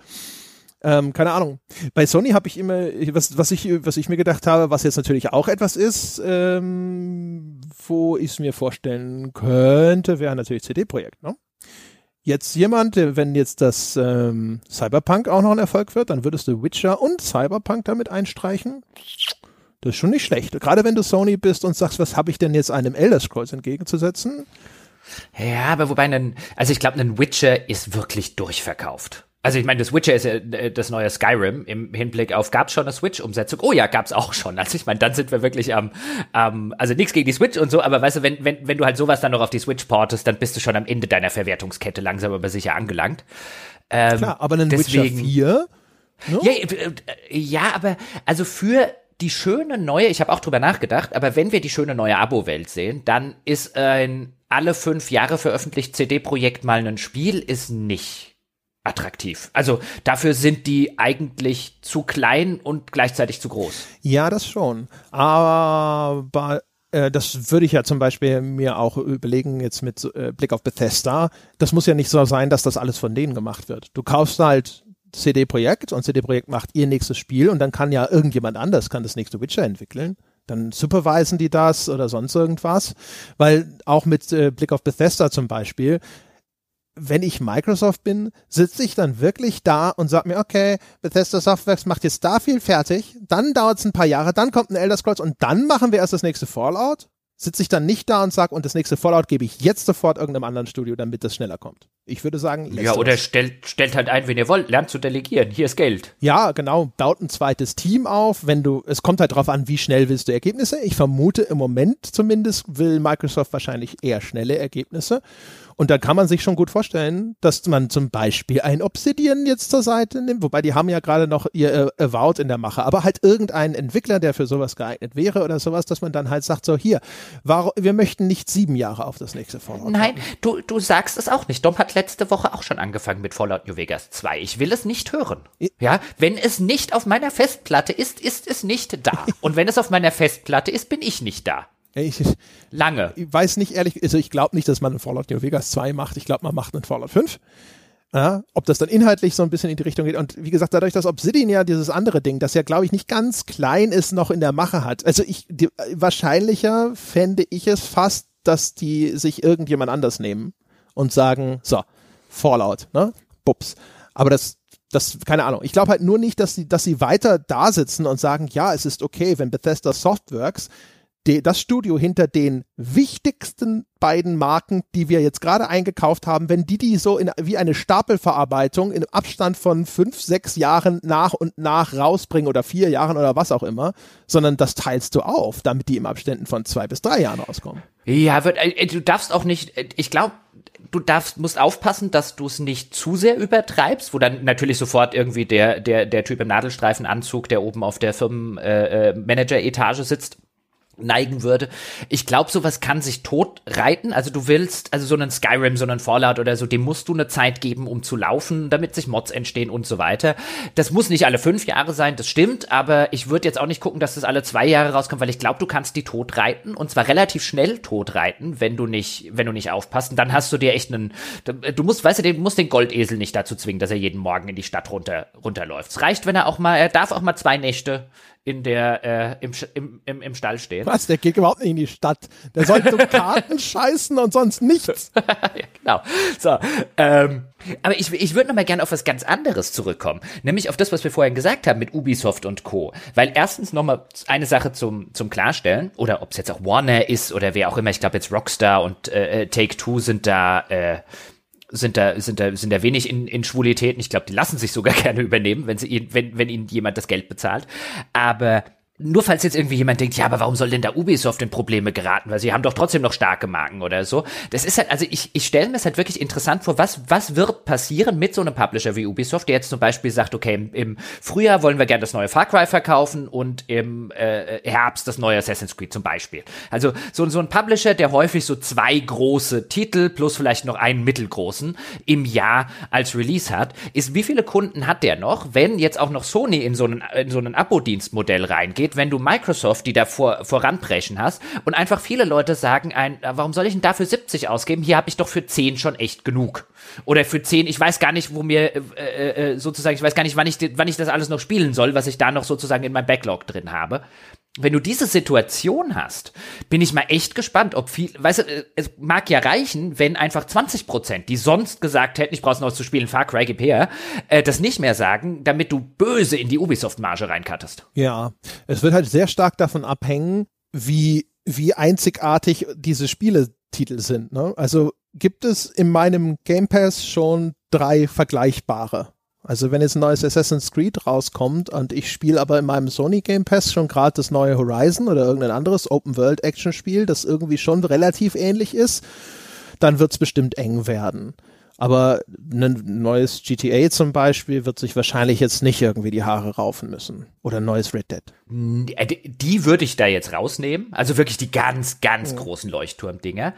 Ähm, keine Ahnung. Bei Sony habe ich immer, was, was, ich, was ich mir gedacht habe, was jetzt natürlich auch etwas ist, ähm, wo ich es mir vorstellen könnte, wäre natürlich CD-Projekt. Ne? Jetzt jemand, wenn jetzt das ähm, Cyberpunk auch noch ein Erfolg wird, dann würdest du Witcher und Cyberpunk damit einstreichen. Das ist schon nicht schlecht. Gerade wenn du Sony bist und sagst, was habe ich denn jetzt einem Elder Scrolls entgegenzusetzen? Ja, aber wobei, ein, also ich glaube, ein Witcher ist wirklich durchverkauft. Also ich meine, das Witcher ist ja äh, das neue Skyrim im Hinblick auf, gab es schon eine Switch-Umsetzung? Oh ja, gab es auch schon. Also ich meine, dann sind wir wirklich am, ähm, also nichts gegen die Switch und so, aber weißt du, wenn, wenn, wenn du halt sowas dann noch auf die Switch portest, dann bist du schon am Ende deiner Verwertungskette langsam aber sicher angelangt. Ähm, Klar, aber ein deswegen, Witcher 4? No? Ja, äh, ja, aber also für die schöne neue, ich habe auch drüber nachgedacht, aber wenn wir die schöne neue Abo-Welt sehen, dann ist ein alle fünf Jahre veröffentlicht CD-Projekt mal ein Spiel, ist nicht attraktiv. Also dafür sind die eigentlich zu klein und gleichzeitig zu groß. Ja, das schon. Aber äh, das würde ich ja zum Beispiel mir auch überlegen, jetzt mit äh, Blick auf Bethesda. Das muss ja nicht so sein, dass das alles von denen gemacht wird. Du kaufst halt CD Projekt und CD Projekt macht ihr nächstes Spiel und dann kann ja irgendjemand anders kann das nächste Witcher entwickeln. Dann supervisen die das oder sonst irgendwas. Weil auch mit äh, Blick auf Bethesda zum Beispiel, wenn ich Microsoft bin, sitze ich dann wirklich da und sage mir, okay, Bethesda Softworks macht jetzt da viel fertig, dann dauert es ein paar Jahre, dann kommt ein Elder Scrolls und dann machen wir erst das nächste Fallout? Sitze ich dann nicht da und sage, und das nächste Fallout gebe ich jetzt sofort irgendeinem anderen Studio, damit das schneller kommt? Ich würde sagen, Ja, oder stellt, stellt halt ein, wenn ihr wollt, lernt zu delegieren, hier ist Geld. Ja, genau, baut ein zweites Team auf, wenn du, es kommt halt drauf an, wie schnell willst du Ergebnisse. Ich vermute im Moment zumindest will Microsoft wahrscheinlich eher schnelle Ergebnisse. Und da kann man sich schon gut vorstellen, dass man zum Beispiel ein Obsidian jetzt zur Seite nimmt, wobei die haben ja gerade noch ihr äh, Avowed in der Mache, aber halt irgendeinen Entwickler, der für sowas geeignet wäre oder sowas, dass man dann halt sagt, so hier, warum, wir möchten nicht sieben Jahre auf das nächste Fallout. Nein, du, du sagst es auch nicht. Dom hat letzte Woche auch schon angefangen mit Fallout New Vegas 2. Ich will es nicht hören. Ja, wenn es nicht auf meiner Festplatte ist, ist es nicht da. Und wenn es auf meiner Festplatte ist, bin ich nicht da. Ich, Lange. Ich weiß nicht ehrlich, also ich glaube nicht, dass man ein Fallout New Vegas 2 macht. Ich glaube, man macht einen Fallout 5. Ja, ob das dann inhaltlich so ein bisschen in die Richtung geht. Und wie gesagt, dadurch, dass Obsidian ja dieses andere Ding, das ja, glaube ich, nicht ganz klein ist, noch in der Mache hat. Also ich, die, wahrscheinlicher fände ich es fast, dass die sich irgendjemand anders nehmen und sagen, so, Fallout, ne? Bups. Aber das, das, keine Ahnung. Ich glaube halt nur nicht, dass sie, dass sie weiter da sitzen und sagen, ja, es ist okay, wenn Bethesda Softworks die, das Studio hinter den wichtigsten beiden Marken, die wir jetzt gerade eingekauft haben, wenn die die so in, wie eine Stapelverarbeitung in Abstand von fünf, sechs Jahren nach und nach rausbringen oder vier Jahren oder was auch immer, sondern das teilst du auf, damit die im Abständen von zwei bis drei Jahren rauskommen. Ja, wird, äh, du darfst auch nicht, äh, ich glaube, du darfst, musst aufpassen, dass du es nicht zu sehr übertreibst, wo dann natürlich sofort irgendwie der, der, der Typ im Nadelstreifenanzug, der oben auf der Firmenmanager-Etage äh, sitzt, neigen würde. Ich glaube, sowas kann sich tot reiten. Also du willst, also so einen Skyrim, so einen Fallout oder so, dem musst du eine Zeit geben, um zu laufen, damit sich Mods entstehen und so weiter. Das muss nicht alle fünf Jahre sein, das stimmt, aber ich würde jetzt auch nicht gucken, dass das alle zwei Jahre rauskommt, weil ich glaube, du kannst die tot reiten und zwar relativ schnell tot reiten, wenn du nicht, wenn du nicht aufpasst. Und dann hast du dir echt einen, du musst, weißt du, du musst den Goldesel nicht dazu zwingen, dass er jeden Morgen in die Stadt runter, runterläuft. Es reicht, wenn er auch mal, er darf auch mal zwei Nächte in der äh, im, im, im, im Stall stehen. Was? Der geht überhaupt nicht in die Stadt. Der soll so Karten scheißen und sonst nichts. ja, genau. So, ähm, aber ich, ich würde noch mal gerne auf was ganz anderes zurückkommen, nämlich auf das, was wir vorhin gesagt haben mit Ubisoft und Co. Weil erstens noch mal eine Sache zum zum Klarstellen oder ob es jetzt auch Warner ist oder wer auch immer. Ich glaube jetzt Rockstar und äh, äh Take Two sind da. Äh, sind da, sind da, sind da wenig in, in Schwulitäten. Ich glaube, die lassen sich sogar gerne übernehmen, wenn sie, wenn, wenn ihnen jemand das Geld bezahlt. Aber nur falls jetzt irgendwie jemand denkt, ja, aber warum soll denn da Ubisoft in Probleme geraten? Weil sie haben doch trotzdem noch starke Marken oder so. Das ist halt, also ich, ich stelle mir das halt wirklich interessant vor, was, was wird passieren mit so einem Publisher wie Ubisoft, der jetzt zum Beispiel sagt, okay, im, im Frühjahr wollen wir gerne das neue Far Cry verkaufen und im äh, Herbst das neue Assassin's Creed zum Beispiel. Also so, so ein Publisher, der häufig so zwei große Titel plus vielleicht noch einen mittelgroßen im Jahr als Release hat, ist, wie viele Kunden hat der noch, wenn jetzt auch noch Sony in so einen, in so einen Abo-Dienstmodell reingeht? Geht, wenn du Microsoft, die da vor, voranbrechen hast und einfach viele Leute sagen ein, warum soll ich denn dafür 70 ausgeben? Hier habe ich doch für 10 schon echt genug. Oder für 10, ich weiß gar nicht, wo mir äh, äh, äh, sozusagen, ich weiß gar nicht, wann ich, wann ich das alles noch spielen soll, was ich da noch sozusagen in meinem Backlog drin habe wenn du diese Situation hast, bin ich mal echt gespannt, ob viel, weißt du, es mag ja reichen, wenn einfach 20 Prozent, die sonst gesagt hätten, ich brauch's noch zu spielen, Far Cry, gib her, äh, das nicht mehr sagen, damit du böse in die Ubisoft-Marge reinkattest. Ja, es wird halt sehr stark davon abhängen, wie, wie einzigartig diese Spieletitel sind, ne? Also gibt es in meinem Game Pass schon drei vergleichbare also wenn jetzt ein neues Assassin's Creed rauskommt und ich spiele aber in meinem Sony Game Pass schon gerade das neue Horizon oder irgendein anderes Open World Action Spiel, das irgendwie schon relativ ähnlich ist, dann wird's bestimmt eng werden. Aber ein neues GTA zum Beispiel wird sich wahrscheinlich jetzt nicht irgendwie die Haare raufen müssen. Oder ein neues Red Dead. Äh, die würde ich da jetzt rausnehmen. Also wirklich die ganz, ganz ja. großen Leuchtturmdinger.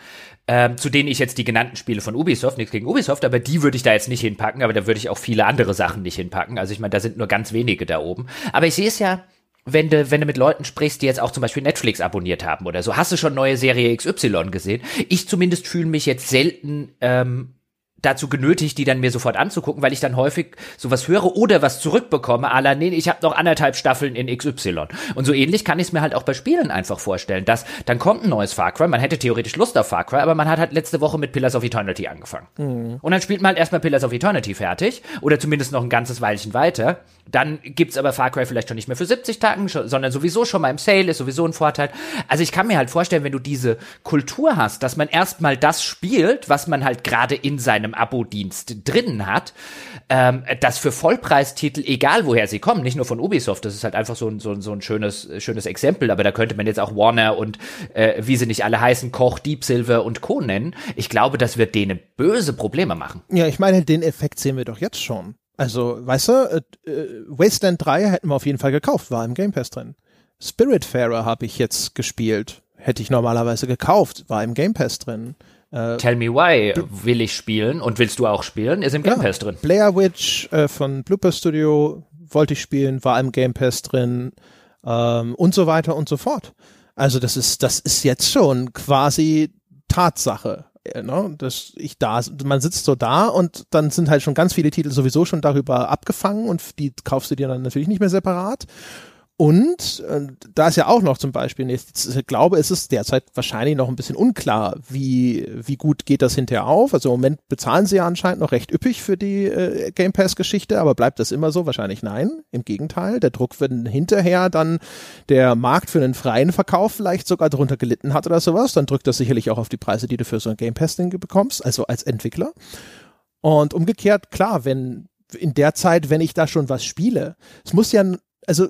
Ähm, zu denen ich jetzt die genannten Spiele von Ubisoft, nichts gegen Ubisoft, aber die würde ich da jetzt nicht hinpacken, aber da würde ich auch viele andere Sachen nicht hinpacken. Also ich meine, da sind nur ganz wenige da oben. Aber ich sehe es ja, wenn du, wenn du mit Leuten sprichst, die jetzt auch zum Beispiel Netflix abonniert haben oder so, hast du schon neue Serie XY gesehen? Ich zumindest fühle mich jetzt selten ähm, dazu genötigt, die dann mir sofort anzugucken, weil ich dann häufig sowas höre oder was zurückbekomme, à la, nee, ich habe noch anderthalb Staffeln in XY. Und so ähnlich kann ich es mir halt auch bei Spielen einfach vorstellen, dass dann kommt ein neues Far Cry, man hätte theoretisch Lust auf Far Cry, aber man hat halt letzte Woche mit Pillars of Eternity angefangen. Mhm. Und dann spielt man halt erstmal Pillars of Eternity fertig oder zumindest noch ein ganzes Weilchen weiter. Dann gibt's aber Far Cry vielleicht schon nicht mehr für 70 Tagen, sondern sowieso schon mal im Sale, ist sowieso ein Vorteil. Also ich kann mir halt vorstellen, wenn du diese Kultur hast, dass man erstmal das spielt, was man halt gerade in seinem einem Abo-Dienst drin hat, ähm, dass für Vollpreistitel, egal woher sie kommen, nicht nur von Ubisoft, das ist halt einfach so ein, so ein, so ein schönes, schönes Exempel, aber da könnte man jetzt auch Warner und äh, wie sie nicht alle heißen, Koch, Deep Silver und Co. nennen. Ich glaube, das wird denen böse Probleme machen. Ja, ich meine, den Effekt sehen wir doch jetzt schon. Also, weißt du, äh, äh Wasteland 3 hätten wir auf jeden Fall gekauft, war im Game Pass drin. Spiritfarer habe ich jetzt gespielt. Hätte ich normalerweise gekauft, war im Game Pass drin. Äh, Tell Me Why will ich spielen und willst du auch spielen, ist im Game ja, Pass drin. Blair Witch äh, von Blooper Studio wollte ich spielen, war im Game Pass drin ähm, und so weiter und so fort. Also das ist, das ist jetzt schon quasi Tatsache. Äh, ne? Das ich da, man sitzt so da und dann sind halt schon ganz viele Titel sowieso schon darüber abgefangen und die kaufst du dir dann natürlich nicht mehr separat. Und äh, da ist ja auch noch zum Beispiel, ich glaube, es ist derzeit wahrscheinlich noch ein bisschen unklar, wie, wie gut geht das hinterher auf. Also im Moment bezahlen sie ja anscheinend noch recht üppig für die äh, Game Pass-Geschichte, aber bleibt das immer so? Wahrscheinlich nein. Im Gegenteil, der Druck, wenn hinterher dann der Markt für einen freien Verkauf vielleicht sogar darunter gelitten hat oder sowas, dann drückt das sicherlich auch auf die Preise, die du für so ein Game Pass-Ding bekommst, also als Entwickler. Und umgekehrt, klar, wenn in der Zeit, wenn ich da schon was spiele, es muss ja, also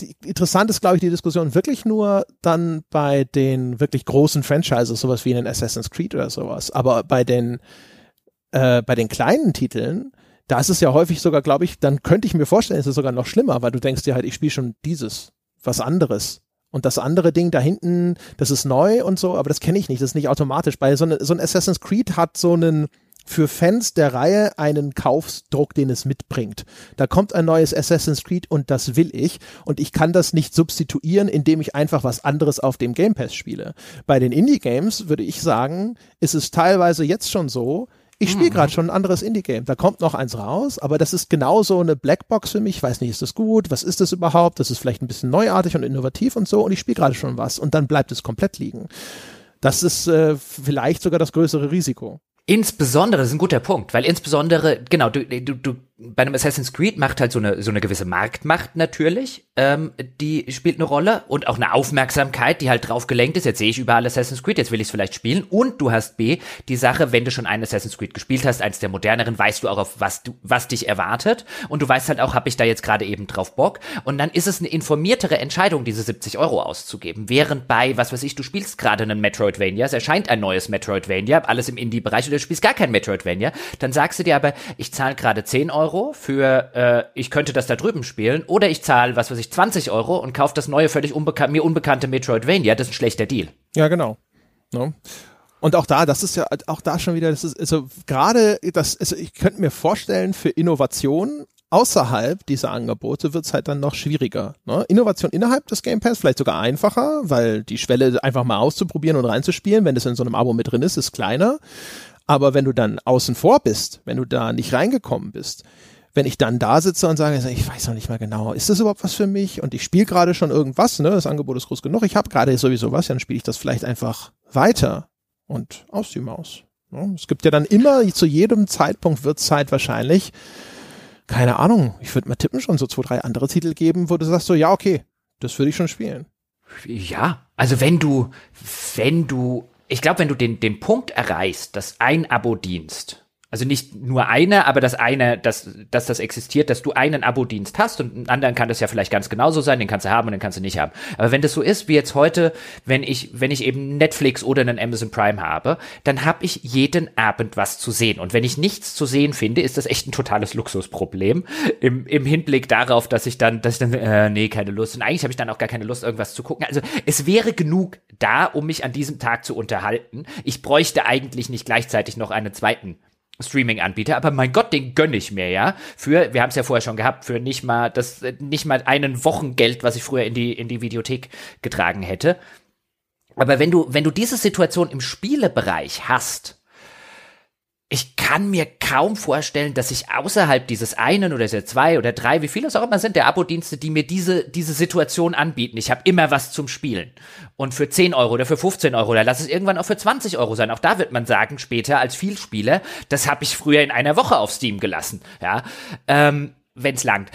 die, interessant ist, glaube ich, die Diskussion wirklich nur dann bei den wirklich großen Franchises, sowas wie in Assassin's Creed oder sowas. Aber bei den, äh, bei den kleinen Titeln, da ist es ja häufig sogar, glaube ich, dann könnte ich mir vorstellen, ist es sogar noch schlimmer, weil du denkst dir halt, ich spiele schon dieses, was anderes. Und das andere Ding da hinten, das ist neu und so, aber das kenne ich nicht, das ist nicht automatisch. Bei so, ne, so ein Assassin's Creed hat so einen, für Fans der Reihe einen Kaufsdruck, den es mitbringt. Da kommt ein neues Assassin's Creed und das will ich und ich kann das nicht substituieren, indem ich einfach was anderes auf dem Game Pass spiele. Bei den Indie Games würde ich sagen, ist es teilweise jetzt schon so, Ich spiele gerade schon ein anderes Indie-Game. Da kommt noch eins raus, aber das ist genauso eine Blackbox für mich. Ich weiß nicht, ist das gut? Was ist das überhaupt? Das ist vielleicht ein bisschen neuartig und innovativ und so. Und ich spiele gerade schon was und dann bleibt es komplett liegen. Das ist äh, vielleicht sogar das größere Risiko. Insbesondere, das ist ein guter Punkt, weil insbesondere, genau, du, du, du bei einem Assassin's Creed macht halt so eine, so eine gewisse Marktmacht natürlich, ähm, die spielt eine Rolle und auch eine Aufmerksamkeit, die halt drauf gelenkt ist. Jetzt sehe ich überall Assassin's Creed, jetzt will ich es vielleicht spielen. Und du hast B, die Sache, wenn du schon einen Assassin's Creed gespielt hast, eins der moderneren, weißt du auch, auf was du, was dich erwartet. Und du weißt halt auch, habe ich da jetzt gerade eben drauf Bock. Und dann ist es eine informiertere Entscheidung, diese 70 Euro auszugeben. Während bei, was weiß ich, du spielst gerade einen Metroidvania, es erscheint ein neues Metroidvania, alles im Indie-Bereich, oder du spielst gar kein Metroidvania, dann sagst du dir aber, ich zahle gerade 10 Euro Euro für, äh, ich könnte das da drüben spielen, oder ich zahle, was weiß ich, 20 Euro und kaufe das neue, völlig unbekan mir unbekannte Metroidvania. Das ist ein schlechter Deal. Ja, genau. No. Und auch da, das ist ja auch da schon wieder, das ist also gerade das, also ich könnte mir vorstellen, für Innovation außerhalb dieser Angebote wird es halt dann noch schwieriger. Ne? Innovation innerhalb des Game Pass vielleicht sogar einfacher, weil die Schwelle einfach mal auszuprobieren und reinzuspielen, wenn das in so einem Abo mit drin ist, ist kleiner. Aber wenn du dann außen vor bist, wenn du da nicht reingekommen bist, wenn ich dann da sitze und sage, ich weiß noch nicht mal genau, ist das überhaupt was für mich? Und ich spiele gerade schon irgendwas, ne? Das Angebot ist groß genug, ich habe gerade sowieso was, dann spiele ich das vielleicht einfach weiter und aus die Maus. Ne? Es gibt ja dann immer, zu jedem Zeitpunkt wird Zeit wahrscheinlich, keine Ahnung, ich würde mal tippen, schon so zwei, drei andere Titel geben, wo du sagst so, ja, okay, das würde ich schon spielen. Ja, also wenn du, wenn du ich glaube, wenn du den, den Punkt erreichst, dass ein Abo-Dienst also nicht nur eine, aber das eine, dass, dass das existiert, dass du einen Abo-Dienst hast und einen anderen kann das ja vielleicht ganz genauso sein, den kannst du haben und den kannst du nicht haben. Aber wenn das so ist wie jetzt heute, wenn ich, wenn ich eben Netflix oder einen Amazon Prime habe, dann habe ich jeden Abend was zu sehen. Und wenn ich nichts zu sehen finde, ist das echt ein totales Luxusproblem. Im, im Hinblick darauf, dass ich dann, dass ich dann, äh, nee, keine Lust. Und eigentlich habe ich dann auch gar keine Lust, irgendwas zu gucken. Also es wäre genug da, um mich an diesem Tag zu unterhalten. Ich bräuchte eigentlich nicht gleichzeitig noch einen zweiten Streaming-Anbieter, aber mein Gott, den gönne ich mir ja. Für, wir haben es ja vorher schon gehabt, für nicht mal das, nicht mal einen Wochengeld, was ich früher in die, in die Videothek getragen hätte. Aber wenn du, wenn du diese Situation im Spielebereich hast, ich kann mir kaum vorstellen, dass ich außerhalb dieses einen oder dieser zwei oder drei, wie viele es auch immer sind, der Abo-Dienste, die mir diese, diese Situation anbieten. Ich habe immer was zum Spielen. Und für 10 Euro oder für 15 Euro, oder lass es irgendwann auch für 20 Euro sein. Auch da wird man sagen, später als Vielspieler, das habe ich früher in einer Woche auf Steam gelassen. Ja, ähm, wenn's langt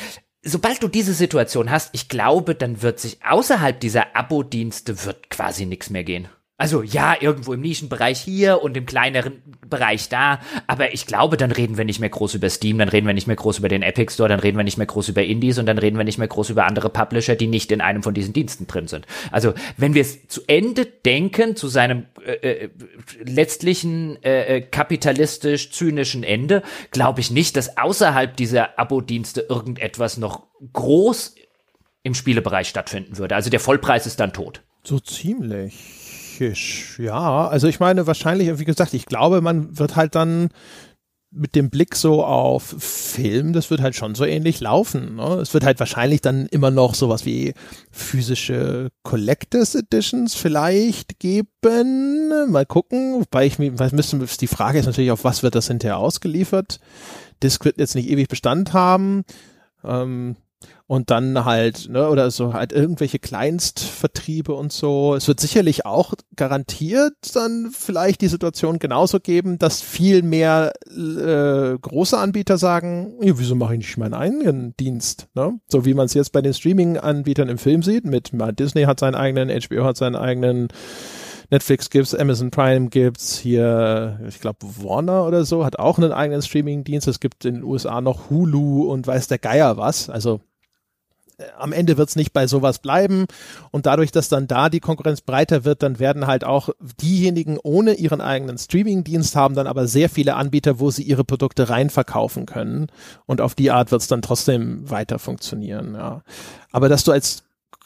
sobald du diese Situation hast, ich glaube, dann wird sich außerhalb dieser Abo-Dienste wird quasi nichts mehr gehen. Also ja, irgendwo im Nischenbereich hier und im kleineren Bereich da, aber ich glaube, dann reden wir nicht mehr groß über Steam, dann reden wir nicht mehr groß über den Epic Store, dann reden wir nicht mehr groß über Indies und dann reden wir nicht mehr groß über andere Publisher, die nicht in einem von diesen Diensten drin sind. Also wenn wir es zu Ende denken, zu seinem äh, äh, letztlichen äh, äh kapitalistisch zynischen Ende, glaube ich nicht, dass außerhalb dieser Abo-Dienste irgendetwas noch groß im Spielebereich stattfinden würde. Also der Vollpreis ist dann tot. So ziemlich psychisch, ja. Also ich meine, wahrscheinlich, wie gesagt, ich glaube, man wird halt dann mit dem Blick so auf Film, das wird halt schon so ähnlich laufen. Ne? Es wird halt wahrscheinlich dann immer noch sowas wie physische Collectors Editions vielleicht geben. Mal gucken. Wobei ich mir, was müssen, die Frage ist natürlich, auf was wird das hinterher ausgeliefert? Disc wird jetzt nicht ewig Bestand haben. Ähm, und dann halt, ne, oder so halt irgendwelche Kleinstvertriebe und so. Es wird sicherlich auch garantiert dann vielleicht die Situation genauso geben, dass viel mehr äh, große Anbieter sagen, ja, wieso mache ich nicht meinen eigenen Dienst? Ne? So wie man es jetzt bei den Streaming-Anbietern im Film sieht, mit Disney hat seinen eigenen, HBO hat seinen eigenen, Netflix gibt's, Amazon Prime gibt's, hier, ich glaube, Warner oder so hat auch einen eigenen Streaming-Dienst. Es gibt in den USA noch Hulu und weiß der Geier was. Also am Ende wird es nicht bei sowas bleiben. Und dadurch, dass dann da die Konkurrenz breiter wird, dann werden halt auch diejenigen ohne ihren eigenen Streaming-Dienst haben dann aber sehr viele Anbieter, wo sie ihre Produkte reinverkaufen können. Und auf die Art wird es dann trotzdem weiter funktionieren. Ja. Aber dass du als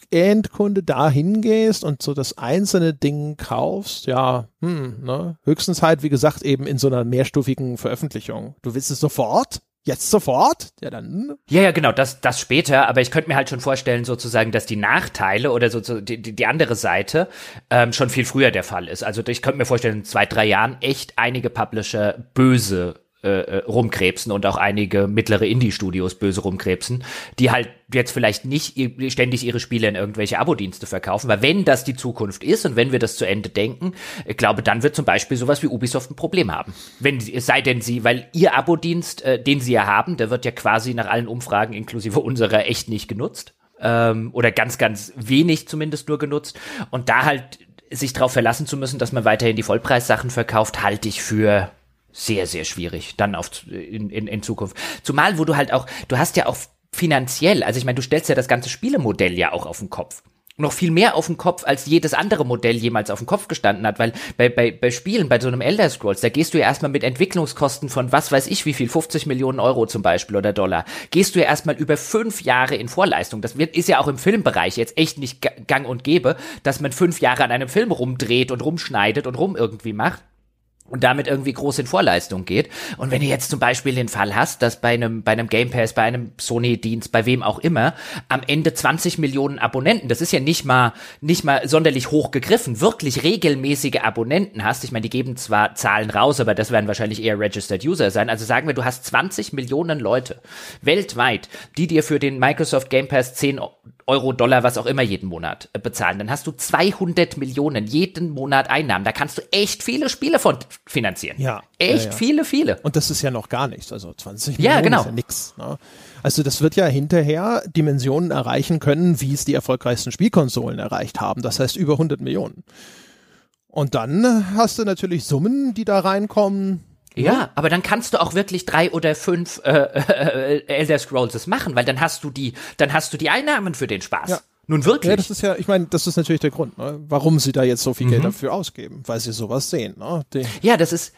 Endkunde da hingehst und so das einzelne Ding kaufst, ja, hm, ne? höchstens halt, wie gesagt, eben in so einer mehrstufigen Veröffentlichung. Du willst es sofort, Jetzt sofort? Ja, dann. Ja, ja, genau, das, das später, aber ich könnte mir halt schon vorstellen, sozusagen, dass die Nachteile oder so, die, die andere Seite ähm, schon viel früher der Fall ist. Also ich könnte mir vorstellen, in zwei, drei Jahren echt einige Publisher böse äh, äh, rumkrebsen und auch einige mittlere Indie-Studios böse rumkrebsen, die halt jetzt vielleicht nicht ständig ihre Spiele in irgendwelche Abo-Dienste verkaufen, weil wenn das die Zukunft ist und wenn wir das zu Ende denken, ich glaube, dann wird zum Beispiel sowas wie Ubisoft ein Problem haben. Wenn es sei denn sie, weil ihr Abo-Dienst, äh, den sie ja haben, der wird ja quasi nach allen Umfragen inklusive unserer echt nicht genutzt ähm, oder ganz, ganz wenig zumindest nur genutzt und da halt sich darauf verlassen zu müssen, dass man weiterhin die Vollpreissachen verkauft, halte ich für sehr, sehr schwierig dann auf, in, in, in Zukunft. Zumal, wo du halt auch, du hast ja auch finanziell, also ich meine, du stellst ja das ganze Spielemodell ja auch auf den Kopf noch viel mehr auf den Kopf, als jedes andere Modell jemals auf den Kopf gestanden hat, weil bei, bei, bei Spielen, bei so einem Elder Scrolls, da gehst du ja erstmal mit Entwicklungskosten von was weiß ich wie viel, 50 Millionen Euro zum Beispiel oder Dollar, gehst du ja erstmal über fünf Jahre in Vorleistung. Das wird, ist ja auch im Filmbereich jetzt echt nicht gang und gäbe, dass man fünf Jahre an einem Film rumdreht und rumschneidet und rum irgendwie macht und damit irgendwie groß in Vorleistung geht. Und wenn du jetzt zum Beispiel den Fall hast, dass bei einem, bei einem Game Pass, bei einem Sony-Dienst, bei wem auch immer, am Ende 20 Millionen Abonnenten, das ist ja nicht mal, nicht mal sonderlich hoch gegriffen, wirklich regelmäßige Abonnenten hast. Ich meine, die geben zwar Zahlen raus, aber das werden wahrscheinlich eher Registered User sein. Also sagen wir, du hast 20 Millionen Leute weltweit, die dir für den Microsoft Game Pass 10 Euro, Dollar, was auch immer jeden Monat äh, bezahlen. Dann hast du 200 Millionen jeden Monat Einnahmen. Da kannst du echt viele Spiele von finanzieren. Ja. Echt ja, ja. viele, viele. Und das ist ja noch gar nichts. Also 20 ja, Millionen genau. ist ja nix. Ne? Also das wird ja hinterher Dimensionen erreichen können, wie es die erfolgreichsten Spielkonsolen erreicht haben. Das heißt über 100 Millionen. Und dann hast du natürlich Summen, die da reinkommen. Ja, aber dann kannst du auch wirklich drei oder fünf äh, äh, Elder Scrolls machen, weil dann hast du die, dann hast du die Einnahmen für den Spaß. Ja. Nun wirklich. Ja, das ist ja, ich meine, das ist natürlich der Grund, ne? warum sie da jetzt so viel Geld dafür ausgeben, weil sie sowas sehen. Ne? Die, Ja, das ist,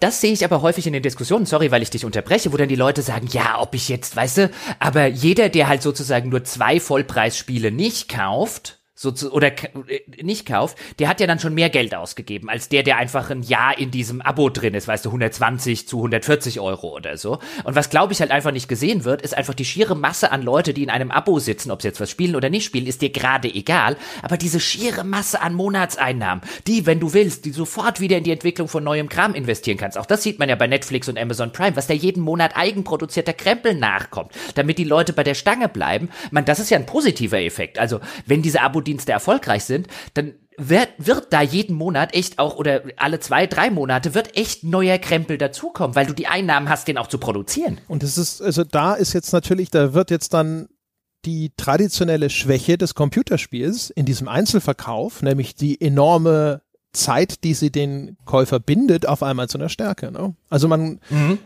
das sehe ich aber häufig in den Diskussionen, sorry, weil ich dich unterbreche, wo dann die Leute sagen, ja, ob ich jetzt, weißt du, aber jeder, der halt sozusagen nur zwei Vollpreisspiele nicht kauft, so zu, oder äh, nicht kauft, der hat ja dann schon mehr Geld ausgegeben, als der, der einfach ein Jahr in diesem Abo drin ist, weißt du, 120 zu 140 Euro oder so. Und was, glaube ich, halt einfach nicht gesehen wird, ist einfach die schiere Masse an Leute, die in einem Abo sitzen, ob sie jetzt was spielen oder nicht spielen, ist dir gerade egal, aber diese schiere Masse an Monatseinnahmen, die, wenn du willst, die sofort wieder in die Entwicklung von neuem Kram investieren kannst. Auch das sieht man ja bei Netflix und Amazon Prime, was da jeden Monat eigenproduzierter Krempel nachkommt, damit die Leute bei der Stange bleiben. Man, das ist ja ein positiver Effekt. Also, wenn diese Abo-Dienste erfolgreich sind, dann wird, wird da jeden Monat echt auch, oder alle zwei, drei Monate, wird echt neuer Krempel dazukommen, weil du die Einnahmen hast, den auch zu produzieren. und das ist, also da ist jetzt natürlich, da wird jetzt dann die traditionelle Schwäche des Computerspiels in diesem Einzelverkauf, nämlich die enorme Zeit, die sie den Käufer bindet, auf einmal zu einer Stärke. Ne? Also man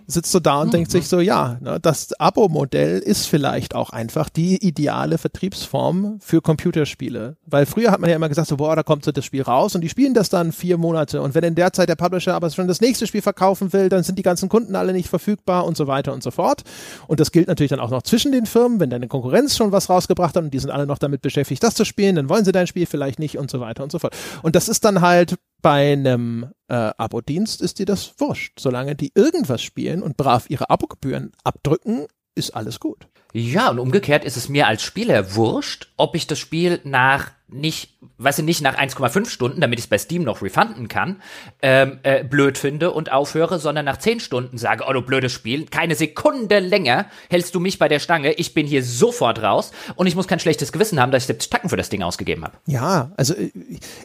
sitzt so da und denkt sich so, ja, ne, das Abo-Modell ist vielleicht auch einfach die ideale Vertriebsform für Computerspiele. Weil früher hat man ja immer gesagt, so, boah, da kommt so das Spiel raus und die spielen das dann vier Monate und wenn in der Zeit der Publisher aber schon das nächste Spiel verkaufen will, dann sind die ganzen Kunden alle nicht verfügbar und so weiter und so fort. Und das gilt natürlich dann auch noch zwischen den Firmen, wenn deine Konkurrenz schon was rausgebracht hat und die sind alle noch damit beschäftigt, das zu spielen, dann wollen sie dein Spiel vielleicht nicht und so weiter und so fort. Und das ist dann halt bei einem äh, Abo-Dienst ist dir das wurscht. Solange die irgendwas spielen und brav ihre Abogebühren abdrücken, ist alles gut. Ja, und umgekehrt ist es mir als Spieler wurscht, ob ich das Spiel nach nicht, weißt du, nicht nach 1,5 Stunden, damit ich es bei Steam noch refunden kann, ähm, äh, blöd finde und aufhöre, sondern nach 10 Stunden sage, oh du blödes Spiel, keine Sekunde länger hältst du mich bei der Stange, ich bin hier sofort raus und ich muss kein schlechtes Gewissen haben, dass ich 70 Tacken für das Ding ausgegeben habe. Ja, also äh,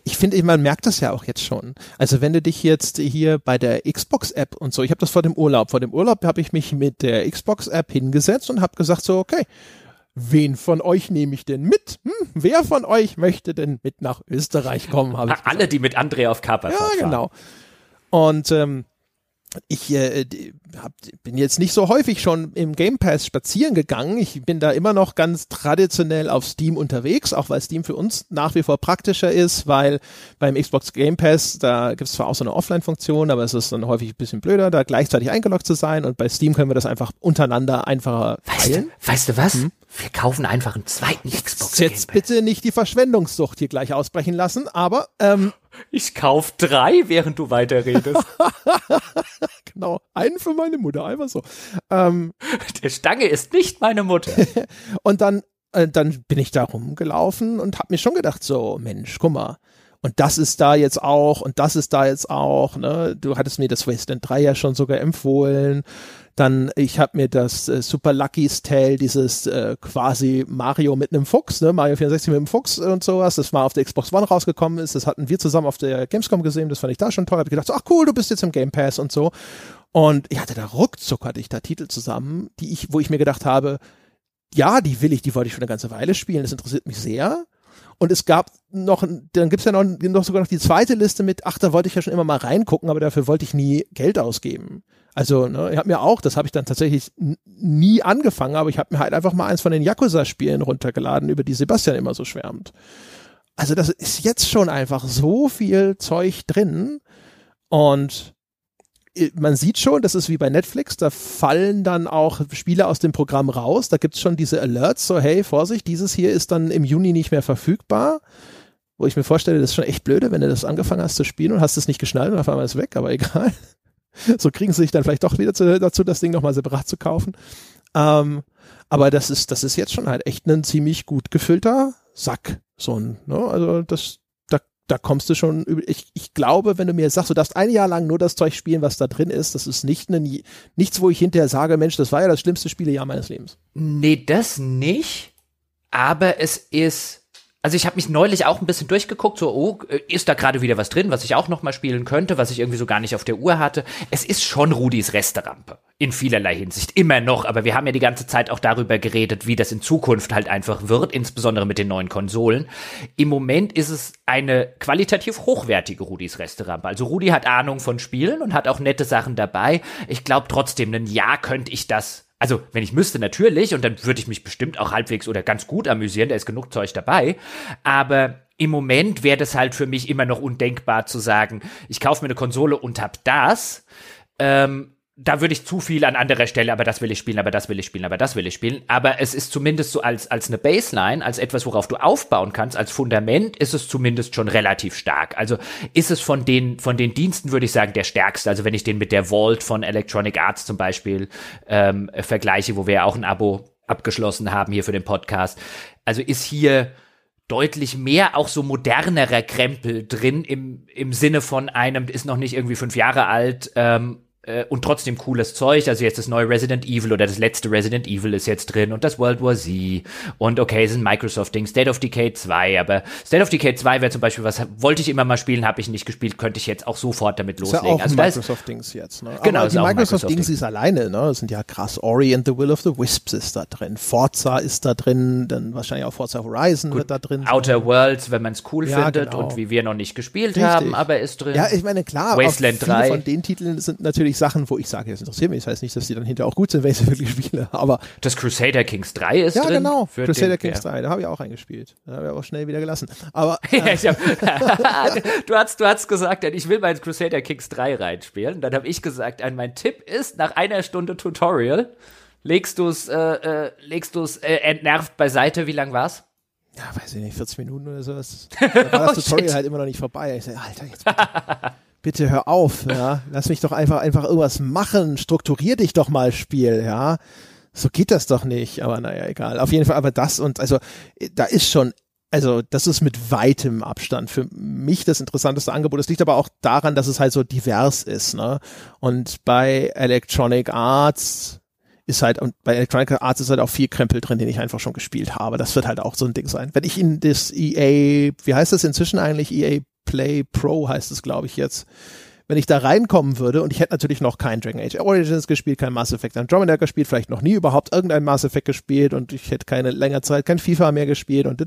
ich finde, man merkt das ja auch jetzt schon. Also wenn du dich jetzt hier bei der Xbox-App und so, ich habe das vor dem Urlaub, vor dem Urlaub habe ich mich mit der Xbox-App hingesetzt und habe gesagt so, okay, wen von euch nehme ich denn mit? Hm, wer von euch möchte denn mit nach Österreich kommen? Alle, die mit André auf Kaper Ja, genau. Und ähm, ich äh, hab, bin jetzt nicht so häufig schon im Game Pass spazieren gegangen. Ich bin da immer noch ganz traditionell auf Steam unterwegs, auch weil Steam für uns nach wie vor praktischer ist, weil beim Xbox Game Pass, da gibt es zwar auch so eine Offline-Funktion, aber es ist dann häufig ein bisschen blöder, da gleichzeitig eingeloggt zu sein und bei Steam können wir das einfach untereinander einfacher Weißt teilen. du, weißt du was? Wir kaufen einfach einen zweiten Xbox. Jetzt bitte nicht die Verschwendungssucht hier gleich ausbrechen lassen, aber ähm, Ich kauf drei, während du weiterredest. genau. Einen für meine Mutter, einfach so. Ähm, Der Stange ist nicht meine Mutter. und dann, äh, dann bin ich da rumgelaufen und habe mir schon gedacht, so, Mensch, guck mal, und das ist da jetzt auch und das ist da jetzt auch, ne? Du hattest mir das Wasteland 3 ja schon sogar empfohlen. Dann, ich habe mir das äh, Super Lucky's Tale, dieses äh, quasi Mario mit einem Fuchs, ne? Mario 64 mit einem Fuchs und sowas, das mal auf der Xbox One rausgekommen ist. Das hatten wir zusammen auf der Gamescom gesehen, das fand ich da schon toll. Hab ich gedacht, so, ach cool, du bist jetzt im Game Pass und so. Und ich hatte da ruckzuck hatte ich da Titel zusammen, die ich, wo ich mir gedacht habe, ja, die will ich, die wollte ich schon eine ganze Weile spielen, das interessiert mich sehr. Und es gab noch, dann gibt's ja noch, noch sogar noch die zweite Liste mit, ach, da wollte ich ja schon immer mal reingucken, aber dafür wollte ich nie Geld ausgeben. Also, ne, ich habe mir auch, das habe ich dann tatsächlich nie angefangen, aber ich habe mir halt einfach mal eins von den Yakuza-Spielen runtergeladen, über die Sebastian immer so schwärmt. Also das ist jetzt schon einfach so viel Zeug drin und man sieht schon, das ist wie bei Netflix, da fallen dann auch Spiele aus dem Programm raus. Da gibt's schon diese Alerts, so hey, Vorsicht, dieses hier ist dann im Juni nicht mehr verfügbar. Wo ich mir vorstelle, das ist schon echt blöde, wenn du das angefangen hast zu spielen und hast es nicht geschnallt und auf einmal ist es weg, aber egal. So kriegen sie sich dann vielleicht doch wieder zu, dazu, das Ding nochmal separat zu kaufen. Ähm, aber das ist, das ist jetzt schon halt echt ein ziemlich gut gefüllter Sack. So ein, ne? Also das, da kommst du schon, ich, ich glaube, wenn du mir sagst, du darfst ein Jahr lang nur das Zeug spielen, was da drin ist, das ist nicht ein, nichts, wo ich hinterher sage, Mensch, das war ja das schlimmste Spielejahr meines Lebens. Nee, das nicht, aber es ist also ich habe mich neulich auch ein bisschen durchgeguckt, so, oh, ist da gerade wieder was drin, was ich auch noch mal spielen könnte, was ich irgendwie so gar nicht auf der Uhr hatte. Es ist schon Rudis Resterampe. In vielerlei Hinsicht. Immer noch. Aber wir haben ja die ganze Zeit auch darüber geredet, wie das in Zukunft halt einfach wird, insbesondere mit den neuen Konsolen. Im Moment ist es eine qualitativ hochwertige Rudis Resterampe. Also Rudi hat Ahnung von Spielen und hat auch nette Sachen dabei. Ich glaube trotzdem, ein Jahr könnte ich das also, wenn ich müsste, natürlich, und dann würde ich mich bestimmt auch halbwegs oder ganz gut amüsieren, da ist genug Zeug dabei. Aber im Moment wäre das halt für mich immer noch undenkbar zu sagen, ich kaufe mir eine Konsole und hab das. Ähm, da würde ich zu viel an anderer Stelle, aber das will ich spielen, aber das will ich spielen, aber das will ich spielen. Aber es ist zumindest so als, als eine Baseline, als etwas, worauf du aufbauen kannst, als Fundament ist es zumindest schon relativ stark. Also ist es von den, von den Diensten, würde ich sagen, der stärkste. Also wenn ich den mit der Vault von Electronic Arts zum Beispiel ähm, vergleiche, wo wir ja auch ein Abo abgeschlossen haben hier für den Podcast. Also ist hier deutlich mehr auch so modernerer Krempel drin im, im Sinne von einem, ist noch nicht irgendwie fünf Jahre alt, ähm, äh, und trotzdem cooles Zeug. Also jetzt das neue Resident Evil oder das letzte Resident Evil ist jetzt drin und das World War Z und okay, es sind Microsoft-Ding, State of Decay 2, aber State of Decay 2 wäre zum Beispiel was, wollte ich immer mal spielen, habe ich nicht gespielt, könnte ich jetzt auch sofort damit loslegen. Ist ja auch also Microsoft-Dings jetzt, ne? Genau, Aber die Microsoft-Dings ist alleine, ne? Das sind ja krass. Ori and the Will of the Wisps ist da drin. Forza ist da drin, dann wahrscheinlich auch Forza Horizon Gut, wird da drin. Outer Worlds, wenn man es cool ja, findet genau. und wie wir noch nicht gespielt Richtig. haben, aber ist drin. Ja, ich meine, klar, Wasteland viele 3. von den Titeln sind natürlich Sachen, wo ich sage, das interessiert mich. Das heißt nicht, dass die dann hinterher auch gut sind, wenn ich sie wirklich spiele. Aber das Crusader Kings 3 ist ja, drin. Ja, genau. Crusader den, Kings ja. 3, da habe ich auch eingespielt. Da habe ich auch schnell wieder gelassen. Aber äh, du hast du hast gesagt, ich will mein Crusader Kings 3 reinspielen. Dann habe ich gesagt, mein Tipp ist nach einer Stunde Tutorial legst du es äh, äh, legst du es äh, entnervt beiseite. Wie lang war's? Ja, weiß ich nicht, 40 Minuten oder sowas. Da war das oh, Tutorial halt immer noch nicht vorbei. Ich sag, Alter, jetzt bitte hör auf, ja. Lass mich doch einfach, einfach irgendwas machen. Strukturier dich doch mal, Spiel, ja. So geht das doch nicht. Aber naja, egal. Auf jeden Fall, aber das und, also, da ist schon also das ist mit weitem Abstand für mich das interessanteste Angebot. Es liegt aber auch daran, dass es halt so divers ist. Ne? Und bei Electronic Arts ist halt, und bei Electronic Arts ist halt auch viel Krempel drin, den ich einfach schon gespielt habe. Das wird halt auch so ein Ding sein. Wenn ich in das EA, wie heißt das inzwischen eigentlich? EA Play Pro heißt es, glaube ich, jetzt. Wenn ich da reinkommen würde und ich hätte natürlich noch kein Dragon Age Origins gespielt, kein Mass Effect Andromeda gespielt, vielleicht noch nie überhaupt irgendein Mass Effect gespielt und ich hätte keine längere Zeit kein FIFA mehr gespielt und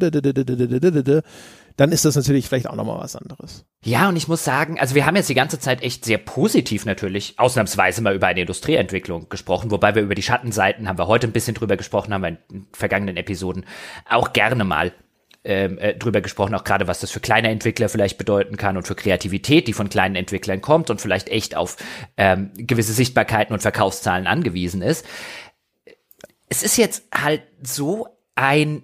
dann ist das natürlich vielleicht auch nochmal was anderes. Ja, und ich muss sagen, also wir haben jetzt die ganze Zeit echt sehr positiv natürlich, ausnahmsweise mal über eine Industrieentwicklung gesprochen, wobei wir über die Schattenseiten haben wir heute ein bisschen drüber gesprochen, haben wir in vergangenen Episoden auch gerne mal ähm, äh, drüber gesprochen, auch gerade was das für kleine Entwickler vielleicht bedeuten kann und für Kreativität, die von kleinen Entwicklern kommt und vielleicht echt auf ähm, gewisse Sichtbarkeiten und Verkaufszahlen angewiesen ist. Es ist jetzt halt so ein,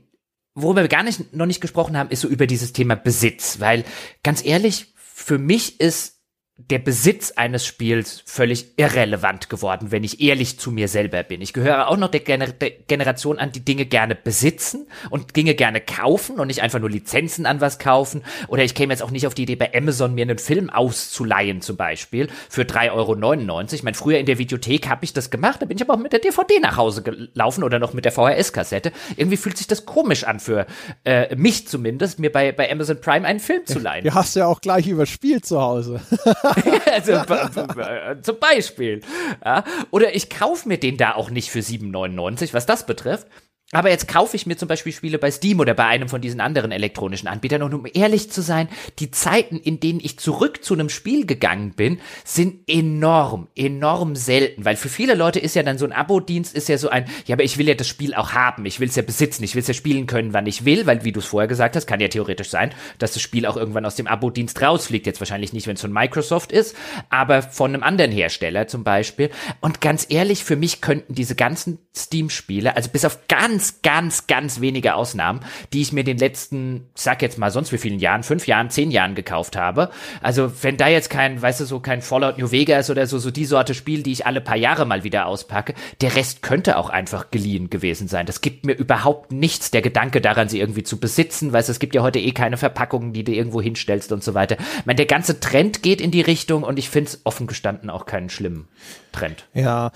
worüber wir gar nicht, noch nicht gesprochen haben, ist so über dieses Thema Besitz, weil ganz ehrlich, für mich ist der Besitz eines Spiels völlig irrelevant geworden, wenn ich ehrlich zu mir selber bin. Ich gehöre auch noch der, Gener der, Generation an, die Dinge gerne besitzen und Dinge gerne kaufen und nicht einfach nur Lizenzen an was kaufen. Oder ich käme jetzt auch nicht auf die Idee, bei Amazon mir einen Film auszuleihen zum Beispiel für 3,99 Euro. Ich meine, früher in der Videothek habe ich das gemacht, da bin ich aber auch mit der DVD nach Hause gelaufen oder noch mit der VHS-Kassette. Irgendwie fühlt sich das komisch an für äh, mich zumindest, mir bei, bei Amazon Prime einen Film zu leihen. Du hast ja auch gleich überspielt zu Hause. also, zum Beispiel. Ja? Oder ich kaufe mir den da auch nicht für 7,99, was das betrifft. Aber jetzt kaufe ich mir zum Beispiel Spiele bei Steam oder bei einem von diesen anderen elektronischen Anbietern. Und um ehrlich zu sein, die Zeiten, in denen ich zurück zu einem Spiel gegangen bin, sind enorm, enorm selten. Weil für viele Leute ist ja dann so ein Abo-Dienst, ist ja so ein, ja, aber ich will ja das Spiel auch haben. Ich will es ja besitzen. Ich will es ja spielen können, wann ich will. Weil, wie du es vorher gesagt hast, kann ja theoretisch sein, dass das Spiel auch irgendwann aus dem Abo-Dienst rausfliegt. Jetzt wahrscheinlich nicht, wenn es von Microsoft ist, aber von einem anderen Hersteller zum Beispiel. Und ganz ehrlich, für mich könnten diese ganzen Steam-Spiele, also bis auf ganz ganz, ganz, ganz wenige Ausnahmen, die ich mir den letzten, sag jetzt mal sonst wie vielen Jahren, fünf Jahren, zehn Jahren gekauft habe. Also wenn da jetzt kein, weißt du, so kein Fallout New Vegas oder so, so die Sorte Spiel, die ich alle paar Jahre mal wieder auspacke, der Rest könnte auch einfach geliehen gewesen sein. Das gibt mir überhaupt nichts, der Gedanke daran, sie irgendwie zu besitzen, weißt du, es gibt ja heute eh keine Verpackungen, die du irgendwo hinstellst und so weiter. Ich meine, der ganze Trend geht in die Richtung und ich finde es offen gestanden auch keinen schlimmen Trend. Ja,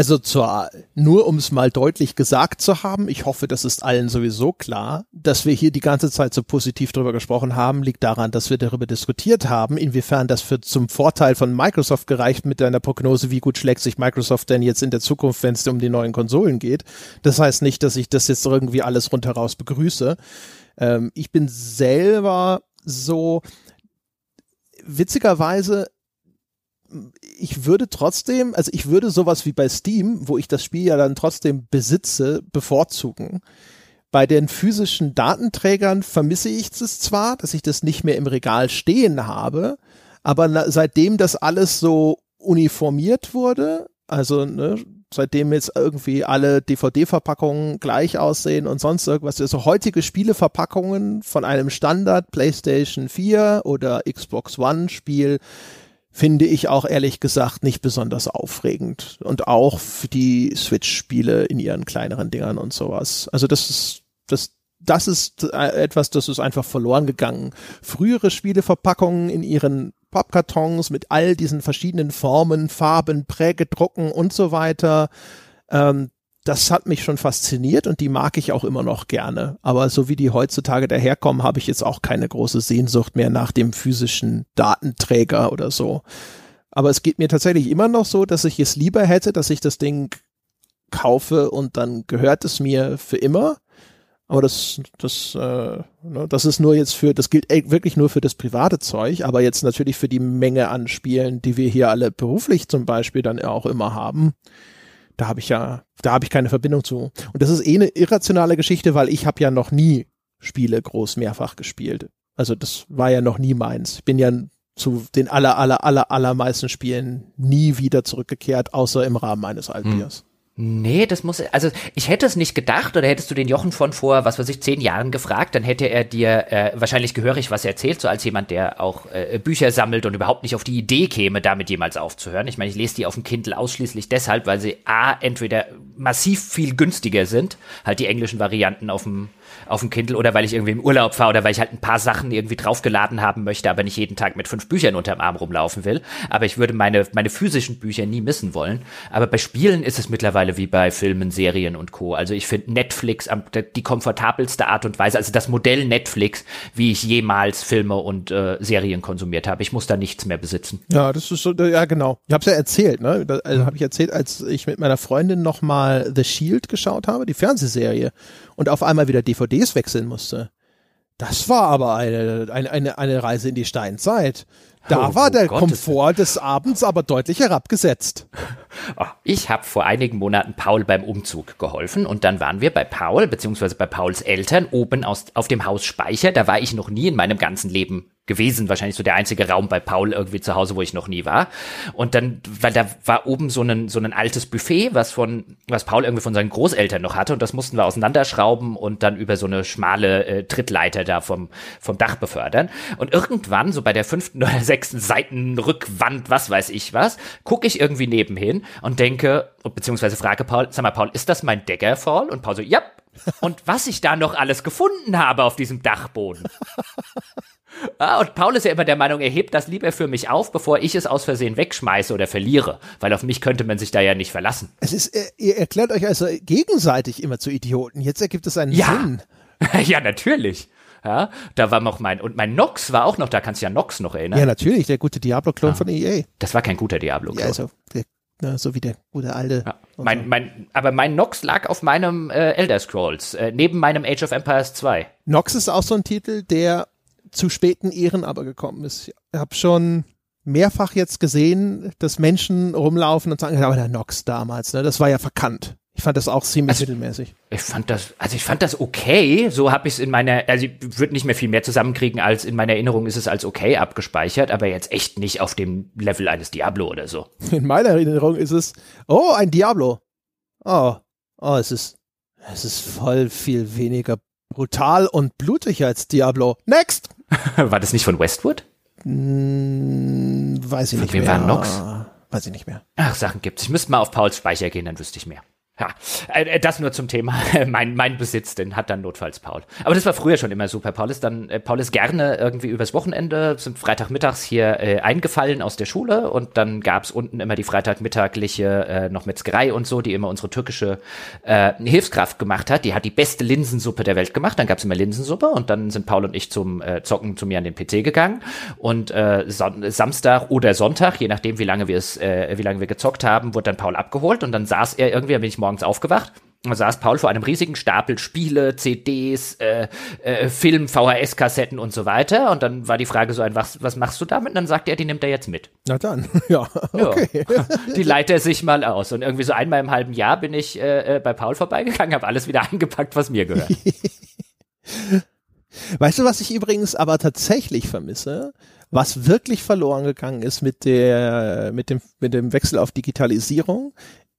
also zur, nur um es mal deutlich gesagt zu haben, ich hoffe, das ist allen sowieso klar, dass wir hier die ganze Zeit so positiv drüber gesprochen haben, liegt daran, dass wir darüber diskutiert haben, inwiefern das für zum Vorteil von Microsoft gereicht mit einer Prognose, wie gut schlägt sich Microsoft denn jetzt in der Zukunft, wenn es um die neuen Konsolen geht. Das heißt nicht, dass ich das jetzt irgendwie alles rundheraus begrüße. Ähm, ich bin selber so, witzigerweise ich würde trotzdem, also ich würde sowas wie bei Steam, wo ich das Spiel ja dann trotzdem besitze, bevorzugen. Bei den physischen Datenträgern vermisse ich es zwar, dass ich das nicht mehr im Regal stehen habe, aber seitdem das alles so uniformiert wurde, also ne, seitdem jetzt irgendwie alle DVD-Verpackungen gleich aussehen und sonst irgendwas, also heutige Spieleverpackungen von einem Standard PlayStation 4 oder Xbox One Spiel finde ich auch ehrlich gesagt nicht besonders aufregend. Und auch für die Switch-Spiele in ihren kleineren Dingern und sowas. Also das ist, das, das ist äh, etwas, das ist einfach verloren gegangen. Frühere Spieleverpackungen in ihren Pappkartons mit all diesen verschiedenen Formen, Farben, Prägedrucken und so weiter. Ähm, das hat mich schon fasziniert und die mag ich auch immer noch gerne. Aber so wie die heutzutage daherkommen, habe ich jetzt auch keine große Sehnsucht mehr nach dem physischen Datenträger oder so. Aber es geht mir tatsächlich immer noch so, dass ich es lieber hätte, dass ich das Ding kaufe und dann gehört es mir für immer. Aber das, das, äh, ne, das ist nur jetzt für, das gilt wirklich nur für das private Zeug, aber jetzt natürlich für die Menge an Spielen, die wir hier alle beruflich zum Beispiel dann auch immer haben da habe ich ja, da habe ich keine Verbindung zu. Und das ist eh eine irrationale Geschichte, weil ich habe ja noch nie Spiele groß mehrfach gespielt. Also das war ja noch nie meins. Ich bin ja zu den aller, aller, aller, allermeisten Spielen nie wieder zurückgekehrt, außer im Rahmen meines Altbiers. Hm. Nee, das muss, also ich hätte es nicht gedacht, oder hättest du den Jochen von vor, was weiß ich, zehn Jahren gefragt, dann hätte er dir äh, wahrscheinlich gehörig was erzählt, so als jemand, der auch äh, Bücher sammelt und überhaupt nicht auf die Idee käme, damit jemals aufzuhören. Ich meine, ich lese die auf dem Kindle ausschließlich deshalb, weil sie A, entweder massiv viel günstiger sind, halt die englischen Varianten auf dem auf dem Kindle oder weil ich irgendwie im Urlaub fahre oder weil ich halt ein paar Sachen irgendwie draufgeladen haben möchte, aber nicht jeden Tag mit fünf Büchern unterm Arm rumlaufen will. Aber ich würde meine, meine physischen Bücher nie missen wollen. Aber bei Spielen ist es mittlerweile wie bei Filmen, Serien und Co. Also ich finde Netflix die komfortabelste Art und Weise, also das Modell Netflix, wie ich jemals Filme und äh, Serien konsumiert habe. Ich muss da nichts mehr besitzen. Ja, das ist so, ja genau. Ich habe es ja erzählt, ne? Also habe ich erzählt, als ich mit meiner Freundin nochmal The Shield geschaut habe, die Fernsehserie und auf einmal wieder DVDs wechseln musste. Das war aber eine, eine, eine, eine Reise in die Steinzeit. Da oh, war der Gott, Komfort des Abends aber deutlich herabgesetzt. Oh, ich habe vor einigen Monaten Paul beim Umzug geholfen und dann waren wir bei Paul beziehungsweise bei Pauls Eltern oben aus, auf dem Haus Speicher. Da war ich noch nie in meinem ganzen Leben gewesen. Wahrscheinlich so der einzige Raum bei Paul irgendwie zu Hause, wo ich noch nie war. Und dann, weil da war oben so ein, so ein altes Buffet, was von, was Paul irgendwie von seinen Großeltern noch hatte. Und das mussten wir auseinanderschrauben und dann über so eine schmale äh, Trittleiter da vom, vom Dach befördern. Und irgendwann, so bei der fünften oder sechsten Seitenrückwand, was weiß ich was, gucke ich irgendwie nebenhin und denke, beziehungsweise frage Paul, sag mal, Paul, ist das mein Daggerfall? Und Paul so, ja. Und was ich da noch alles gefunden habe auf diesem Dachboden. Ah, und Paul ist ja immer der Meinung, er hebt das lieber für mich auf, bevor ich es aus Versehen wegschmeiße oder verliere, weil auf mich könnte man sich da ja nicht verlassen. Es ist, äh, ihr erklärt euch also gegenseitig immer zu Idioten. Jetzt ergibt es einen Ja. Sinn. ja, natürlich. Ja, da war noch mein, und mein Nox war auch noch, da kannst du ja Nox noch erinnern. Ja, natürlich, der gute Diablo-Klon von EA. Das war kein guter Diablo. Ja, also, der, na, so wie der gute alte. Ja. Mein, mein, aber mein Nox lag auf meinem äh, Elder Scrolls, äh, neben meinem Age of Empires 2. Nox ist auch so ein Titel, der zu späten Ehren aber gekommen ist. Ich habe schon mehrfach jetzt gesehen, dass Menschen rumlaufen und sagen, ja, aber der Nox damals, ne, das war ja verkannt. Ich fand das auch ziemlich Also- mittelmäßig. Ich fand das, also ich fand das okay. So habe ich es in meiner, also ich würde nicht mehr viel mehr zusammenkriegen, als in meiner Erinnerung ist es als okay abgespeichert, aber jetzt echt nicht auf dem Level eines Diablo oder so. In meiner Erinnerung ist es, oh, ein Diablo. Oh, oh, es ist, es ist voll viel weniger brutal und blutig als Diablo. Next! War das nicht von Westwood? Hm, weiß ich Von nicht wem mehr. war Nox? Weiß ich nicht mehr. Ach, Sachen gibt's. Ich müsste mal auf Pauls Speicher gehen, dann wüsste ich mehr. Ja, äh, das nur zum Thema mein, mein Besitz, den hat dann notfalls Paul. Aber das war früher schon immer super. Paul ist dann, äh, Paul ist gerne irgendwie übers Wochenende, sind Freitagmittags hier äh, eingefallen aus der Schule und dann gab's unten immer die freitagmittagliche äh, noch Metzgerei und so, die immer unsere türkische äh, Hilfskraft gemacht hat. Die hat die beste Linsensuppe der Welt gemacht. Dann gab's immer Linsensuppe und dann sind Paul und ich zum äh, Zocken zu mir an den PC gegangen und äh, Son Samstag oder Sonntag, je nachdem wie lange wir es, äh, wie lange wir gezockt haben, wurde dann Paul abgeholt und dann saß er irgendwie, bin ich morgens aufgewacht. Da saß Paul vor einem riesigen Stapel Spiele, CDs, äh, äh, Film, VHS-Kassetten und so weiter. Und dann war die Frage so ein, was, was machst du damit? Und dann sagte er, die nimmt er jetzt mit. Na dann, ja, Ja. okay. Die leitet er sich mal aus. Und irgendwie so einmal im halben Jahr bin ich äh, äh, bei Paul vorbeigegangen, habe alles wieder eingepackt, was mir gehört. Weißt du, was ich übrigens aber tatsächlich vermisse? Was wirklich verloren gegangen ist mit der, mit dem, mit dem Wechsel auf Digitalisierung,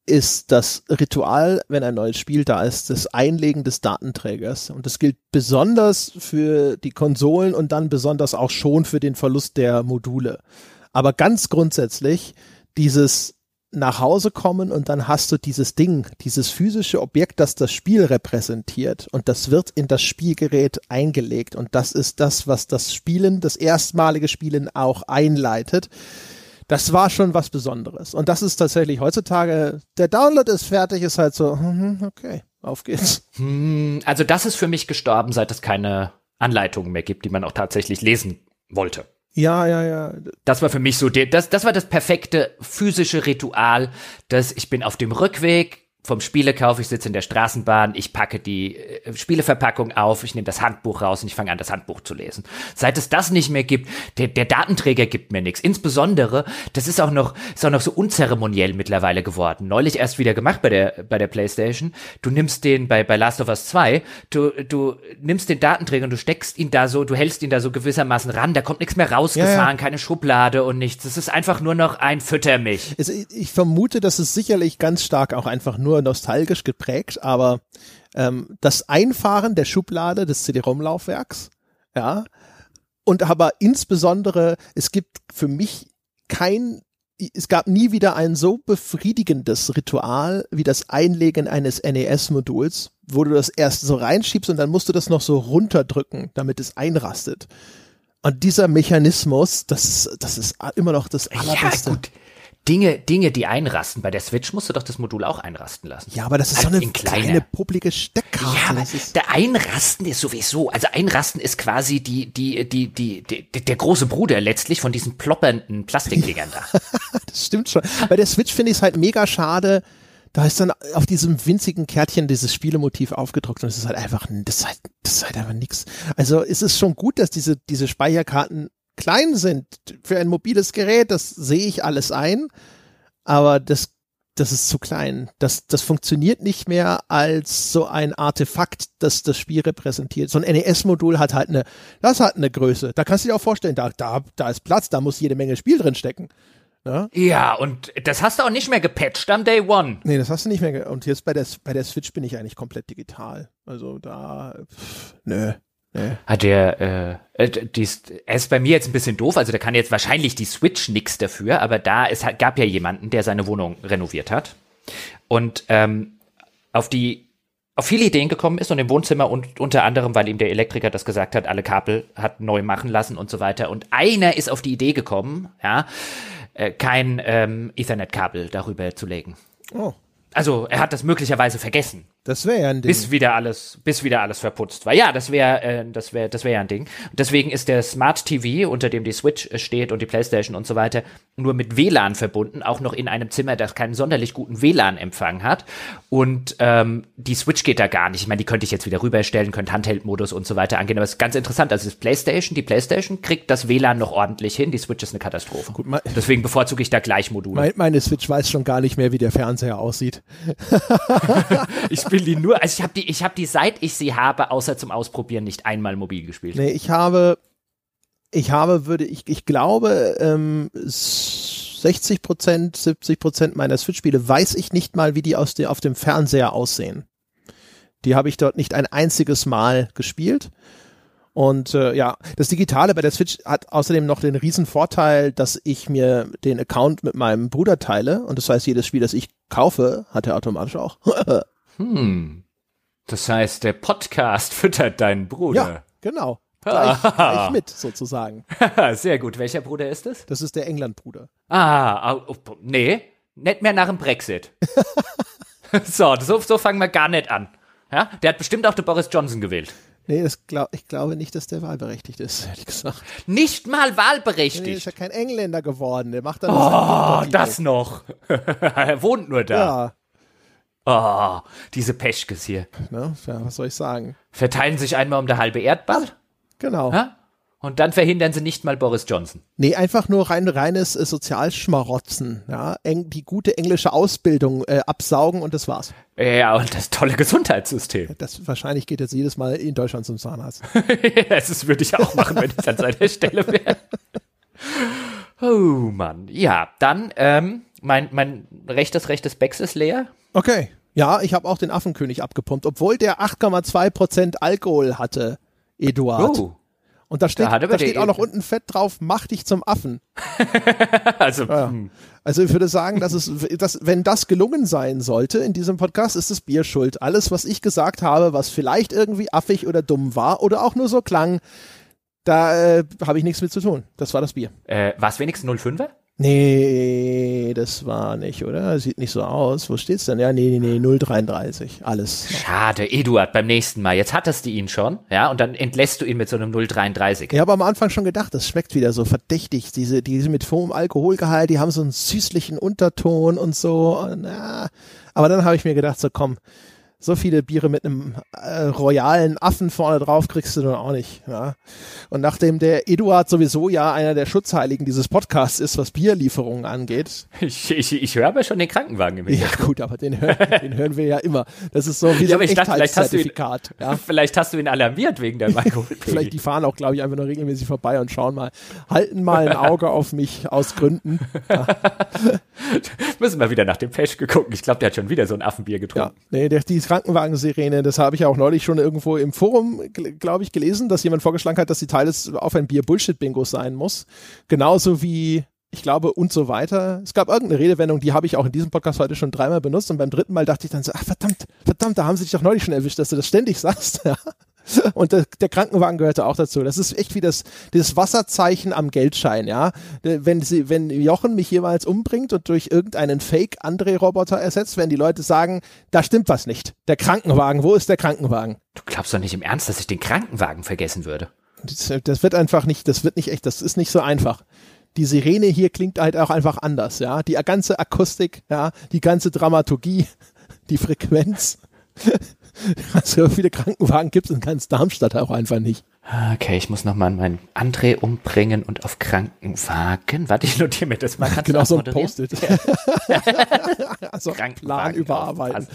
ist das Ritual, wenn ein neues Spiel da ist, das Einlegen des Datenträgers. Und das gilt besonders für die Konsolen und dann besonders auch schon für den Verlust der Module. Aber ganz grundsätzlich dieses nach Hause kommen und dann hast du dieses Ding, dieses physische Objekt, das das Spiel repräsentiert und das wird in das Spielgerät eingelegt und das ist das, was das Spielen, das erstmalige Spielen auch einleitet. Das war schon was Besonderes und das ist tatsächlich heutzutage, der Download ist fertig, ist halt so, mhm, okay, auf geht's. Hm, also das ist für mich gestorben, seit es keine Anleitungen mehr gibt, die man auch tatsächlich lesen wollte. Ja, ja, ja. Das war für mich so, das, das war das perfekte physische Ritual, dass ich bin auf dem Rückweg vom Spielekauf, ich sitze in der Straßenbahn, ich packe die äh, Spieleverpackung auf, ich nehme das Handbuch raus und ich fange an, das Handbuch zu lesen. Seit es das nicht mehr gibt, der, der Datenträger gibt mir nichts. Insbesondere, das ist auch noch, ist auch noch so unzeremoniell mittlerweile geworden. Neulich erst wieder gemacht bei der, bei der Playstation. Du nimmst den bei, bei Last of Us 2, du, du nimmst den Datenträger und du steckst ihn da so, du hältst ihn da so gewissermaßen ran, da kommt nichts mehr rausgefahren, Ja, ja. keine Schublade und nichts. Es ist einfach nur noch ein Fütter mich. Es, ich vermute, das ist sicherlich ganz stark auch einfach nur nostalgisch geprägt, aber ähm, das Einfahren der Schublade des CD-ROM-Laufwerks, ja, und aber insbesondere, es gibt für mich kein, es gab nie wieder ein so befriedigendes Ritual wie das Einlegen eines NES-Moduls, wo du das erst so reinschiebst und dann musst du das noch so runterdrücken, damit es einrastet. Und dieser Mechanismus, das ist, das ist immer noch das allerbeste. Ja, gut. Dinge, Dinge, die einrasten. Bei der Switch musst du doch das Modul auch einrasten lassen. Ja, aber das ist so Also eine in kleiner. kleine publige Steckkarte. Ja, aber das ist, der Einrasten ist sowieso, also Einrasten ist quasi die, die, die, die, die, der große Bruder letztlich von diesen ploppernden Plastikdingern da. das stimmt schon. Bei der Switch finde ich es halt mega schade. Da ist dann auf diesem winzigen Kärtchen dieses Spielemotiv aufgedruckt und es ist halt einfach, das ist halt, das ist halt einfach nix. Also es ist schon gut, dass diese, diese Speicherkarten klein sind für ein mobiles Gerät, das sehe ich alles ein. Aber das das ist zu klein. Das, das funktioniert nicht mehr als so ein Artefakt, das das Spiel repräsentiert. So ein NES-Modul hat halt eine, das hat eine Größe. Da kannst du dir auch vorstellen, da, da, da ist Platz, da muss jede Menge Spiel drin stecken. Ja? ja, und das hast du auch nicht mehr gepatcht am Day One. Nee, das hast du nicht mehr. Und jetzt bei der, bei der Switch bin ich eigentlich komplett digital. Also da, pff, nö. Hat der, äh, äh, die ist, er ist bei mir jetzt ein bisschen doof, also da kann jetzt wahrscheinlich die Switch nix dafür, aber da es gab ja jemanden, der seine Wohnung renoviert hat und ähm, auf die auf viele Ideen gekommen ist und im Wohnzimmer und unter anderem, weil ihm der Elektriker das gesagt hat, alle Kabel hat neu machen lassen und so weiter. Und einer ist auf die Idee gekommen, ja, äh, kein ähm, Ethernet-Kabel darüber zu legen. Oh. Also er hat das möglicherweise vergessen. Das wäre ja ein Ding. Bis wieder alles, bis wieder alles verputzt war. Ja, das wäre, äh, das wäre, das wäre ja ein Ding. Deswegen ist der Smart TV, unter dem die Switch äh, steht und die PlayStation und so weiter, nur mit WLAN verbunden, auch noch in einem Zimmer, das keinen sonderlich guten WLAN-Empfang hat. Und ähm, die Switch geht da gar nicht. Ich meine, die könnte ich jetzt wieder rüberstellen, könnte Handheld-Modus und so weiter angehen. Aber es ist ganz interessant. Also das PlayStation, die PlayStation kriegt das WLAN noch ordentlich hin. Die Switch ist eine Katastrophe. Gut, deswegen bevorzuge ich da gleich Module. Mein, meine Switch weiß schon gar nicht mehr, wie der Fernseher aussieht. ich spiele die nur, also ich habe die, ich habe die, seit ich sie habe, außer zum Ausprobieren, nicht einmal mobil gespielt. Nee, ich habe, ich habe, würde ich, ich glaube, ähm, 60 Prozent, 70 Prozent meiner Switch-Spiele weiß ich nicht mal, wie die aus de, auf dem Fernseher aussehen. Die habe ich dort nicht ein einziges Mal gespielt. Und äh, ja, das Digitale bei der Switch hat außerdem noch den riesen Vorteil, dass ich mir den Account mit meinem Bruder teile. Und das heißt, jedes Spiel, das ich kaufe, hat er automatisch auch. hm. Das heißt, der Podcast füttert deinen Bruder. Ja, genau. Gleich, gleich mit, sozusagen. Sehr gut. Welcher Bruder ist es? Das ist der England-Bruder. Ah, oh, nee, nicht mehr nach dem Brexit. so, so, so fangen wir gar nicht an. Ja? Der hat bestimmt auch den Boris Johnson gewählt. Nee, das glaub, ich glaube nicht, dass der wahlberechtigt ist, ehrlich gesagt. Nicht mal wahlberechtigt? Nee, ist ja kein Engländer geworden. Der macht dann Oh, das noch. er wohnt nur da. Ja. Oh, diese Peschkes hier. Na, ja, was soll ich sagen? Verteilen sich einmal um der halbe Erdball? Genau. Ha? Und dann verhindern sie nicht mal Boris Johnson. Nee, einfach nur rein reines äh, Sozialschmarotzen, ja, Eng, die gute englische Ausbildung äh, absaugen und das war's. Ja, und das tolle Gesundheitssystem. Das wahrscheinlich geht jetzt jedes Mal in Deutschland zum Zahnarzt. das würde ich auch machen, wenn ich an seiner Stelle wäre. Oh Mann. Ja, dann ähm, mein mein rechtes rechtes Becks ist leer. Okay. Ja, ich habe auch den Affenkönig abgepumpt, obwohl der 8,2% Alkohol hatte. Eduard. Oh. Und da steht, da, da steht auch noch unten fett drauf, mach dich zum Affen. also, ja. Hm. also ich würde sagen, dass es, dass, wenn das gelungen sein sollte in diesem Podcast, ist das Bier schuld. Alles, was ich gesagt habe, was vielleicht irgendwie affig oder dumm war oder auch nur so klang, da äh, habe ich nichts mit zu tun. Das war das Bier. Äh, war es wenigstens 05er? Nee, das war nicht, oder? Sieht nicht so aus. Wo steht's denn? Ja, nee, nee, nee, 033. Alles. Schade, Eduard, beim nächsten Mal. Jetzt hattest du ihn schon, ja, und dann entlässt du ihn mit so einem 033. Ich habe am Anfang schon gedacht, das schmeckt wieder so verdächtig. Diese, diese mit hohem Alkoholgehalt, die haben so einen süßlichen Unterton und so. Ja. Aber dann habe ich mir gedacht, so komm, so viele Biere mit einem äh, royalen Affen vorne drauf kriegst du nun auch nicht. Ja. Und nachdem der Eduard sowieso ja einer der Schutzheiligen dieses Podcasts ist, was Bierlieferungen angeht. Ich, ich, ich höre aber schon den Krankenwagen im Ja gut, aber den, hör, den hören wir ja immer. Das ist so wie ja, so ein dachte, vielleicht ja. vielleicht hast du ihn alarmiert wegen der Alkoholpegel. vielleicht die fahren auch, glaube ich, einfach nur regelmäßig vorbei und schauen mal, halten mal ein Auge auf mich aus Gründen. Ja. Müssen wir wieder nach dem Pesch gucken. Ich glaube, der hat schon wieder so ein Affenbier getrunken. Ja, nee, der, die Krankenwagen-Sirene, das habe ich auch neulich schon irgendwo im Forum, glaube ich, gelesen, dass jemand vorgeschlagen hat, dass die Teil des auf ein Bier Bullshit-Bingo sein muss. Genauso wie ich glaube, und so weiter. Es gab irgendeine Redewendung, die habe ich auch in diesem Podcast heute schon dreimal benutzt und beim dritten Mal dachte ich dann so, ach verdammt, verdammt, da haben sie dich doch neulich schon erwischt, dass du das ständig sagst. Ja. Und der, der, Krankenwagen gehörte auch dazu. Das ist echt wie das, das Wasserzeichen am Geldschein, ja. Wenn sie, wenn Jochen mich jeweils umbringt und durch irgendeinen Fake-André-Roboter ersetzt, werden die Leute sagen, da stimmt was nicht. Der Krankenwagen, wo ist der Krankenwagen? Du glaubst doch nicht im Ernst, dass ich den Krankenwagen vergessen würde. Das, das wird einfach nicht, das wird nicht echt, das ist nicht so einfach die Sirene hier klingt halt auch einfach anders, ja. Die ganze Akustik, ja, die ganze Dramaturgie, die Frequenz. so viele Krankenwagen gibt es in ganz Darmstadt auch einfach nicht. Okay, ich muss nochmal meinen André umbringen und auf Krankenwagen. Warte, ich notiere mir das mal. Kannst genau so ein Post-it. also Plan überarbeiten.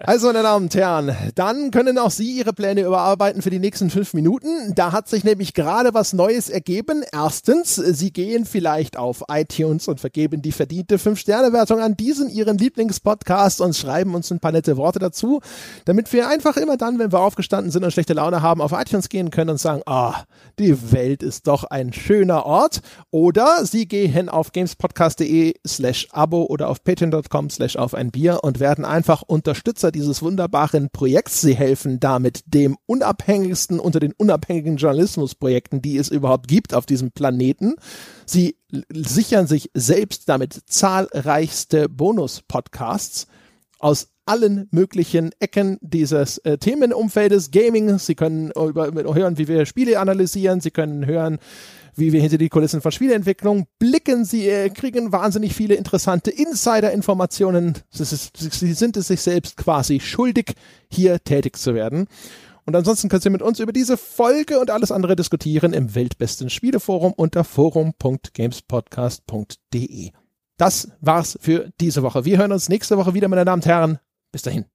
Also, meine Damen und Herren, dann können auch Sie Ihre Pläne überarbeiten für die nächsten fünf Minuten. Da hat sich nämlich gerade was Neues ergeben. Erstens, Sie gehen vielleicht auf iTunes und vergeben die verdiente Fünf-Sterne-Wertung an diesen Ihren Lieblingspodcast und schreiben uns ein paar nette Worte dazu, damit wir einfach immer dann, wenn wir aufgestanden sind und schlechte Laune haben, auf iTunes gehen können und sagen, ah, die Welt ist doch ein schöner Ort. Oder Sie gehen auf gamespodcast.de slash Abo oder auf patreon.com slash auf ein Bier und werden einfach unterstützt Unterstützer dieses wunderbaren Projekts. Sie helfen damit dem unabhängigsten unter den unabhängigen Journalismusprojekten, die es überhaupt gibt auf diesem Planeten. Sie sichern sich selbst damit zahlreichste Bonus-Podcasts aus allen möglichen Ecken dieses äh, Themenumfeldes Gaming. Sie können über, hören, wie wir Spiele analysieren. Sie können hören, wie wir hinter die Kulissen von Spieleentwicklung blicken. Sie äh, kriegen wahnsinnig viele interessante Insider-Informationen. Sie, sind es sich selbst quasi schuldig, hier tätig zu werden. Und ansonsten könnt ihr mit uns über diese Folge und alles andere diskutieren im weltbesten Spieleforum unter forum.gamespodcast.de. Das war's für diese Woche. Wir hören uns nächste Woche wieder, meine Damen und Herren. Bis dahin.